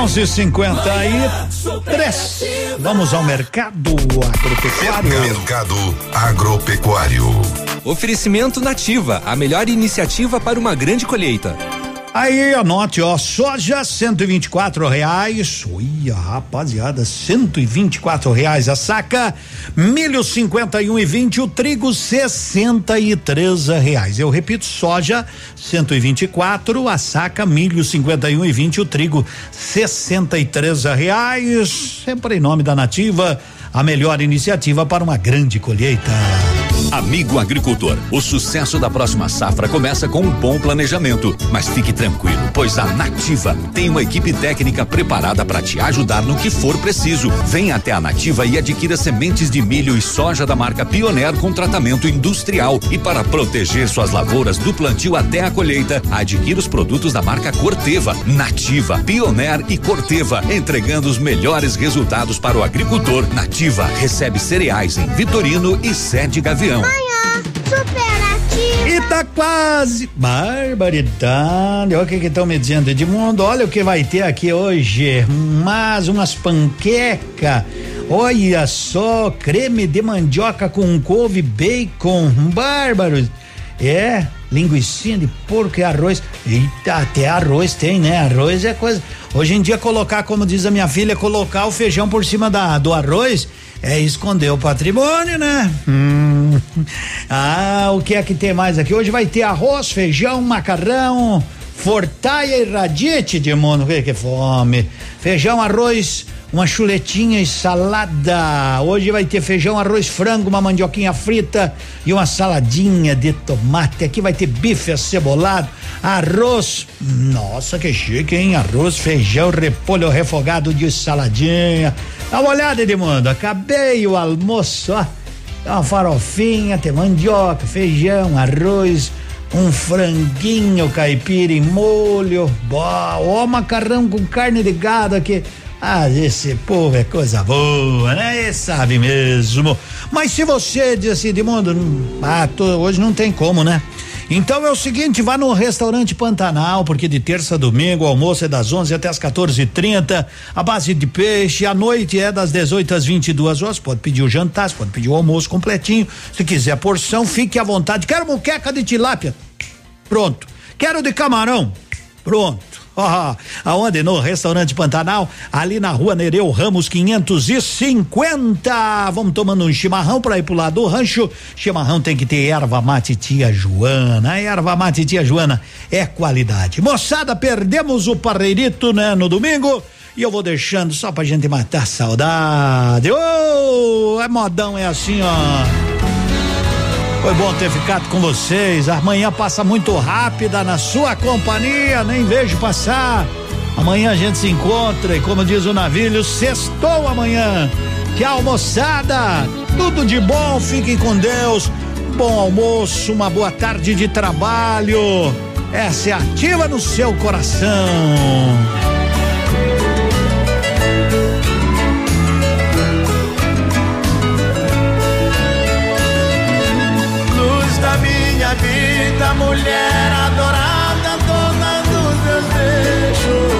Onze cinquenta e três. Vamos ao mercado agropecuário. Mercado agropecuário. Oferecimento Nativa, a melhor iniciativa para uma grande colheita. Aí, anote, ó, soja cento e vinte e quatro reais, Uia, rapaziada, cento e vinte e quatro reais a saca, milho cinquenta e um e vinte, o trigo sessenta e três reais. Eu repito, soja cento e vinte e quatro, a saca, milho cinquenta e um e vinte, o trigo sessenta e três reais, sempre em nome da Nativa, a melhor iniciativa para uma grande colheita. Amigo agricultor, o sucesso da próxima safra começa com um bom planejamento. Mas fique tranquilo, pois a Nativa tem uma equipe técnica preparada para te ajudar no que for preciso. Venha até a Nativa e adquira sementes de milho e soja da marca Pioneer com tratamento industrial. E para proteger suas lavouras do plantio até a colheita, adquira os produtos da marca Corteva. Nativa, Pioneer e Corteva, entregando os melhores resultados para o agricultor. Nativa recebe cereais em Vitorino e Sede Gavião. Manhã superativa. E tá quase. Barbaridade. Olha o que estão me dizendo, Edmundo. Olha o que vai ter aqui hoje. Mas umas panqueca. Olha só, creme de mandioca com couve, bacon. Bárbaro. É, linguiça de porco e arroz. Eita, até arroz tem, né? Arroz é coisa. Hoje em dia, colocar, como diz a minha filha, colocar o feijão por cima da, do arroz é esconder o patrimônio, né? Hum. Ah, o que é que tem mais aqui? Hoje vai ter arroz, feijão, macarrão, fortaia e radite de mundo. Que, que fome. Feijão, arroz, uma chuletinha e salada. Hoje vai ter feijão, arroz, frango, uma mandioquinha frita e uma saladinha de tomate. Aqui vai ter bife acebolado, arroz. Nossa, que chique, hein? Arroz, feijão, repolho refogado de saladinha. Dá uma olhada, Edmundo. Acabei o almoço, ó. Tem uma farofinha, tem mandioca, feijão, arroz, um franguinho caipira em molho, boa, ó, macarrão com carne de gado aqui. Ah, esse povo é coisa boa, né? E sabe mesmo. Mas se você diz assim, Edmundo, ah, tô, hoje não tem como, né? Então é o seguinte, vá no restaurante Pantanal, porque de terça a domingo o almoço é das 11 até as 14:30, a base de peixe, a noite é das 18 às 22 horas. Pode pedir o jantar, pode pedir o almoço completinho. Se quiser porção, fique à vontade. Quero muqueca de tilápia. Pronto. Quero de camarão. Pronto. Oh, aonde? No restaurante Pantanal, ali na rua Nereu Ramos 550. Vamos tomando um chimarrão para ir pro lado do rancho. Chimarrão tem que ter erva mate tia Joana. Erva mate tia Joana é qualidade. Moçada, perdemos o parreirito, né, no domingo. E eu vou deixando só pra gente matar a saudade. Ô, oh, é modão, é assim, ó. Foi bom ter ficado com vocês. Amanhã passa muito rápida na sua companhia, nem vejo passar. Amanhã a gente se encontra e como diz o navio, sextou amanhã. Que almoçada, tudo de bom, fiquem com Deus. Bom almoço, uma boa tarde de trabalho. Essa é ativa no seu coração. Minha vida, mulher adorada, dona dos meus beijos.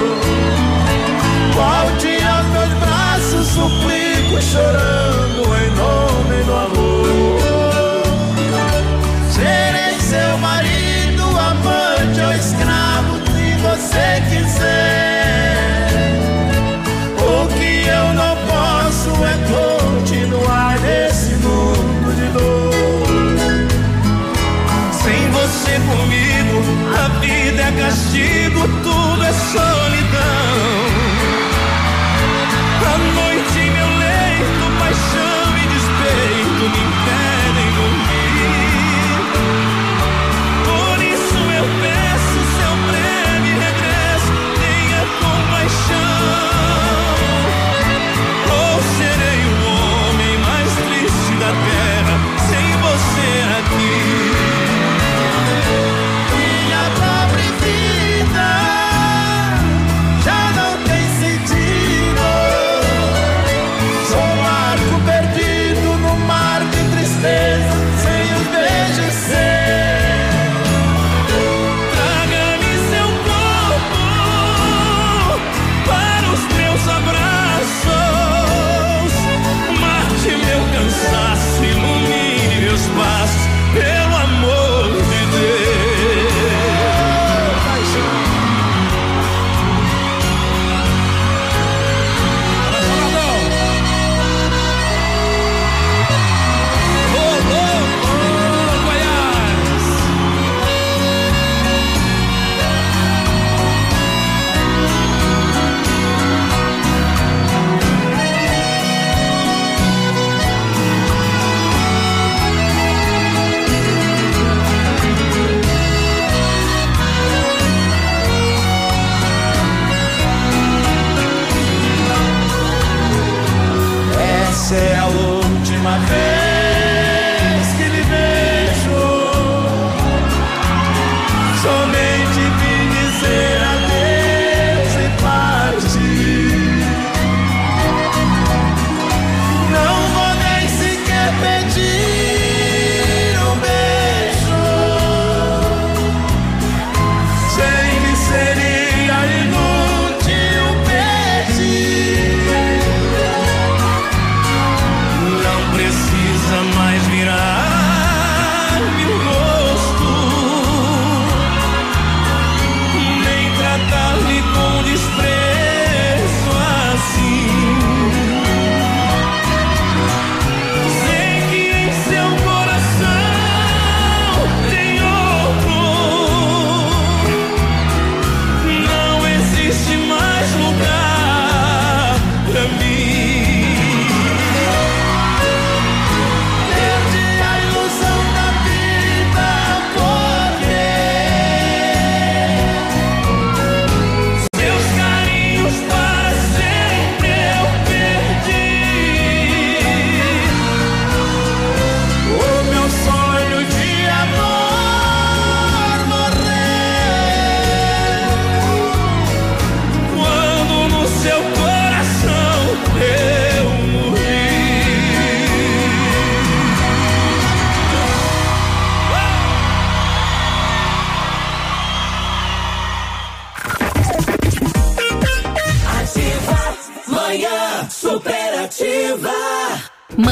Volte aos meus braços, suplico, chorando em nome do amor. Serei seu marido, amante ou escravo, se você tudo é solidão.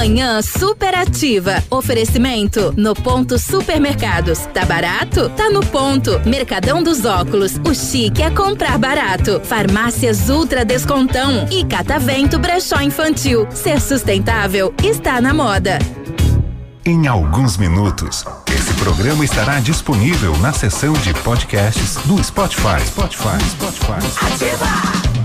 Manhã superativa. Oferecimento no ponto supermercados. Tá barato? Tá no ponto. Mercadão dos óculos. O chique é comprar barato. Farmácias Ultra Descontão. E Catavento Brechó Infantil. Ser sustentável está na moda. Em alguns minutos, esse programa estará disponível na seção de podcasts do Spotify. Spotify, Spotify. Ativa.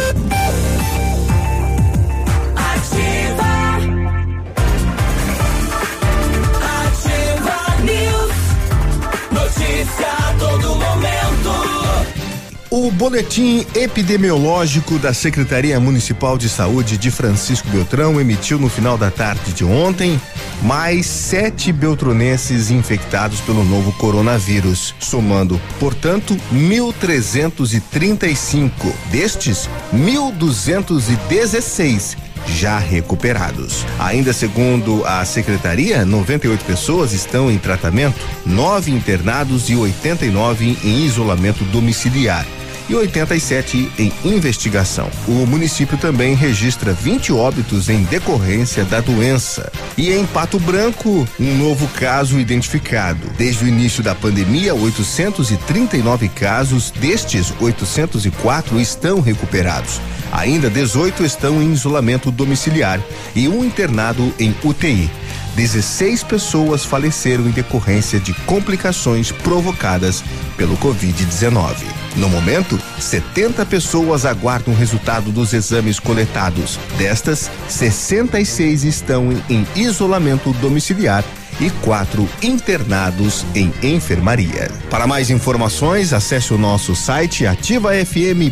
O boletim epidemiológico da Secretaria Municipal de Saúde de Francisco Beltrão emitiu no final da tarde de ontem mais sete beltronenses infectados pelo novo coronavírus, somando, portanto, 1.335. Destes, 1.216 já recuperados. Ainda segundo a secretaria, 98 pessoas estão em tratamento, nove internados e 89 em isolamento domiciliar e 87 em investigação. O município também registra 20 óbitos em decorrência da doença. E em Pato Branco, um novo caso identificado. Desde o início da pandemia, 839 casos, destes 804 estão recuperados. Ainda 18 estão em isolamento domiciliar e um internado em UTI. 16 pessoas faleceram em decorrência de complicações provocadas pelo Covid-19. No momento, 70 pessoas aguardam o resultado dos exames coletados. Destas, 66 estão em isolamento domiciliar e quatro internados em enfermaria. Para mais informações, acesse o nosso site ativafm.net.br.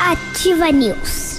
Ativa News.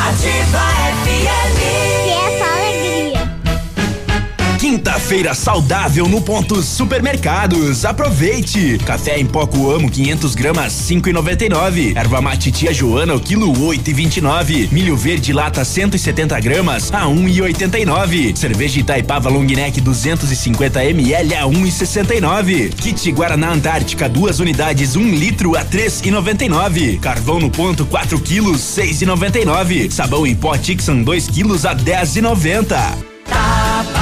Ativa FM. Quinta-feira saudável no ponto supermercados. Aproveite! Café em pó Coamo 500 gramas 5,99. Erva mate tia Joana o quilo 8,29. Milho verde lata 170 gramas a 1,89. Cerveja Itaipava Long Neck 250 ml a 1,69. Kit Guaraná Antártica duas unidades 1 litro a 3,99. Carvão no ponto 4 quilos 6,99. Sabão em pó Tixan 2 quilos a 10,90. Tá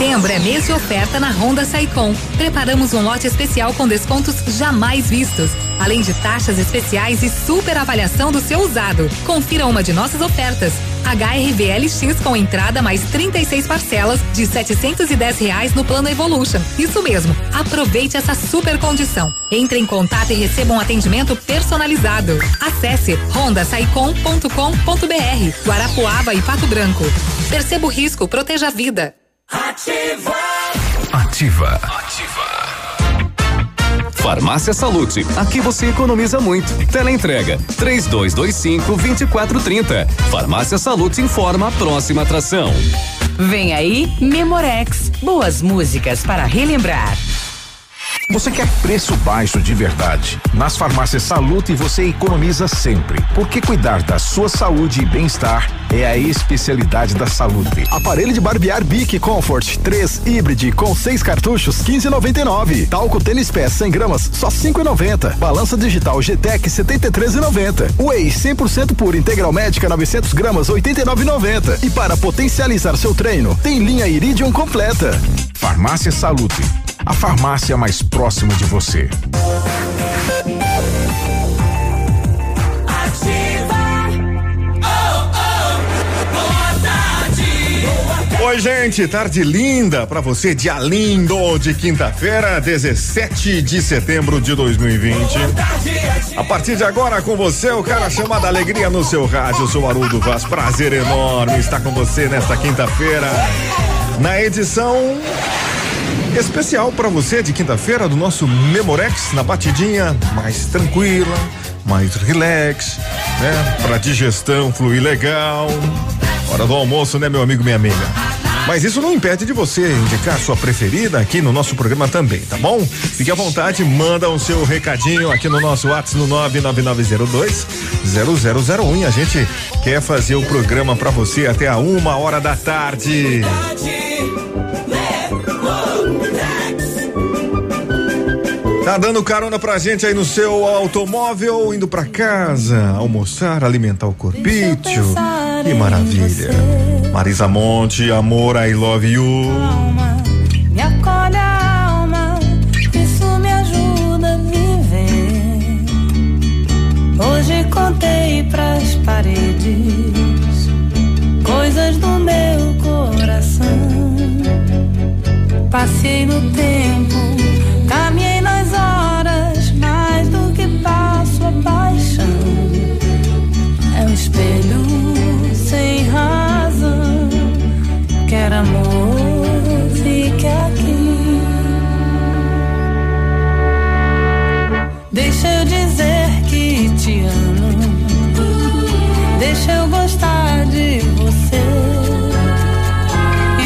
Setembro é mês de oferta na Honda Saicom. Preparamos um lote especial com descontos jamais vistos, além de taxas especiais e super avaliação do seu usado. Confira uma de nossas ofertas. HRV LX com entrada mais 36 parcelas de 710 reais no plano Evolution. Isso mesmo. Aproveite essa super condição. Entre em contato e receba um atendimento personalizado. Acesse rondasaicom.com.br. Guarapuava e Pato Branco. Perceba o risco, proteja a vida. Ativa. Ativa. Farmácia Salute, aqui você economiza muito. Teleentrega, três dois, dois cinco, vinte e quatro, trinta. Farmácia Salute informa a próxima atração. Vem aí Memorex. Boas músicas para relembrar. Você quer preço baixo de verdade? Nas farmácias Salute você economiza sempre, porque cuidar da sua saúde e bem-estar é a especialidade da Salute. Aparelho de barbear Bic Comfort 3 Hybrid com 6 cartuchos 15,99. Talco tênis pé 100 gramas só 5,90. Balança digital GTEC 73,90. Whey 100% puro integral médica 900 gramas 89,90. E para potencializar seu treino tem linha Iridium completa. Farmácia Salute, a farmácia mais próxima de você. Oi, gente, tarde linda pra você, dia lindo de quinta-feira, 17 de setembro de 2020. A partir de agora, com você, o cara chamado Alegria no seu rádio, eu sou Haroldo Vaz, prazer enorme estar com você nesta quinta-feira, na edição especial pra você de quinta-feira do nosso Memorex, na batidinha mais tranquila, mais relax, né? Pra digestão fluir legal. Hora do almoço, né, meu amigo, minha amiga? Mas isso não impede de você indicar sua preferida aqui no nosso programa também, tá bom? Fique à vontade, manda o seu recadinho aqui no nosso WhatsApp no 99902 0001 e a gente quer fazer o programa para você até a uma hora da tarde. Tá dando carona pra gente aí no seu automóvel, indo pra casa, almoçar, alimentar o corpício. Que maravilha. Marisa Monte, amor, I love you. Me acolhe a alma, isso me ajuda a viver. Hoje contei pras paredes coisas do meu coração. Passei no tempo, Amor, fique aqui. Deixa eu dizer que te amo. Deixa eu gostar de você.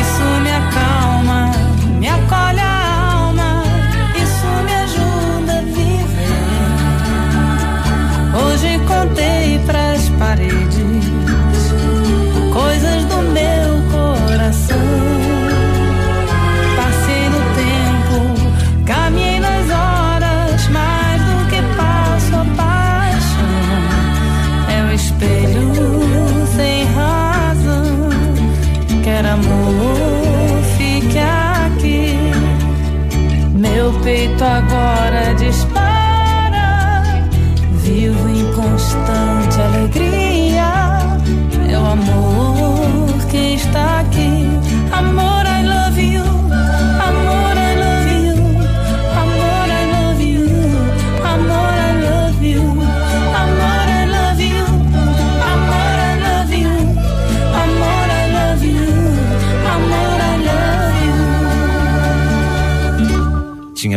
Isso me acalma, me acolhe a alma. Isso me ajuda a viver. Hoje contei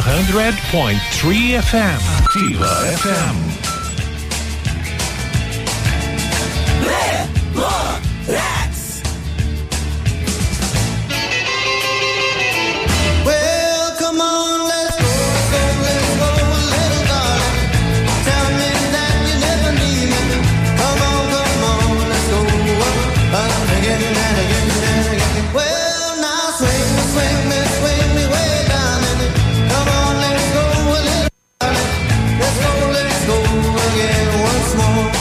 100.3 FM. Diva FM. More.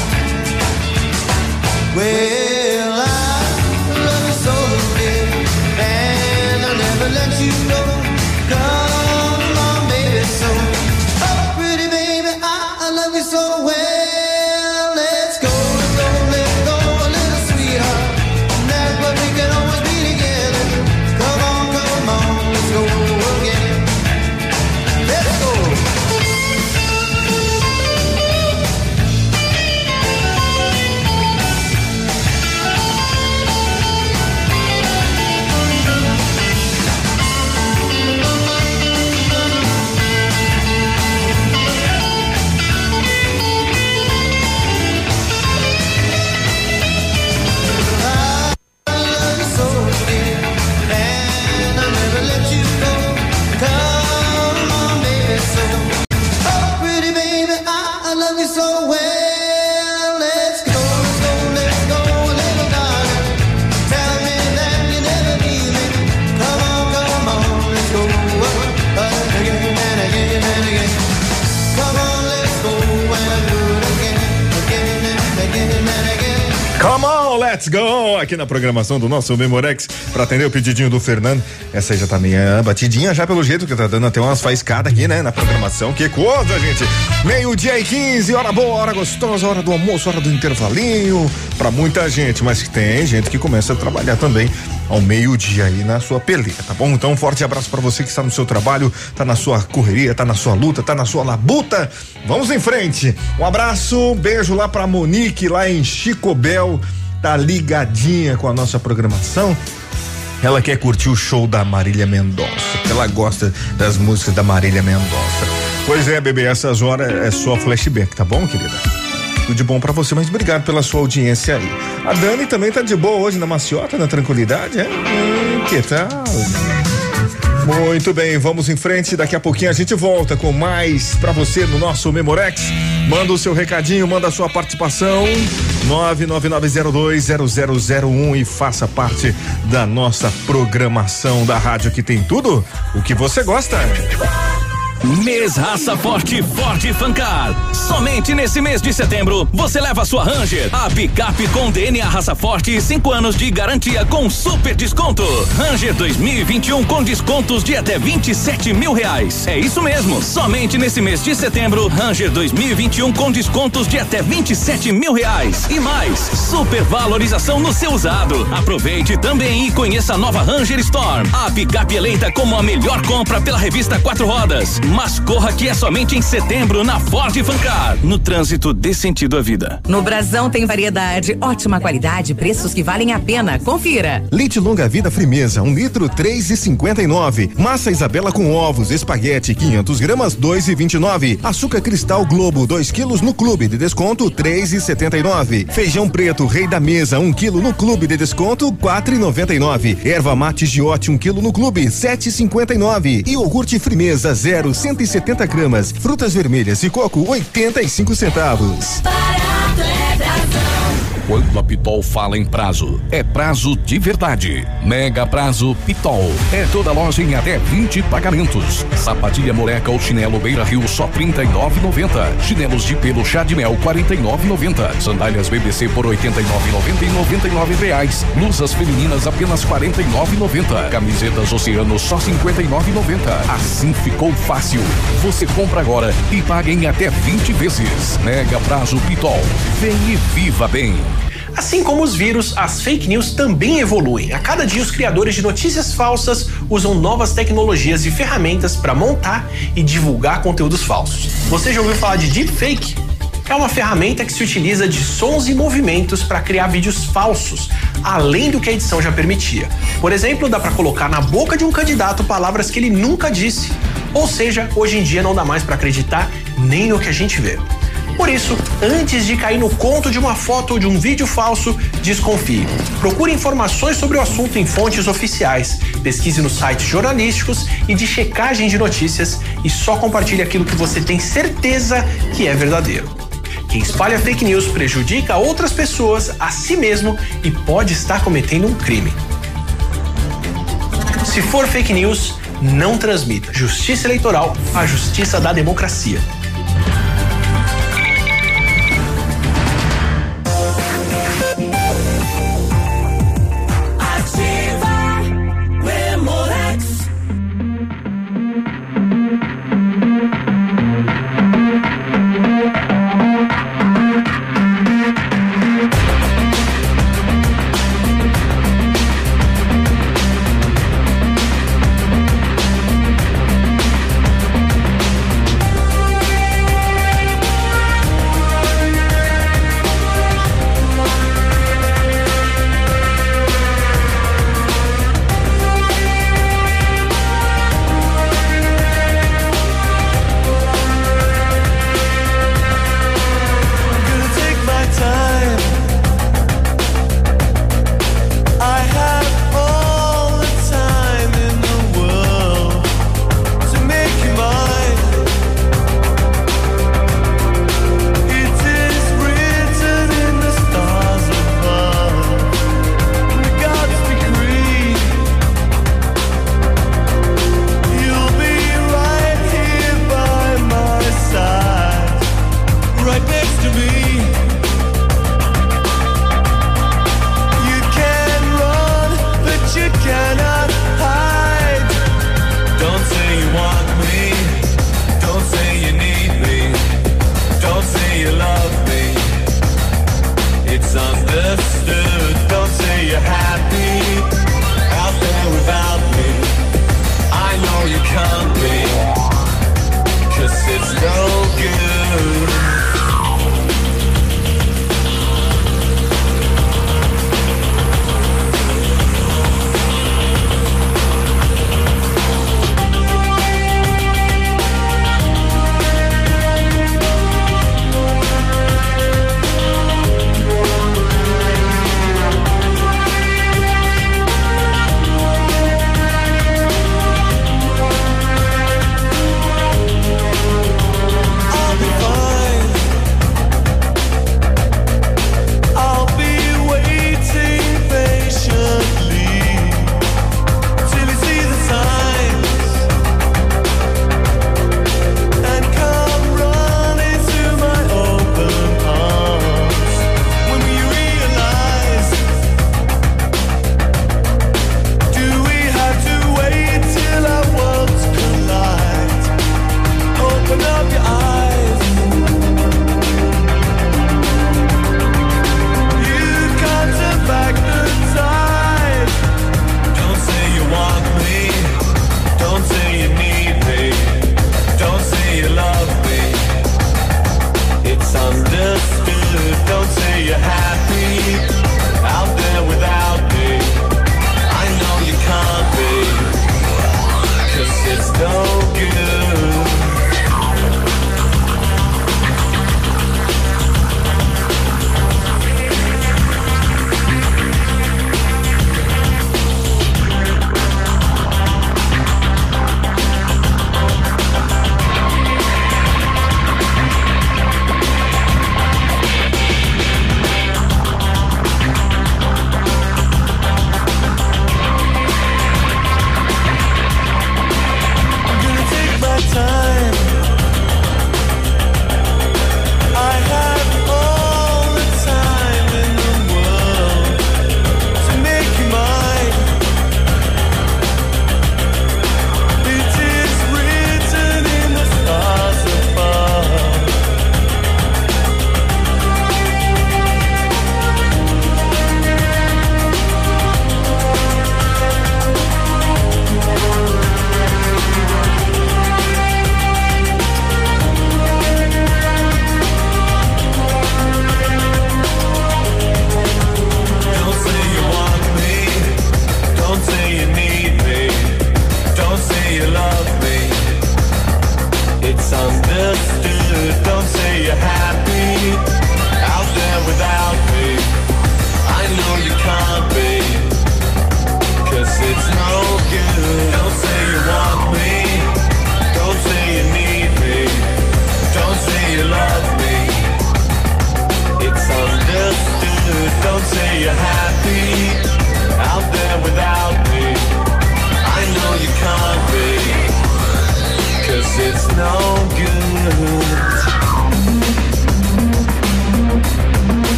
Aqui na programação do nosso Memorex, pra atender o pedidinho do Fernando. Essa aí já tá meio batidinha já pelo jeito que tá dando até umas faiscadas aqui, né? Na programação. Que coisa, gente! Meio-dia e 15, hora boa, hora gostosa, hora do almoço, hora do intervalinho. Pra muita gente, mas tem gente que começa a trabalhar também ao meio-dia aí na sua peleia, tá bom? Então, um forte abraço pra você que está no seu trabalho, tá na sua correria, tá na sua luta, tá na sua labuta. Vamos em frente. Um abraço, um beijo lá pra Monique, lá em Chicobel, tá ligadinha com a nossa programação. Ela quer curtir o show da Marília Mendonça. Ela gosta das músicas da Marília Mendonça. Pois é, bebê, essas horas é só flashback, tá bom, querida? Tudo de bom pra você, mas obrigado pela sua audiência aí. A Dani também tá de boa hoje na maciota, na tranquilidade, é? Hum, que tal? Muito bem, vamos em frente. Daqui a pouquinho a gente volta com mais pra você no nosso Memorex. Manda o seu recadinho, manda a sua participação. 999020001 e faça parte da nossa programação da rádio que tem tudo o que você gosta. Mês Raça Forte Forte Fancar. Somente nesse mês de setembro, você leva sua Ranger, a picape com DNA Raça Forte e 5 anos de garantia com super desconto. Ranger 2021 com descontos de até 27 mil reais. É isso mesmo. Somente nesse mês de setembro, Ranger 2021 com descontos de até 27 mil reais. E mais, super valorização no seu usado. Aproveite também e conheça a nova Ranger Storm, a picape eleita como a melhor compra pela revista Quatro Rodas. Mas corra que é somente em setembro na Ford Fancar. No trânsito dê sentido à vida. No Brasão tem variedade, ótima qualidade, preços que valem a pena. Confira. Leite longa vida frimeza, um litro três e cinquenta e nove. Massa Isabela com ovos, espaguete 500 gramas dois e vinte e nove. Açúcar cristal Globo 2 quilos no clube de desconto três e setenta e nove. Feijão preto Rei da Mesa um quilo no clube de desconto quatro e noventa e nove. Erva mate Giote um quilo no clube sete e cinquenta e nove. E iogurte frimeza zero 170 gramas. Frutas vermelhas e coco 85 centavos. Barato é. Quando a Pitol fala em prazo, é prazo de verdade. Mega Prazo Pitol. É toda loja em até 20 pagamentos. Sapatilha moleca ou chinelo Beira Rio só 39,90. Chinelos de pelo chá de mel 49,90. Sandálias BBC por 89,90 e 99 reais. Blusas femininas apenas 49,90. Camisetas Oceano só 59,90. Assim ficou fácil. Você compra agora e paga em até 20 vezes. Mega Prazo Pitol. Vem e viva bem. Assim como os vírus, as fake news também evoluem. A cada dia, os criadores de notícias falsas usam novas tecnologias e ferramentas para montar e divulgar conteúdos falsos. Você já ouviu falar de deepfake? É uma ferramenta que se utiliza de sons e movimentos para criar vídeos falsos, além do que a edição já permitia. Por exemplo, dá para colocar na boca de um candidato palavras que ele nunca disse. Ou seja, hoje em dia não dá mais para acreditar nem no que a gente vê. Por isso, antes de cair no conto de uma foto ou de um vídeo falso, desconfie. Procure informações sobre o assunto em fontes oficiais, pesquise nos sites jornalísticos e de checagem de notícias e só compartilhe aquilo que você tem certeza que é verdadeiro. Quem espalha fake news prejudica outras pessoas, a si mesmo e pode estar cometendo um crime. Se for fake news, não transmita. Justiça Eleitoral, a justiça da democracia.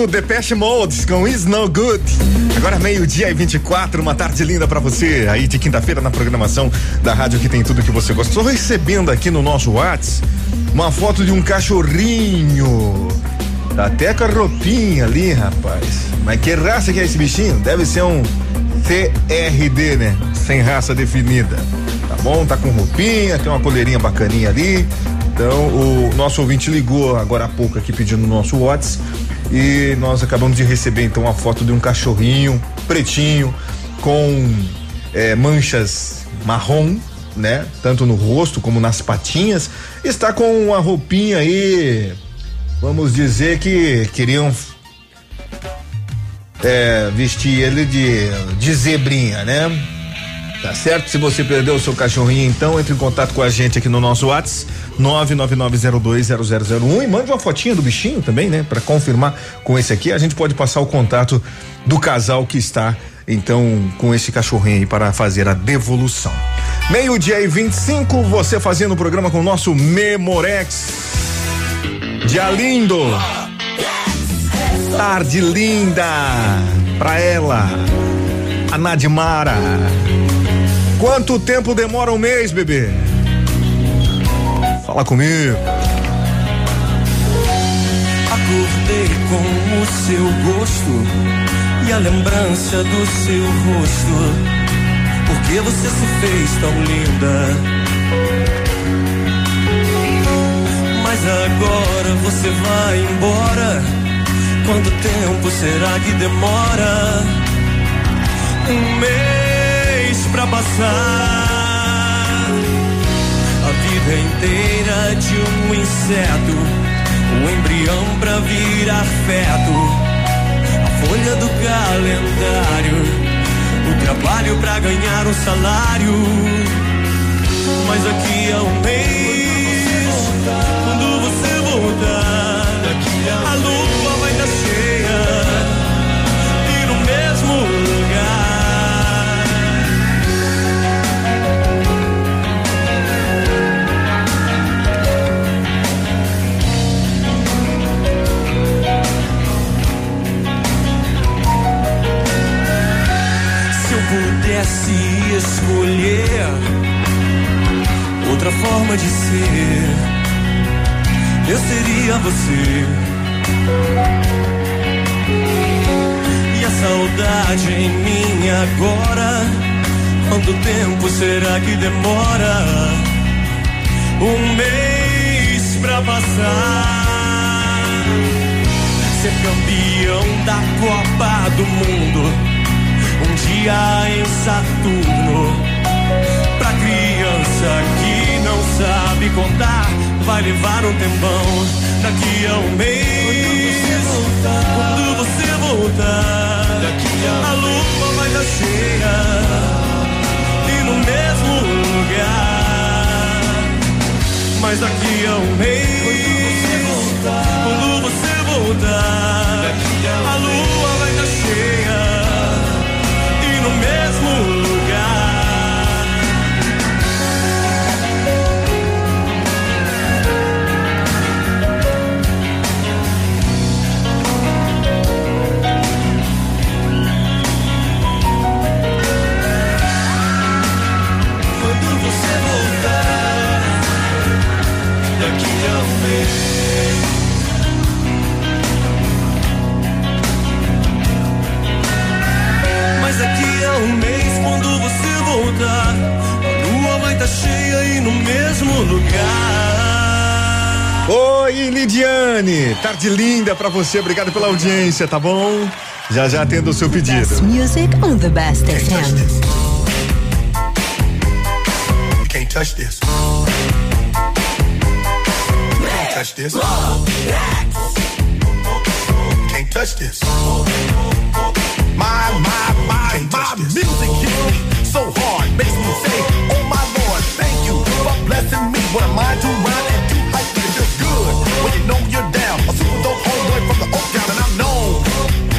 Do Depeche Mode com Is No Good. Agora meio-dia e 24, uma tarde linda pra você aí de quinta-feira na programação da rádio que tem tudo que você gosta. Estou recebendo aqui no nosso Whats uma foto de um cachorrinho. Tá até com a roupinha ali, rapaz. Mas que raça que é esse bichinho? Deve ser um CRD, né? Sem raça definida. Tá bom? Tá com roupinha, tem uma coleirinha bacaninha ali. Então, o nosso ouvinte ligou agora há pouco aqui pedindo o nosso Whats e nós acabamos de receber então a foto de um cachorrinho pretinho com eh, manchas marrom, né? Tanto no rosto como nas patinhas. Está com uma roupinha aí, vamos dizer que queriam é, vestir ele de, de zebrinha, né? Tá certo? Se você perdeu o seu cachorrinho, então entre em contato com a gente aqui no nosso WhatsApp 999020001 e mande uma fotinha do bichinho também, né? Para confirmar com esse aqui, a gente pode passar o contato do casal que está então com esse cachorrinho aí para fazer a devolução. Meio-dia e 25, você fazendo o programa com o nosso Memorex. Dia lindo. Tarde linda pra ela, a Nadimara. Quanto tempo demora um mês, bebê? Fala comigo. Acordei com o seu gosto e a lembrança do seu rosto. Porque você se fez tão linda. Mas agora você vai embora. Quanto tempo será que demora? Um mês pra passar. Vida inteira de um inseto, o embrião pra virar feto, a folha do calendário, o trabalho pra ganhar um salário. Mas aqui é um mês, quando você voltar, a lua pudesse escolher outra forma de ser, eu seria você. E a saudade em mim agora, quanto tempo será que demora? Um mês pra passar. Ser campeão da Copa do Mundo um dia em Saturno. Pra criança que não sabe contar, vai levar um tempão. Daqui a um mês, quando você voltar, a lua vai estar cheia e no mesmo lugar. Mas daqui a um mês, quando você voltar, a lua vai estar cheia e daqui a um mês, quando você voltar, a lua vai estar cheia e no mesmo lugar. Oi, Lidiane. Tarde linda pra você. Obrigado pela audiência, tá bom? Já já atendo o seu pedido. Music on the best FM. You can't touch this. You can't touch this. You can't touch this. My, my, my, my music hits me so hard. Makes me say, oh my Lord, thank you for blessing me. What am I to run and do like this? It's good when you know you're down. A super dope homeboy from the Oak Town and I'm known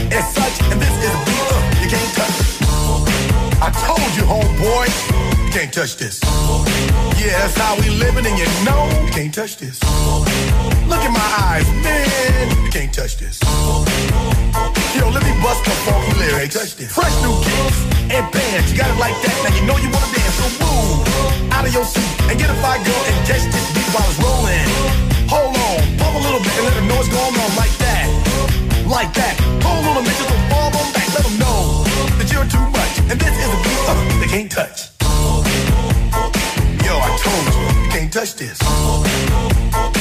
as such. And this is a beat up you can't touch. I told you, homeboy, you can't touch this. Yeah, that's how we living and you know you can't touch this. Look in my eyes, man, you can't touch this. Me bust the funky lyrics. Fresh new kicks and bands. You got it like that. Now you know you wanna dance. So move out of your seat and get a fire girl and catch this beat while it's rolling. Hold on, pump a little bit and let them know what's going on like that. Like that. Hold on a minute, just fall on back. Let them know that you're too much. And this is a beat uh, they can't touch. Yo, I told you, you can't touch this.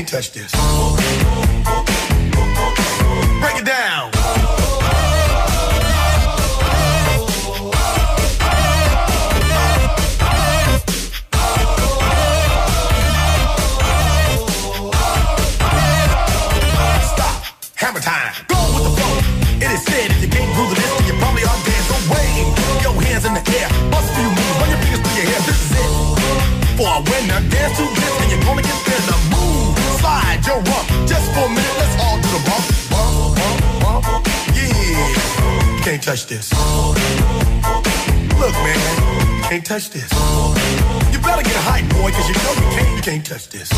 Can't touch this. Break it down. The. It is said if you can't then you probably are your hands in the air. Slide your rump. Just for a minute, let's all do the bump, bump, bump, bump. Yeah, can't touch this. Look, man, can't touch this. You better get hype, boy, cause you know you can't, you can't touch this.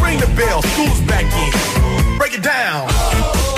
Ring the bell, school's back in. Break it down.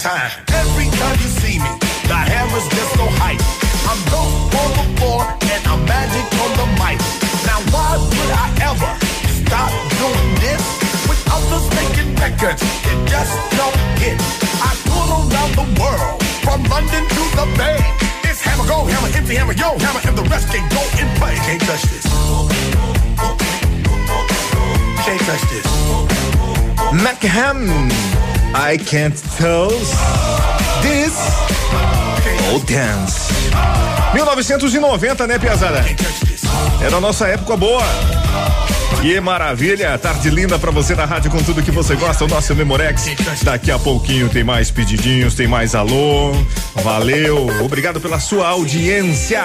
Time. Every time you see me, the hammer's just so hype. I'm dope on the floor and I'm magic on the mic. Now why would I ever stop doing this? With others making records, it just don't hit. I tour around the world, from London to the Bay. It's hammer, go hammer, empty hammer, yo hammer, and the rest can go and play. Can't touch this. Can't touch this. Mackham, I can't tell this old dance. 1990, né, Piazada? Era a nossa época boa. Que maravilha, tarde linda pra você na rádio com tudo que você gosta, o nosso Memorex. Daqui a pouquinho tem mais pedidinhos, tem mais alô. Valeu, obrigado pela sua audiência.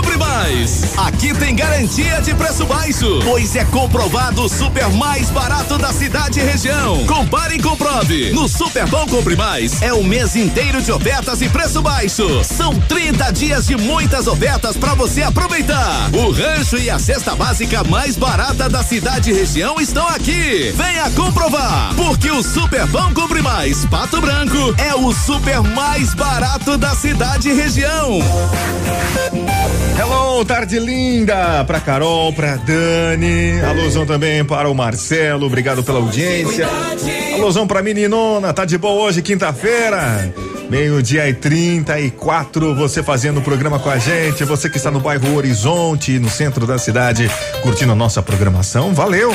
Mais. Aqui tem garantia de preço baixo, pois é comprovado o super mais barato da cidade e região. Compare e comprove. No Superpão Compre Mais é o mês inteiro de ofertas e preço baixo. São 30 dias de muitas ofertas para você aproveitar. O rancho e a cesta básica mais barata da cidade e região estão aqui. Venha comprovar, porque o Superpão Compre Mais Pato Branco é o super mais barato da cidade e região. Hello, tarde linda pra Carol, pra Dani. Alôzão também para o Marcelo, obrigado pela audiência. Alôzão pra meninona, tá de boa hoje, quinta-feira. Meio-dia e 34, você fazendo o programa com a gente. Você que está no bairro Horizonte, no centro da cidade, curtindo a nossa programação. Valeu!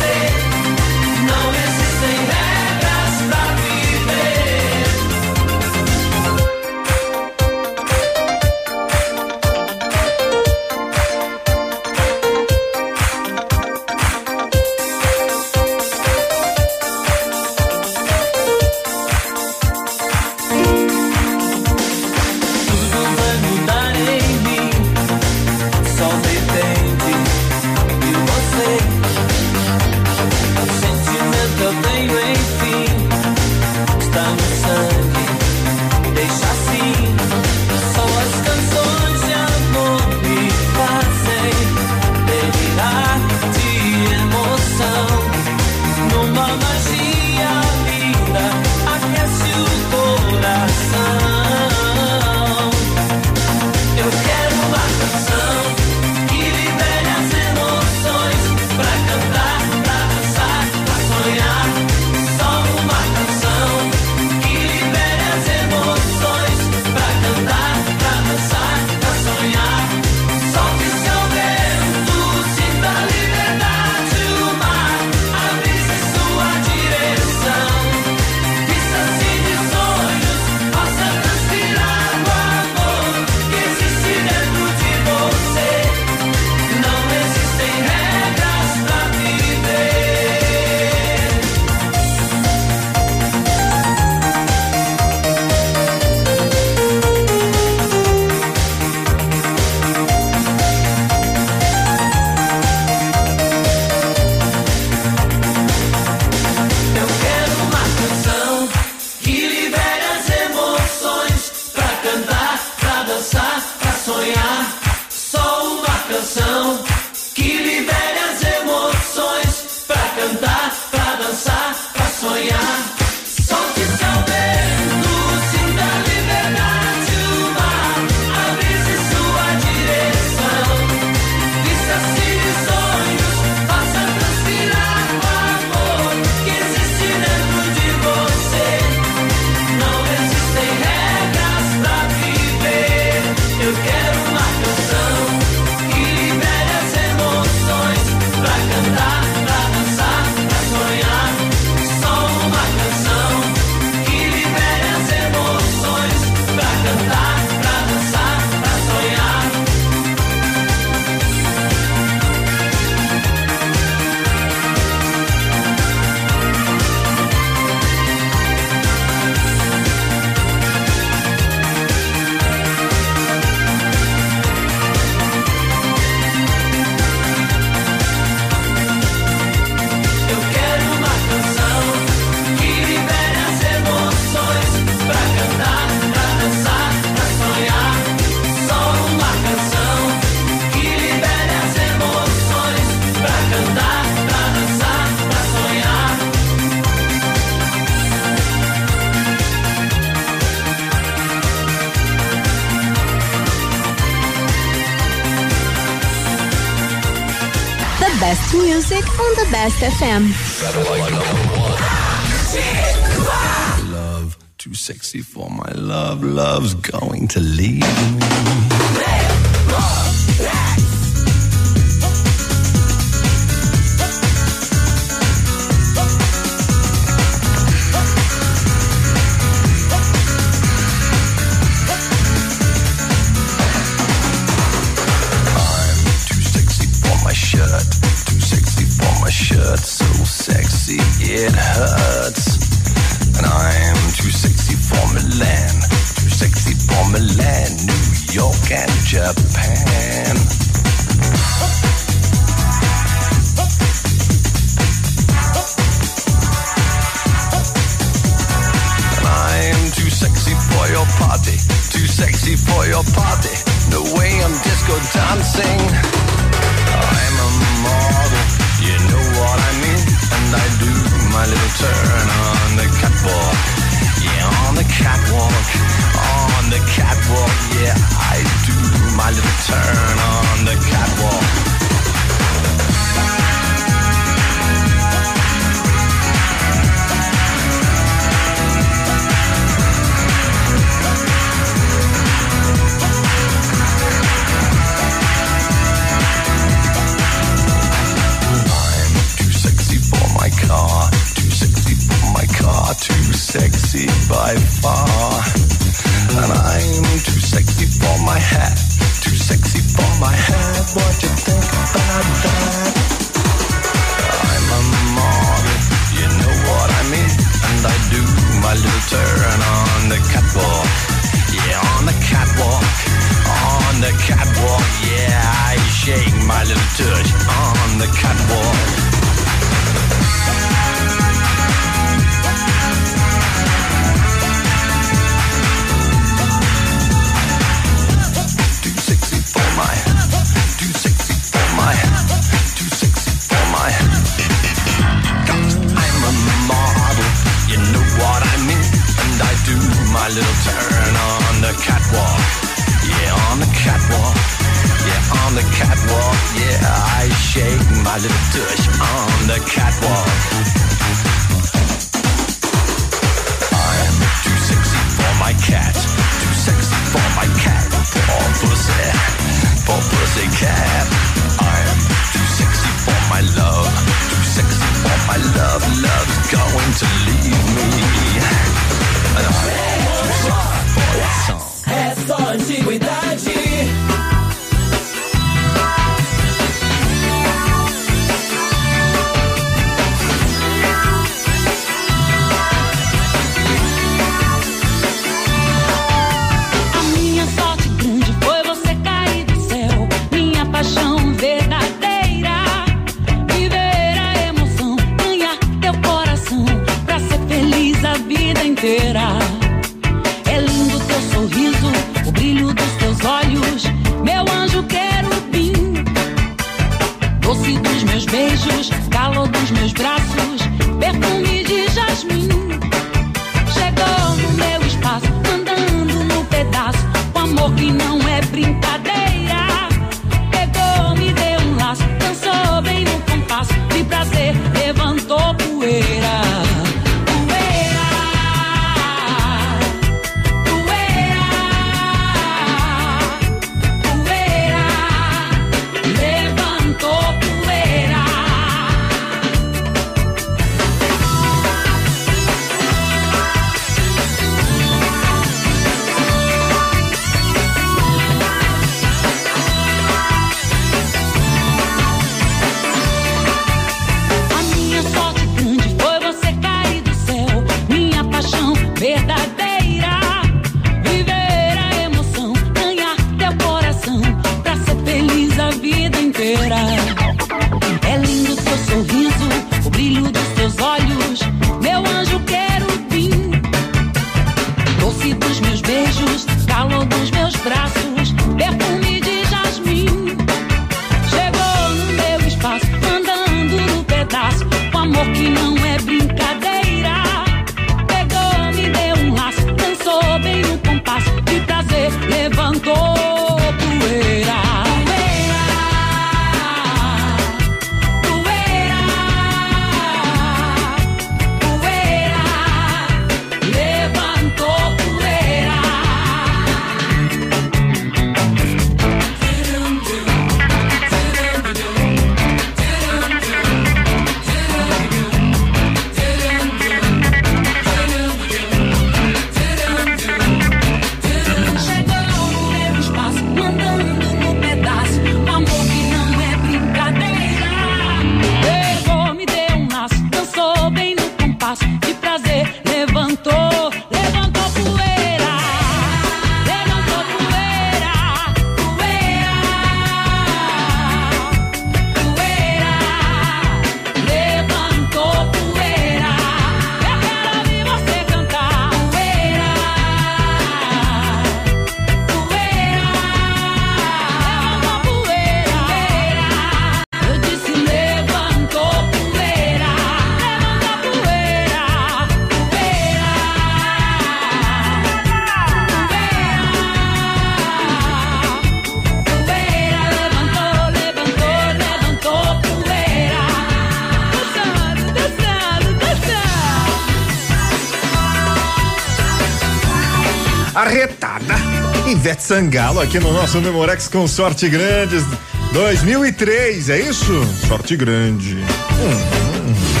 Sangalo aqui no nosso Memorex com sorte grande 2003, é isso? Sorte grande. Hum, hum.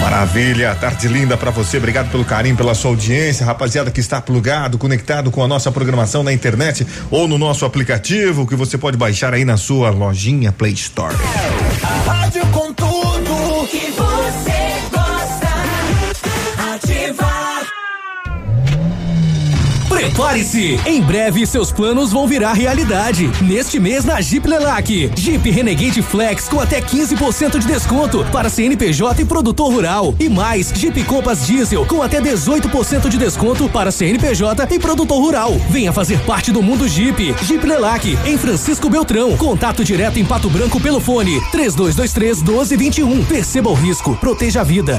Maravilha, tarde linda pra você. Obrigado pelo carinho, pela sua audiência, rapaziada que está plugado, conectado com a nossa programação na internet ou no nosso aplicativo que você pode baixar aí na sua lojinha Play Store. Prepare-se! Em breve seus planos vão virar realidade. Neste mês na Jeep Lelac. Jeep Renegade Flex com até 15% de desconto para CNPJ e produtor rural. E mais, Jeep Compass Diesel com até 18% de desconto para CNPJ e produtor rural. Venha fazer parte do mundo Jeep. Jeep Lelac, em Francisco Beltrão. Contato direto em Pato Branco pelo fone 3223 1221. Perceba o risco, proteja a vida.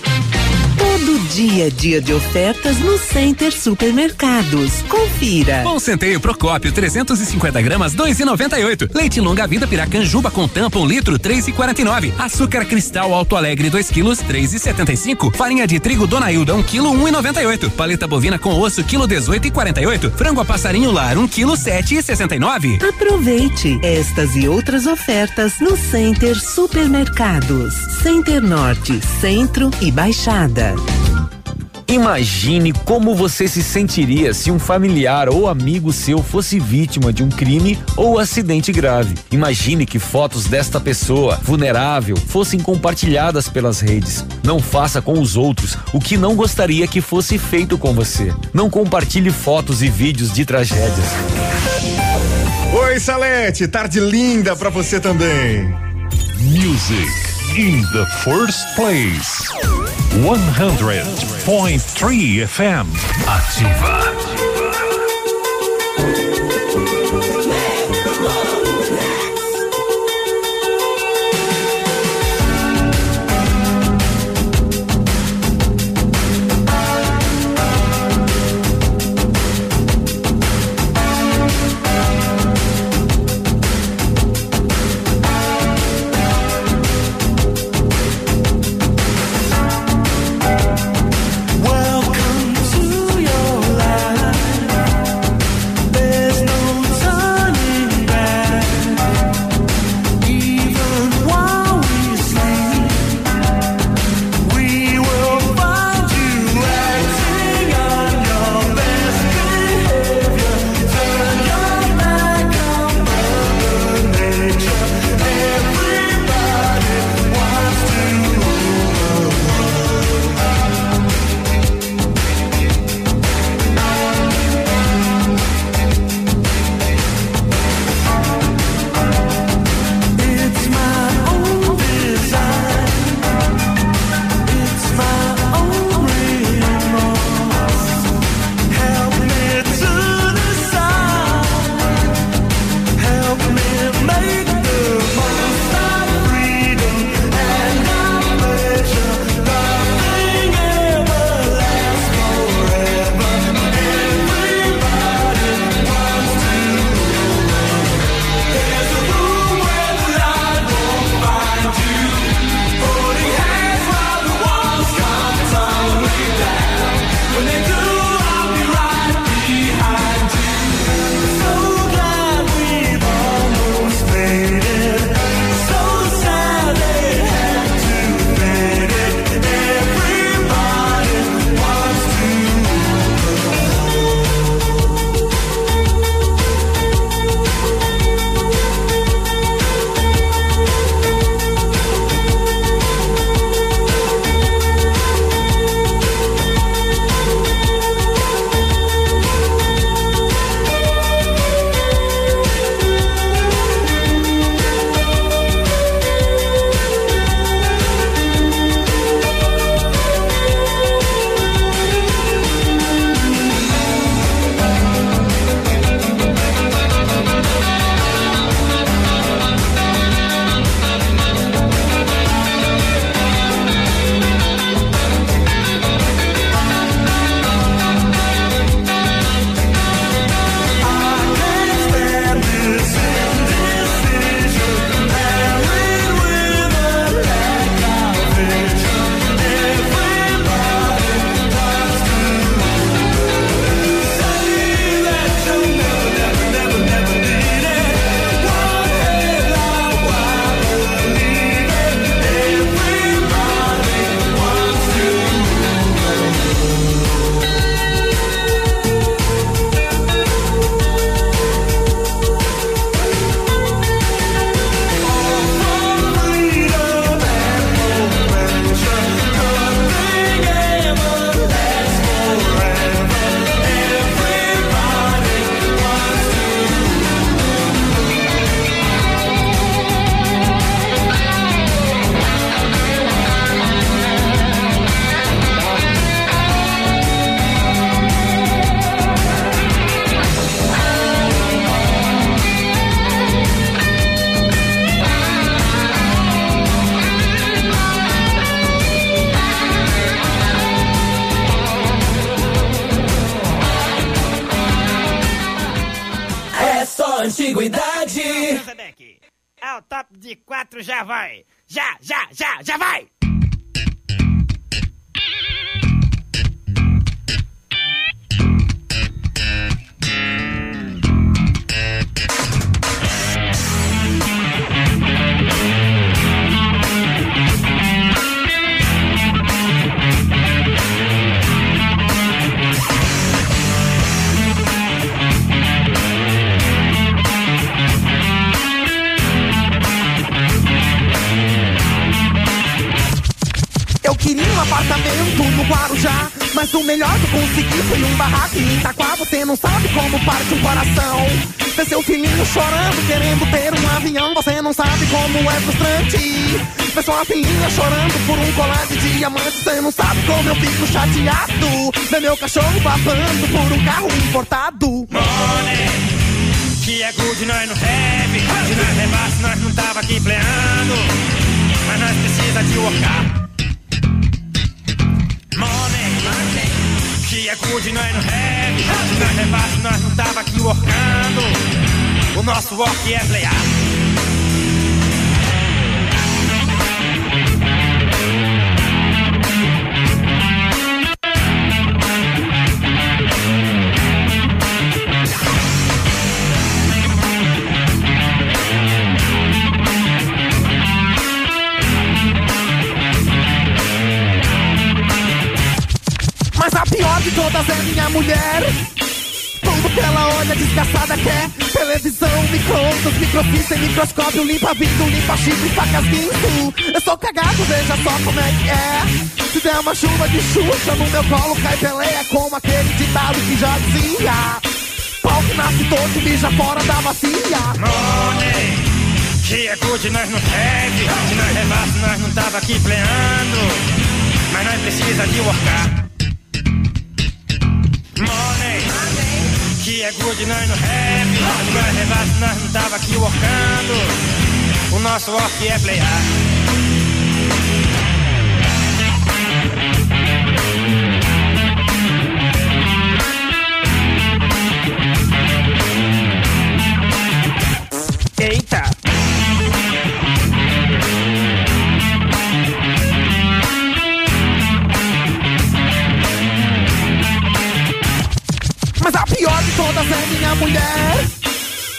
Dia é dia de ofertas no Center Supermercados. Confira. Pão centeio Procópio 350 gramas 2,98. Leite longa vida Piracanjuba com tampa um litro 3,49. Açúcar cristal Alto Alegre 2 quilos 3,75. Farinha de trigo Dona Hilda 1 quilo 1,98. Paleta bovina com osso quilo 18,48. Frango a passarinho lar 1 quilo 7,69. Aproveite estas e outras ofertas no Center Supermercados. Center Norte, Centro e Baixada. Imagine como você se sentiria se um familiar ou amigo seu fosse vítima de um crime ou acidente grave. Imagine que fotos desta pessoa vulnerável fossem compartilhadas pelas redes. Não faça com os outros o que não gostaria que fosse feito com você. Não compartilhe fotos e vídeos de tragédias. Oi, Salete, tarde linda pra você também. Music in the first place. 100.3 FM. Ativa. Have. Se nós levasse, nós não tava aqui pleando. Mas nós precisa de workar. Money, money, que é good, nós não have. Se nós levasse, nós não tava aqui workando. O nosso work é playar. De todas é minha mulher. Tudo que ela olha desgraçada quer. Televisão, micro-ondas, microfície, microscópio. Limpa vidro, limpa chifre, facas, guinso. Eu sou cagado, veja só como é que é. Se der uma chuva de xuxa no meu colo Cai peleia como aquele ditado que já dizia. Pau que nasce todo mija fora da bacia. Money, que é good, nós não have. Se nós levasse, nós não tava aqui pleando. Mas nós precisa de workar. Money, que é good, nós não have. Se nós levasse, nós não tava aqui workando. O nosso work é playar. Eita! Mas a pior de todas é minha mulher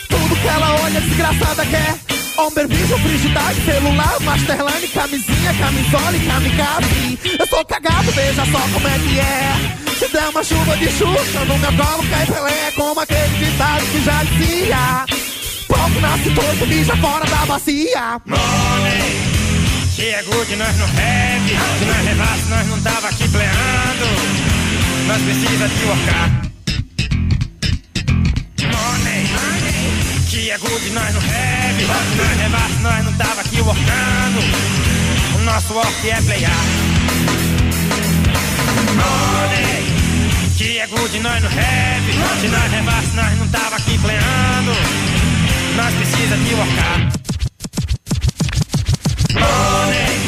Tudo que ela olha desgraçada quer Homem, bicho, frigidade, celular, masterline, camisinha, camisola e kamikaze Eu sou cagado, veja só como é que é Se der uma chuva de xuxa no meu colo cai Pelé Como aquele ditado que já dizia que nasce torto, mija fora da bacia Money, é good, nós não have. Se nós levasse, nós não tava aqui pleando. Nós precisa de workar. Que é good, nós não. Se nós levasse, nós não tava aqui workando. O nosso work é playar. Money, que é good, nós não have. Se nós levasse, nós não tava aqui pleando. Nós precisa de workar. Money,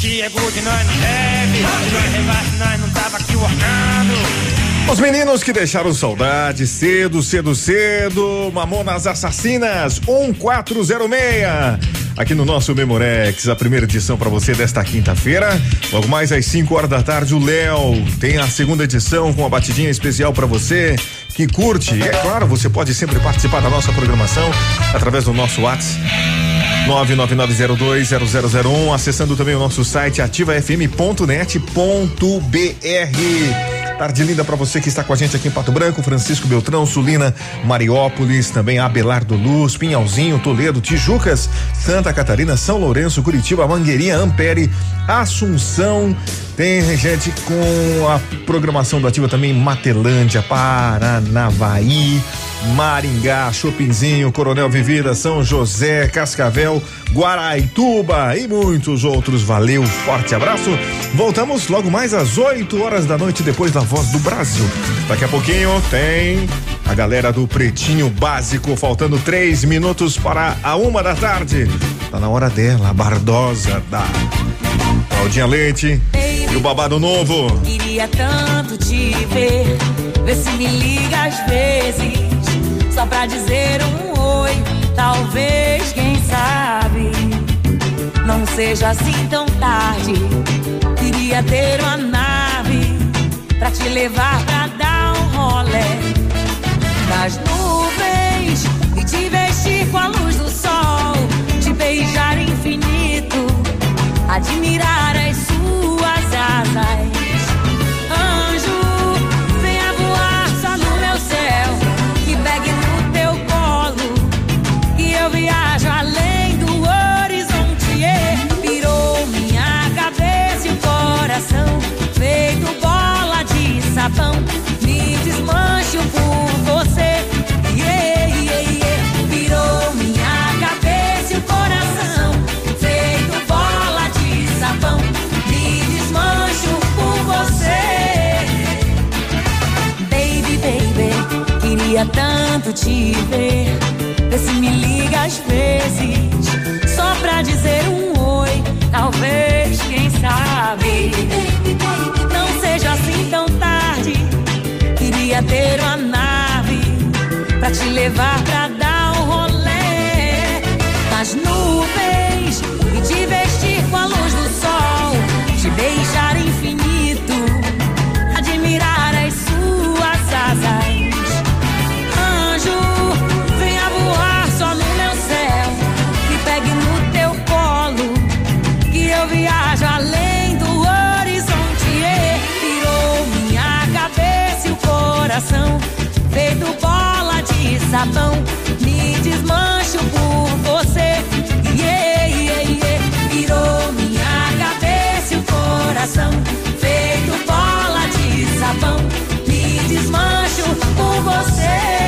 que é good, nós não have. Se nós levasse, nós não tava aqui workando. Os meninos que deixaram saudade cedo, cedo, cedo. Mamonas Assassinas 1406. Aqui no nosso Memorex, a primeira edição para você desta quinta-feira. Logo mais às 5 horas da tarde, o Léo tem a segunda edição com uma batidinha especial para você que curte. E é claro, você pode sempre participar da nossa programação através do nosso WhatsApp. 999020001, acessando também o nosso site ativafm.net.br. Tarde linda para você que está com a gente aqui em Pato Branco, Francisco Beltrão, Sulina, Mariópolis, também Abelardo Luz, Pinhalzinho, Toledo, Tijucas, Santa Catarina, São Lourenço, Curitiba, Mangueirinha, Ampere, Assunção. Tem gente com a programação do Ativa também, Matelândia, Paranavaí, Maringá, Chopinzinho, Coronel Vivida, São José, Cascavel, Guaraituba e muitos outros. Valeu, forte abraço. Voltamos logo mais às 8 horas da noite, depois da voz do Brasil. Daqui a pouquinho tem a galera do Pretinho Básico, faltando três minutos para a uma da tarde. Tá na hora dela, a Bardosa da Claudinha Leite Baby, e o babado novo. Queria tanto te ver, ver se me liga às vezes, só pra dizer um oi, talvez, quem sabe, não seja assim tão tarde. Queria ter uma pra te levar pra dar um rolé nas nuvens e te vestir com a luz do sol, te beijar infinito, admirar ver. Vê se me liga às vezes, só pra dizer um oi. Talvez, quem sabe, não seja assim tão tarde. Queria ter uma nave pra te levar pra dar. sapão. Me desmancho por você. Yeah, yeah, yeah. Virou minha cabeça e o coração. Feito bola de sapão. Me desmancho por você.